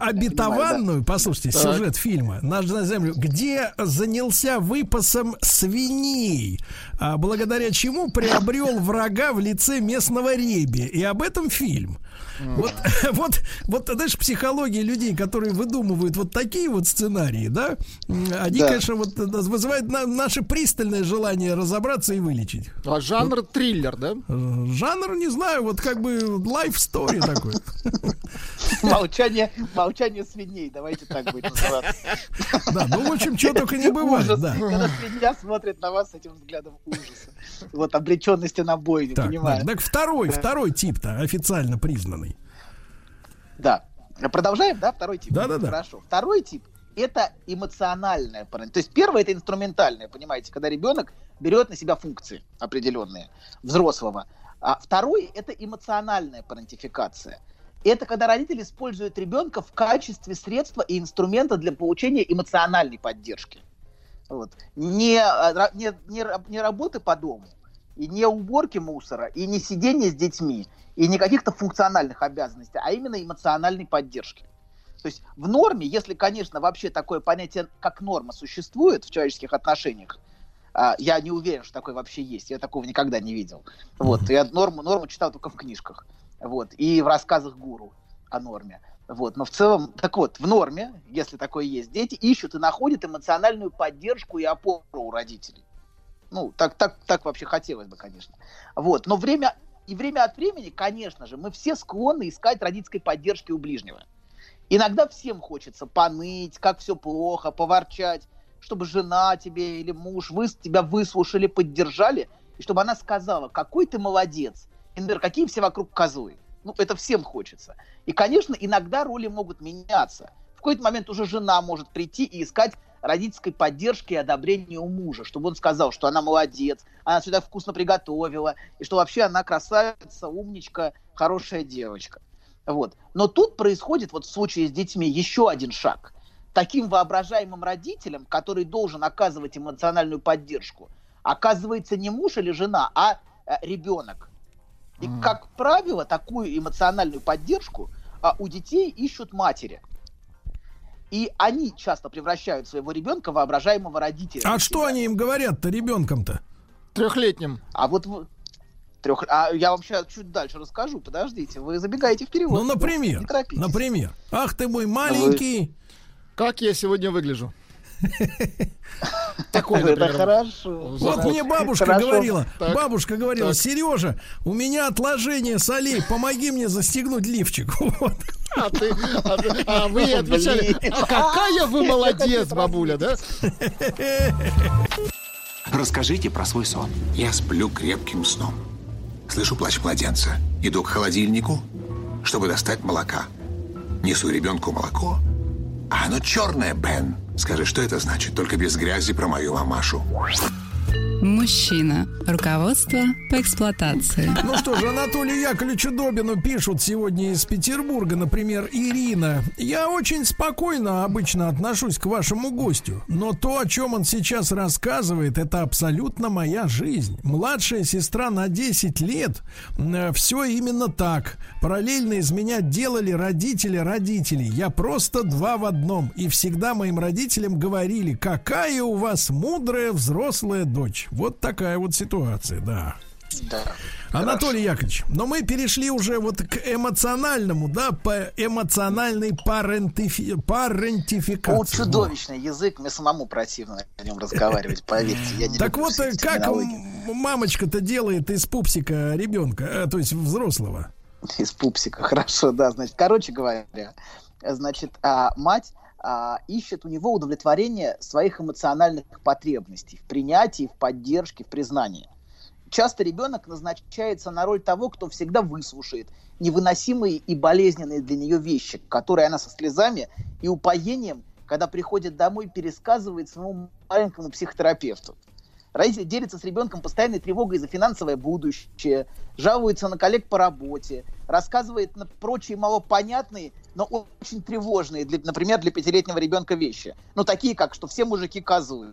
обетованную, послушайте, сюжет фильма, на, на землю, где занялся выпасом свиней, а, благодаря чему приобрел врага в лице местного реби. И об этом фильм. Вот, вот, вот, знаешь, психология людей, которые выдумывают вот такие вот сценарии, да, они, Да. конечно, вот э, вызывают на- наше пристальное желание разобраться и вылечить. А жанр триллер, да? Э, Жанр, не знаю, вот как бы life story такой. Молчание, молчание свиней, давайте так будет называться. Да, ну, в общем, чего только не бывает, Ужас, да. Когда свинья смотрит на вас с этим взглядом ужаса. Вот обреченности на бой, не Так, понимаю. так, так второй, второй тип-то официально признанный. Да. Продолжаем, да, второй тип? Да-да-да. Хорошо. Второй тип – это эмоциональная парен- То есть первое – это инструментальное, понимаете, когда ребенок берет на себя функции определенные взрослого. А второй – это эмоциональная парентификация. Это когда родители используют ребенка в качестве средства и инструмента для получения эмоциональной поддержки. Вот. Не, ра- не, не, не работы по дому, и не уборки мусора, и не сидение с детьми, и не каких-то функциональных обязанностей, а именно эмоциональной поддержки. То есть в норме, если, конечно, вообще такое понятие, как норма, существует в человеческих отношениях, а, я не уверен, что такое вообще есть, я такого никогда не видел. Вот, я норму, норму читал только в книжках, вот, и в рассказах гуру о норме. Вот, но в целом, так вот, в норме, если такое есть, дети ищут и находят эмоциональную поддержку и опору у родителей. Ну, так, так, так вообще хотелось бы, конечно. Вот, но время и время от времени, конечно же, мы все склонны искать родительской поддержки у ближнего. Иногда всем хочется поныть, как все плохо, поворчать, чтобы жена тебе или муж вы, тебя выслушали, поддержали, и чтобы она сказала, какой ты молодец, и, например, какие все вокруг козлы. Ну, это всем хочется. И, конечно, иногда роли могут меняться. В какой-то момент уже жена может прийти и искать родительской поддержки и одобрения у мужа, чтобы он сказал, что она молодец, она всегда вкусно приготовила, и что вообще она красавица, умничка, хорошая девочка. Вот. Но тут происходит вот в случае с детьми еще один шаг. Таким воображаемым родителям, который должен оказывать эмоциональную поддержку, оказывается не муж или жена, а э, ребенок. И, как правило, такую эмоциональную поддержку а, у детей ищут матери. И они часто превращают своего ребенка в воображаемого родителя. А что они им говорят-то, ребенком-то? Трехлетним. А вот в- трех... а я вам сейчас чуть дальше расскажу. Подождите, вы забегаете вперед. Ну, например, Не торопитесь. например. Ах ты мой маленький. Как я сегодня выгляжу? Такой, Это например. хорошо. Вот мне бабушка Хорошо. говорила, Так. бабушка говорила, Так. Сережа, у меня отложение солей, помоги мне застегнуть лифчик. Вот. А, ты, а, ты- а вы ей отвечали. «А какая вы молодец, бабуля, да? Расскажите про свой сон. Я сплю крепким сном. Слышу плач младенца. Иду к холодильнику, чтобы достать молока. Несу ребенку молоко. А оно черное, Бен. Скажи, что это значит? Только без грязи про мою мамашу. Мужчина. Руководство по эксплуатации. Ну что же, Анатолию Яковлевичу Добину пишут сегодня из Петербурга, например, Ирина. Я очень спокойно обычно отношусь к вашему гостю, но то, о чем он сейчас рассказывает, это абсолютно моя жизнь. Младшая сестра на 10 лет, э, все именно так. Параллельно из меня делали родители родителей. Я просто два в одном. И всегда моим родителям говорили, какая у вас мудрая взрослая дочь. Вот такая вот ситуация, да. Да. Анатолий Яковлевич, но мы перешли уже вот к эмоциональному, да, по эмоциональной парентифи... парентификации. О, чудовищный язык, мне самому противно на нем разговаривать, поверьте. Я не Так вот, как мамочка-то делает из пупсика ребенка, э, то есть взрослого? Из пупсика, хорошо, да, значит, короче говоря, значит, а, мать а, ищет у него удовлетворение своих эмоциональных потребностей в принятии, в поддержке, в признании. Часто ребенок назначается на роль того, кто всегда выслушает невыносимые и болезненные для нее вещи, которые она со слезами и упоением, когда приходит домой, пересказывает своему маленькому психотерапевту. Родители делятся с ребенком постоянной тревогой за финансовое будущее, жалуются на коллег по работе, рассказывает на прочие малопонятные, но очень тревожные, для, например, для пятилетнего ребенка вещи. Ну, такие, как, что все мужики козлы.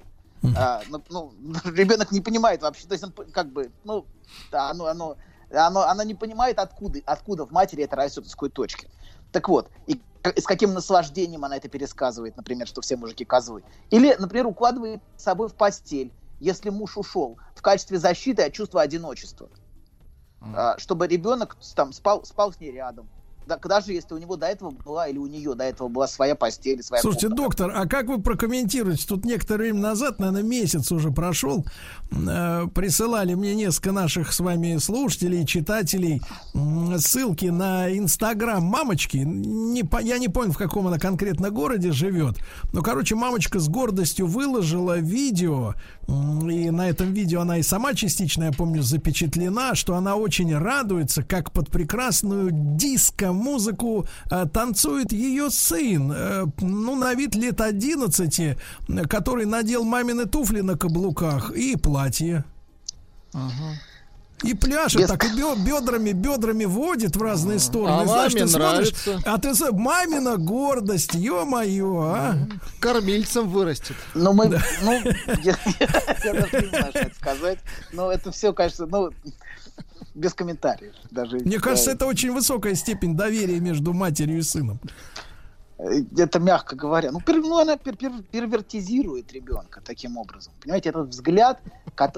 А, ну, ну, ребенок не понимает вообще, то есть он как бы, ну, да, оно, оно, оно, она не понимает, откуда, откуда в матери это растет, из какой точки. Так вот, и с каким наслаждением она это пересказывает, например, что все мужики козлы. Или, например, укладывает с собой в постель, если муж ушел, в качестве защиты от чувства одиночества. А, чтобы ребенок там спал, спал с ней рядом. Да, даже если у него до этого была, или у нее до этого была своя постель, своя Слушайте, комната. доктор, а как вы прокомментируете? Тут некоторое время назад, наверное, месяц уже прошел, э, присылали мне несколько наших с вами слушателей, читателей м, ссылки на Инстаграм мамочки. Не, по- я не понял, в каком она конкретно городе живет. Но, короче, мамочка с гордостью выложила видео, и на этом видео она и сама частично, я помню, запечатлена, что она очень радуется, как под прекрасную диско-музыку э, танцует ее сын, э, ну, на вид лет 11, э, который надел мамины туфли на каблуках и платье. И пляшет Без- так, и бедрами, бедрами водит в разные стороны. А Знаешь, маме ты смотришь, нравится. а ты мамина гордость, ё-моё, а. Кормильцем вырастет. Ну, мы, ну, я, я даже не знаю, что это сказать. Но это все, кажется, ну, без комментариев. Даже, Мне кажется, это очень высокая степень доверия между матерью и сыном. Э, это мягко говоря. Ну, пер- ну, она пер- пер- первертизирует ребенка таким образом. Понимаете, этот взгляд,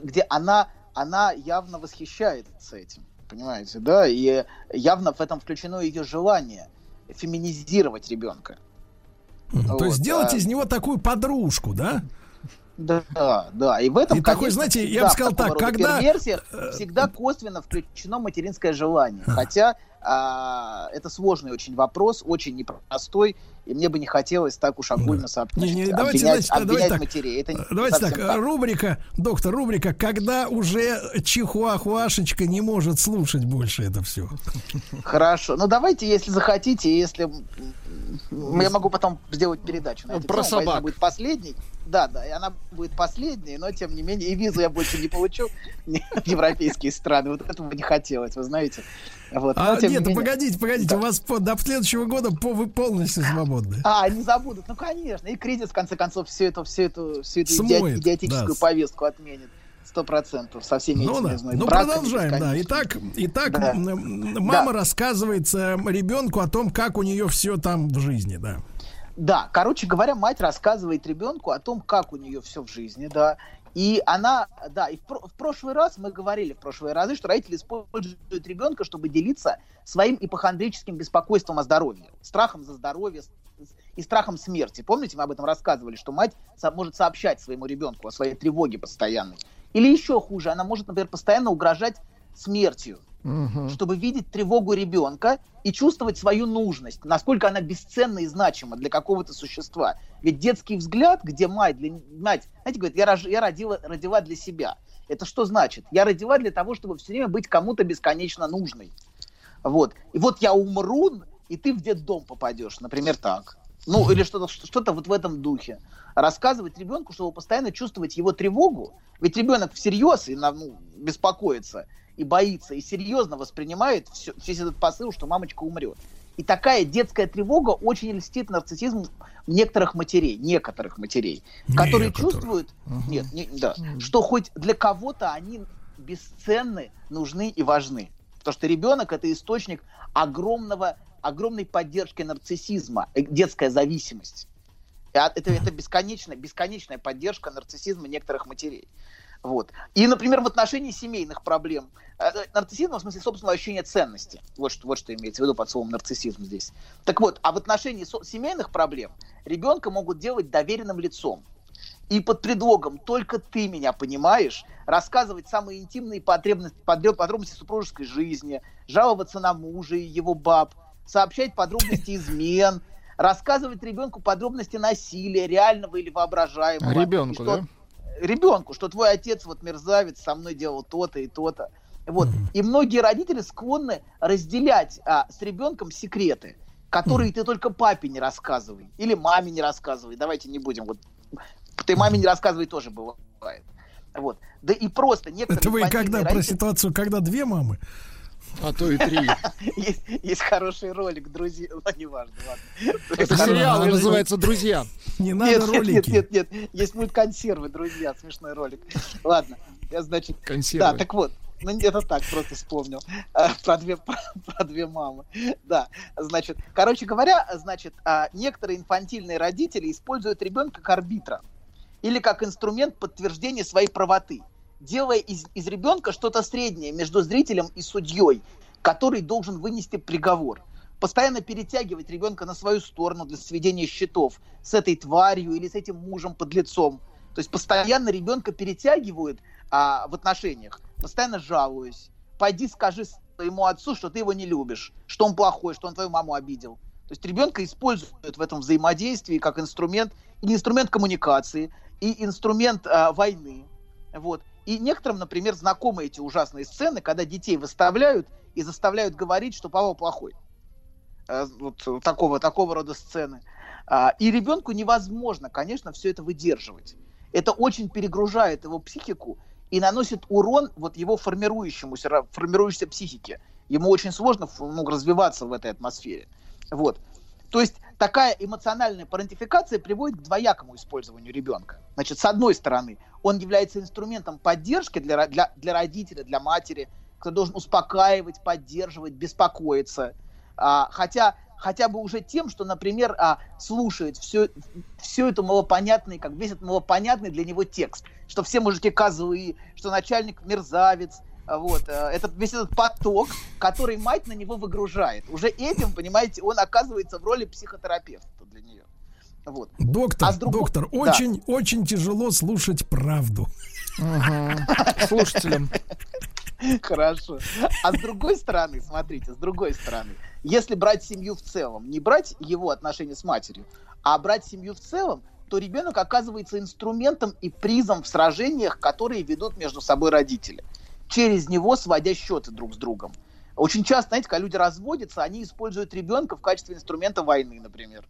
где она, она явно восхищается этим. Понимаете, да? И явно в этом включено ее желание феминизировать ребенка. То Вот, есть сделать а- из него такую подружку, да? Да, да. И в этом, И такой, знаете, я бы сказал так, когда- перверсиях всегда косвенно включено материнское желание. Хотя а, это сложный очень вопрос, очень непростой, и мне бы не хотелось так уж огульно сообщить, Не, не, давайте, обвинять, значит, давайте обвинять так. матерей. Это не Давайте так, совсем рубрика, доктор, рубрика, когда уже чихуахуашечка не может слушать больше это все. Хорошо. Ну давайте, если захотите, если я могу потом сделать передачу на эту Про тему, поэтому собак. будет последний. Да, да, и она будет последней, но тем не менее и визу я больше не получу в европейские страны. Вот этого не хотелось, вы знаете. Вот. А, нет, менее- погодите, погодите, у вас по- до следующего года по, вы полностью свободны. А, не забудут. Ну, конечно. И кризис, в конце концов, все это, все это, всю эту Смоет, идиотическую да. повестку отменит. Сто процентов. Со всеми Ну этими, да, ну браками продолжаем, да. Итак, итак, Да. мама Да. рассказывает ребенку о том, как у нее все там в жизни, да. Да, короче говоря, мать рассказывает ребенку о том, как у нее все в жизни, да. И она, да, и в, в прошлый раз мы говорили в прошлые разы, что родители используют ребенка, чтобы делиться своим ипохондрическим беспокойством о здоровье, страхом за здоровье и страхом смерти. Помните, мы об этом рассказывали, что мать может сообщать своему ребенку о своей тревоге постоянной. Или еще хуже, она может, например, постоянно угрожать смертью чтобы видеть тревогу ребенка и чувствовать свою нужность, насколько она бесценна и значима для какого-то существа. Ведь детский взгляд, где мать, для, мать знаете, говорит, я, рож- я родила, родила для себя. Это что значит? Я родила для того, чтобы все время быть кому-то бесконечно нужной. Вот. И вот я умру, и ты в детдом попадешь, например, так. Ну, или что-то что вот в этом духе. Рассказывать ребенку, чтобы постоянно чувствовать его тревогу. Ведь ребенок всерьез и ну, беспокоится, и боится, и серьезно воспринимает все, весь этот посыл, что мамочка умрет. И такая детская тревога очень льстит нарциссизм некоторых матерей, некоторых матерей, которые некоторых. чувствуют, угу. нет, не, да, угу. что хоть для кого-то они бесценны, нужны и важны. Потому что ребенок это источник огромного огромной поддержки нарциссизма, э, детская зависимость. Это, это бесконечная, бесконечная поддержка нарциссизма некоторых матерей. Вот. И, например, в отношении семейных проблем. Э, нарциссизм, в смысле собственного ощущения ценности. Вот что, вот что имеется в виду под словом нарциссизм здесь. Так вот, а в отношении со- семейных проблем ребенка могут делать доверенным лицом. И под предлогом «только ты меня понимаешь» рассказывать самые интимные потребности, подробности супружеской жизни, жаловаться на мужа и его баб – сообщать подробности измен, рассказывать ребенку подробности насилия, реального или воображаемого. Ребенку, что, да? Ребенку, что твой отец вот мерзавец, со мной делал то-то и то-то. Вот. Mm-hmm. И многие родители склонны разделять а, с ребенком секреты, которые mm-hmm. ты только папе не рассказывай. Или маме не рассказывай. Давайте не будем. Вот ты маме не рассказывай тоже бывает. Вот. Да и просто некоторые... Это вы когда родители... про ситуацию, когда две мамы? А то и три. Есть, есть хороший ролик, друзья, ну неважно, ладно. Это сериал называется «Друзья». Не надо нет, ролики. Нет, нет, нет, есть мульт «Консервы», друзья, смешной ролик. Ладно, я, значит... Консервы. Да, так вот, ну, это так, просто вспомнил. А, про две, про, про две мамы. Да, значит, короче говоря, значит, а, некоторые инфантильные родители используют ребенка как арбитра или как инструмент подтверждения своей правоты делая из, из ребенка что-то среднее между зрителем и судьей, который должен вынести приговор. Постоянно перетягивать ребенка на свою сторону для сведения счетов с этой тварью или с этим мужем под лицом. То есть постоянно ребенка перетягивают а, в отношениях, постоянно жалуюсь. Пойди скажи своему отцу, что ты его не любишь, что он плохой, что он твою маму обидел. То есть ребенка используют в этом взаимодействии как инструмент, и инструмент коммуникации, и инструмент а, войны. Вот. И некоторым, например, знакомы эти ужасные сцены, когда детей выставляют и заставляют говорить, что папа плохой. Э, вот такого, такого рода сцены. А, и ребенку невозможно, конечно, все это выдерживать. Это очень перегружает его психику и наносит урон вот его формирующемуся, формирующейся психике. Ему очень сложно ну, развиваться в этой атмосфере. Вот. То есть такая эмоциональная парентификация приводит к двоякому использованию ребенка. Значит, с одной стороны, он является инструментом поддержки для, для, для родителя, для матери, кто должен успокаивать, поддерживать, беспокоиться. А, хотя хотя бы уже тем, что, например, а, слушает все, все это малопонятный, как весь этот малопонятный для него текст, что все мужики козлы, что начальник мерзавец, вот, э, этот, весь этот поток, который мать на него выгружает. Уже этим, понимаете, он оказывается в роли психотерапевта для нее. Вот. Доктор, а друг... доктор, да. очень, очень тяжело слушать правду. Слушателям. Хорошо. А с другой стороны, смотрите, с другой стороны, если брать семью в целом, не брать его отношения с матерью, а брать семью в целом, то ребенок оказывается инструментом и призом в сражениях, которые ведут между собой родители через него сводя счеты друг с другом. Очень часто, знаете, когда люди разводятся, они используют ребенка в качестве инструмента войны, например.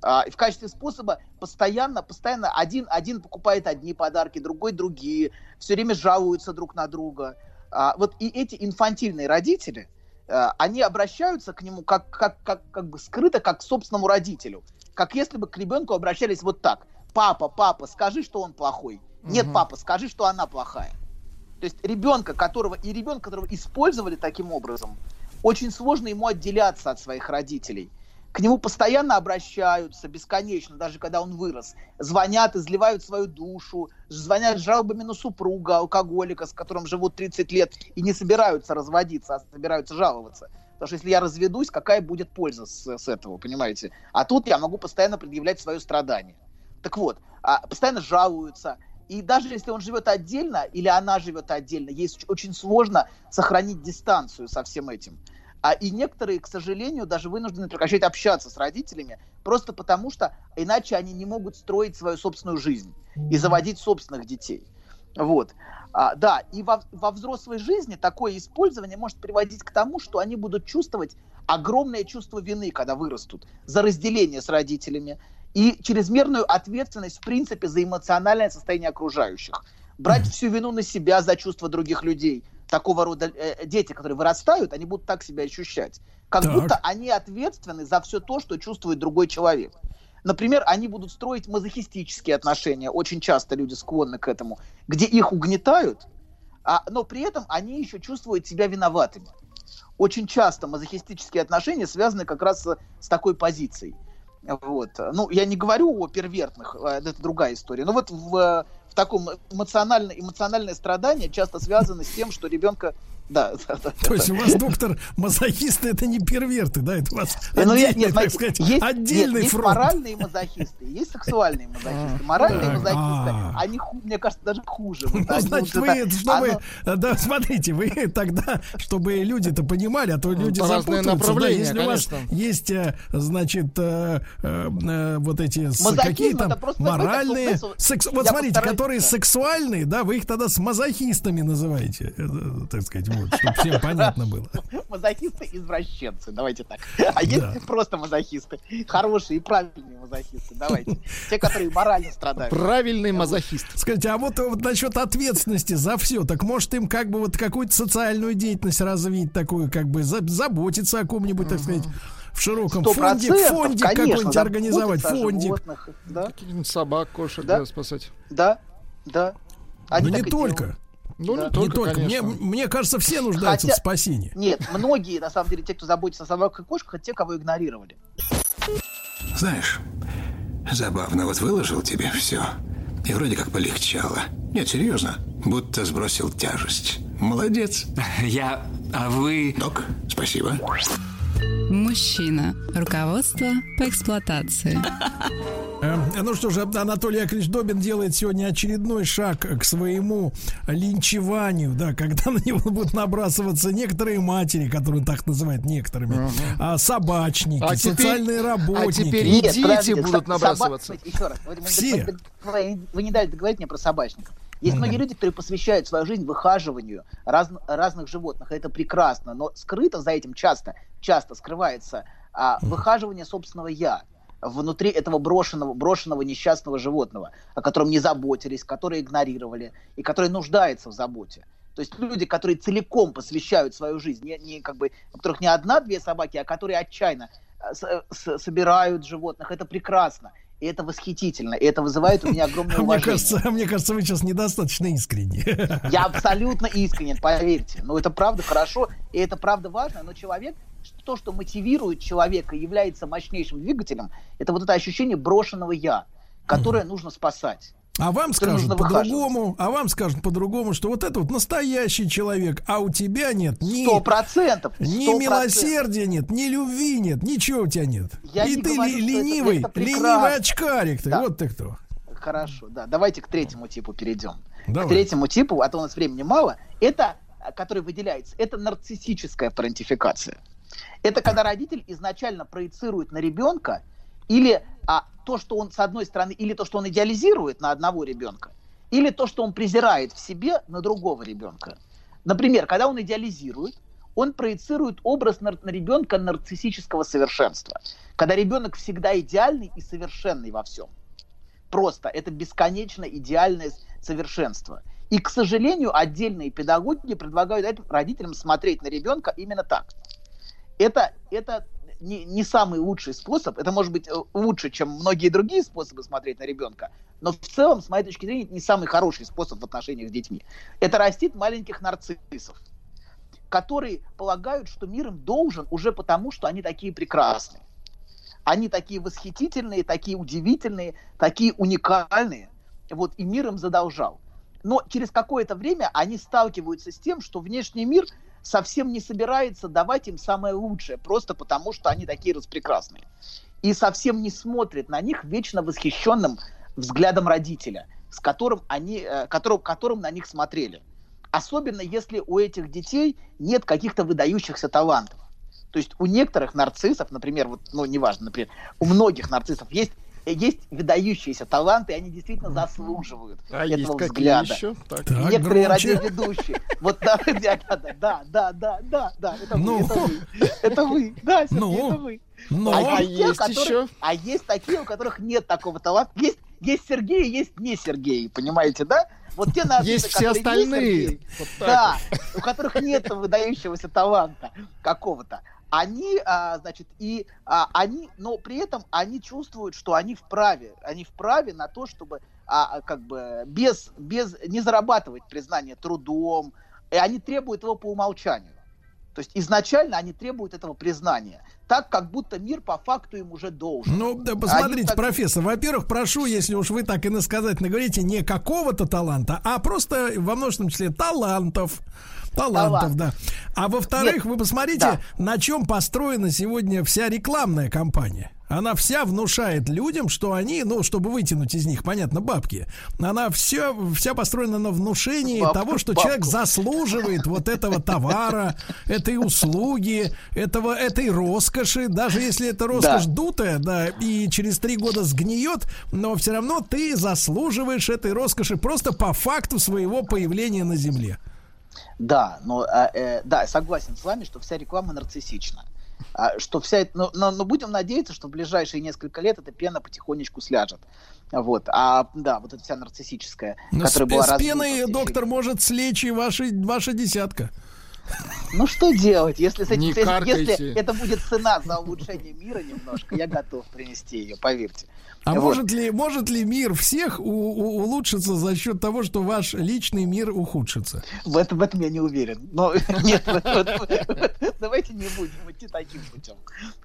А, в качестве способа постоянно, постоянно один, один покупает одни подарки, другой другие, все время жалуются друг на друга. А, вот и эти инфантильные родители, а, они обращаются к нему как, как, как, как бы скрыто, как к собственному родителю. Как если бы к ребенку обращались вот так. Папа, папа, скажи, что он плохой. Нет, угу. папа, скажи, что она плохая. То есть ребенка, которого и ребенка, которого использовали таким образом, очень сложно ему отделяться от своих родителей. К нему постоянно обращаются, бесконечно, даже когда он вырос. Звонят, изливают свою душу, звонят жалобами на супруга, алкоголика, с которым живут 30 лет, и не собираются разводиться, а собираются жаловаться. Потому что если я разведусь, какая будет польза с, с этого, понимаете? А тут я могу постоянно предъявлять свое страдание. Так вот, а, постоянно жалуются, и даже если он живет отдельно или она живет отдельно, ей очень сложно сохранить дистанцию со всем этим. А и некоторые, к сожалению, даже вынуждены прекращать общаться с родителями, просто потому что иначе они не могут строить свою собственную жизнь и заводить собственных детей. Вот. А, да, и во, во взрослой жизни такое использование может приводить к тому, что они будут чувствовать огромное чувство вины, когда вырастут, за разделение с родителями и чрезмерную ответственность, в принципе, за эмоциональное состояние окружающих. Брать всю вину на себя за чувства других людей. Такого рода э, дети, которые вырастают, они будут так себя ощущать. Как Так. будто они ответственны за все то, что чувствует другой человек. Например, они будут строить мазохистические отношения. Очень часто люди склонны к этому, где их угнетают, а, но при этом они еще чувствуют себя виноватыми. Очень часто мазохистические отношения связаны как раз с, с такой позицией. Вот. Ну, я не говорю о первертных, э, это другая история. Но вот в, э, в таком эмоционально, эмоциональное страдание часто связано с тем, что ребенка... Да, да, да, То есть да. у вас, доктор, мазохисты это не перверты, да? Это у вас Э, ну, отдельный, нет, так сказать, есть, отдельный нет, есть фронт. моральные мазохисты, есть сексуальные мазохисты. Моральные Так, мазохисты, а. они, мне кажется, даже хуже. Вот Ну, значит, вот вы, это- чтобы, оно- да, смотрите, вы тогда, чтобы люди-то понимали, а то люди по разные запутаются, да, если у вас есть, э, значит, э, э, э, вот эти с- Мазохизм какие там это просто такой моральные, секс- вот смотрите, которые сексуальные, да, вы их тогда с мазохистами называете, так сказать, вот, чтобы всем понятно было. Мазохисты извращенцы, давайте так. А есть Да. просто мазохисты. Хорошие и правильные мазохисты. Давайте. Те, которые морально страдают. Правильный мазохист. Скажите, а вот, вот насчет ответственности за все, так может им как бы вот какую-то социальную деятельность развить такую, как бы за- заботиться о ком-нибудь, так сказать, в широком фонде, конечно, какой-нибудь организовать, фондик. животных, Да, собак, кошек, Да. спасать. да, да. Они Но не только. делают. Ну, Да. не только, не только. Мне, конечно. мне кажется, все нуждаются Хотя- в спасении. Нет, многие, на самом деле, те, кто заботится о собаках и кошках, это те, кого игнорировали. Знаешь, забавно, вот выложил тебе все. И вроде как полегчало. Нет, серьезно, будто сбросил тяжесть. Молодец. Я... А вы... Док, спасибо. Мужчина. Руководство по эксплуатации. Э, Ну что же, Анатолий Яковлевич Добин делает сегодня очередной шаг к своему линчеванию, да, когда на него будут набрасываться некоторые матери, которые так называет некоторыми, а, собачники, А теперь- социальные а работники. теперь И дети подождите, будут набрасываться. собак- Еще раз. Вы- Все. вы- не дали договорить мне про собачников. Есть многие люди, которые посвящают свою жизнь выхаживанию раз- разных животных. и Это прекрасно. Но скрыто за этим часто, часто скрывается а, выхаживание собственного я внутри этого брошенного, брошенного несчастного животного, о котором не заботились, которые игнорировали и который нуждается в заботе. То есть люди, которые целиком посвящают свою жизнь, не, не как бы, у которых не одна-две собаки, а которые отчаянно э, с- с- собирают животных, это прекрасно. И это восхитительно, и это вызывает у меня огромное Мне уважение. кажется, мне кажется, вы сейчас недостаточно искренни. Я абсолютно искренен, поверьте. Ну, это правда хорошо, и это правда важно, но человек, то, что мотивирует человека, является мощнейшим двигателем, это вот это ощущение брошенного «я», которое нужно спасать. А вам скажут по-другому, а вам скажут по-другому, что вот это вот настоящий человек, а у тебя нет ни, Сто процентов. ни милосердия нет, ни любви нет, ничего у тебя нет. Я И не ты говорю, что это- ленивый, это ленивый очкарик ты, Да. вот ты кто. Хорошо, да. Давайте к третьему типу перейдем. Давай. К третьему типу, а то у нас времени мало, это, который выделяется, это нарциссическая парентификация. Это когда родитель изначально проецирует на ребенка или а, то, что он, с одной стороны, или то, что он идеализирует на одного ребенка, или то, что он презирает в себе на другого ребенка. Например, когда он идеализирует, он проецирует образ нар- на ребенка нарциссического совершенства. Когда ребенок всегда идеальный и совершенный во всем. Просто это бесконечно идеальное совершенство. И, к сожалению, отдельные педагоги предлагают родителям смотреть на ребенка именно так. Это, это не, не самый лучший способ, это может быть э, лучше, чем многие другие способы смотреть на ребенка, но в целом, с моей точки зрения, это не самый хороший способ в отношениях с детьми. Это растит маленьких нарциссов, которые полагают, что мир им должен уже потому, что они такие прекрасные. Они такие восхитительные, такие удивительные, такие уникальные. Вот, и мир им задолжал. Но через какое-то время они сталкиваются с тем, что внешний мир совсем не собирается давать им самое лучшее, просто потому что они такие распрекрасные. И совсем не смотрит на них вечно восхищенным взглядом родителя, с которым они, э, которым, которым на них смотрели. Особенно если у этих детей нет каких-то выдающихся талантов. То есть у некоторых нарциссов, например, вот, ну, неважно, например, у многих нарциссов есть есть выдающиеся таланты, и они действительно заслуживают а этого есть взгляда. Еще? Так. Так, Некоторые громче. радиоведущие. Вот да, да, да, да, да, да, это вы, ну. это вы, это вы, да, Сергей, ну. это вы. Но а, а есть те, еще. А есть такие, у которых нет такого таланта. Есть, есть Сергей, есть не Сергей, понимаете, да? Вот те нации, есть все остальные. Есть Сергей, вот да, у которых нет выдающегося таланта какого-то. Они, а, значит, и а, они, но при этом они чувствуют, что они вправе, они вправе на то, чтобы, а, а, как бы, без, без, не зарабатывать признание трудом, и они требуют его по умолчанию. То есть изначально они требуют этого признания, так как будто мир по факту им уже должен. Ну, да, посмотрите, так- профессор, во-первых, прошу, если уж вы так иносказательно говорите, не какого-то таланта, а просто во множественном числе талантов. Талантов, Талант. да. А во-вторых, вы посмотрите, да. на чем построена сегодня вся рекламная кампания. Она вся внушает людям, что они, ну, чтобы вытянуть из них, понятно, бабки, она все, вся построена на внушении Бабку, того, что бабку. человек заслуживает вот этого товара, этой услуги, этого, этой роскоши, даже если эта роскошь Да. дутая, да, и через три года сгниет, но все равно ты заслуживаешь этой роскоши просто по факту своего появления на Земле. Да, но а, э, да, согласен с вами, что вся реклама нарциссична. А, что вся это, но, но, но будем надеяться, что в ближайшие несколько лет эта пена потихонечку сляжет. Вот, а да, вот эта вся нарциссическая, Но с, которая была с пеной, доктор, может слечь и ваши, ваша десятка. Ну что делать, если, с этим- Не если, если это будет цена за улучшение мира немножко, я готов принести ее, поверьте. А Вот. может ли, может ли мир всех у- у- улучшиться за счет того, что ваш личный мир ухудшится? В этом, в этом я не уверен. Но нет, давайте не будем идти таким путем.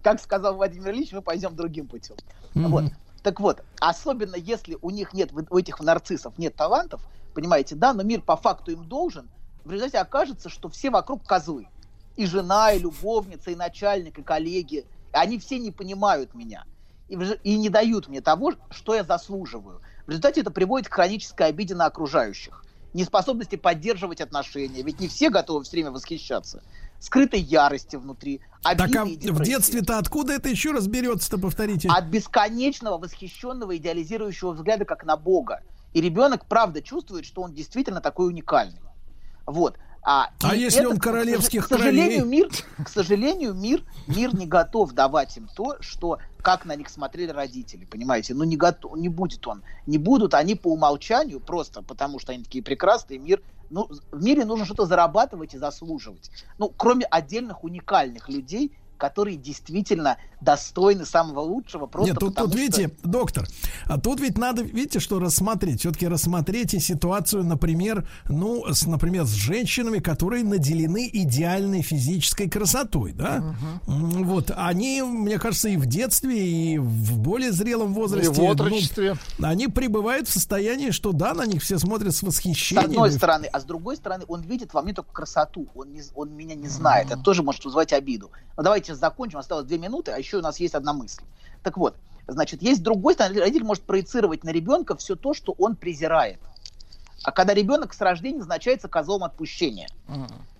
Как сказал Владимир Ильич, мы пойдем другим путем. Вот. Так вот, особенно если у них нет, у этих нарциссов нет талантов, понимаете, да, но мир по факту им должен, в результате окажется, что все вокруг козлы. И жена, и любовница, и начальник, и коллеги. Они все не понимают меня. И, не дают мне того, что я заслуживаю. В результате это приводит к хронической обиде на окружающих. Неспособности поддерживать отношения. Ведь не все готовы все время восхищаться. Скрытой ярости внутри. Так обиды а и в детстве-то откуда это еще раз берется-то, повторите? От бесконечного восхищенного идеализирующего взгляда как на Бога. И ребенок правда чувствует, что он действительно такой уникальный. Вот. А, А если это, он к- к королевских к сожалению, кровей? мир, к сожалению, мир, мир не готов давать им то, что как на них смотрели родители, понимаете? Ну не готов, не будет он, не будут они по умолчанию просто потому, что они такие прекрасные. Мир, ну в мире нужно что-то зарабатывать и заслуживать. Ну кроме отдельных уникальных людей, которые действительно достойны самого лучшего. Просто Нет, тут, потому тут что- видите, доктор, а тут ведь надо, видите, что рассмотреть. Все-таки рассмотрите ситуацию, например, ну, с, например, с женщинами, которые наделены идеальной физической красотой, да? М, Вот, они, мне кажется, и в детстве, и в более зрелом возрасте. И в отрочестве. ну, они пребывают в состоянии, что да, на них все смотрят с С восхищением. одной И- стороны, а с другой стороны, он видит во мне только красоту. Он, не, он меня не знает. Это тоже может вызвать обиду. Но давайте сейчас закончим. Осталось две минуты, а еще у нас есть одна мысль. Так вот, значит, есть другой стороны, родитель может проецировать на ребенка все то, что он презирает. А когда ребенок с рождения назначается козлом отпущения.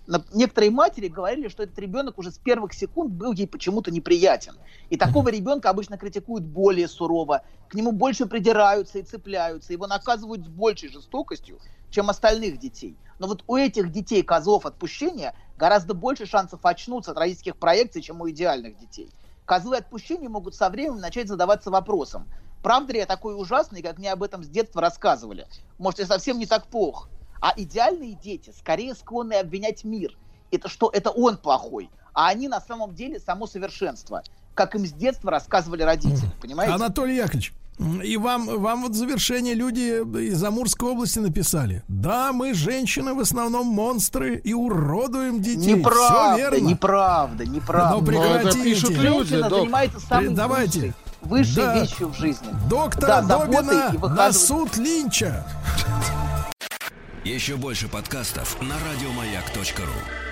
На- Некоторые матери говорили, что этот ребенок уже с первых секунд был ей почему-то неприятен. И такого ребенка обычно критикуют более сурово, к нему больше придираются и цепляются, его наказывают с большей жестокостью, чем остальных детей. Но вот у этих детей козлов отпущения гораздо больше шансов очнуться от родительских проекций, чем у идеальных детей. Козлы отпущения могут со временем начать задаваться вопросом, правда ли я такой ужасный, как мне об этом с детства рассказывали? Может, я совсем не так плох? А идеальные дети скорее склонны обвинять мир. Это что это он плохой, а они на самом деле само совершенство, как им с детства рассказывали родители, понимаете? Анатолий Яковлевич, и вам, вам вот в завершение люди из Амурской области написали. Да, мы, женщины, в основном монстры и уродуем детей. Неправда, Все верно. неправда, неправда. Ну, прекратите. пишут люди, Женщина док. занимается самой Давайте. высшей, высшей Да. вещью в жизни. Доктора Да, Добина на суд Линча. Еще больше подкастов на радиомаяк.ру.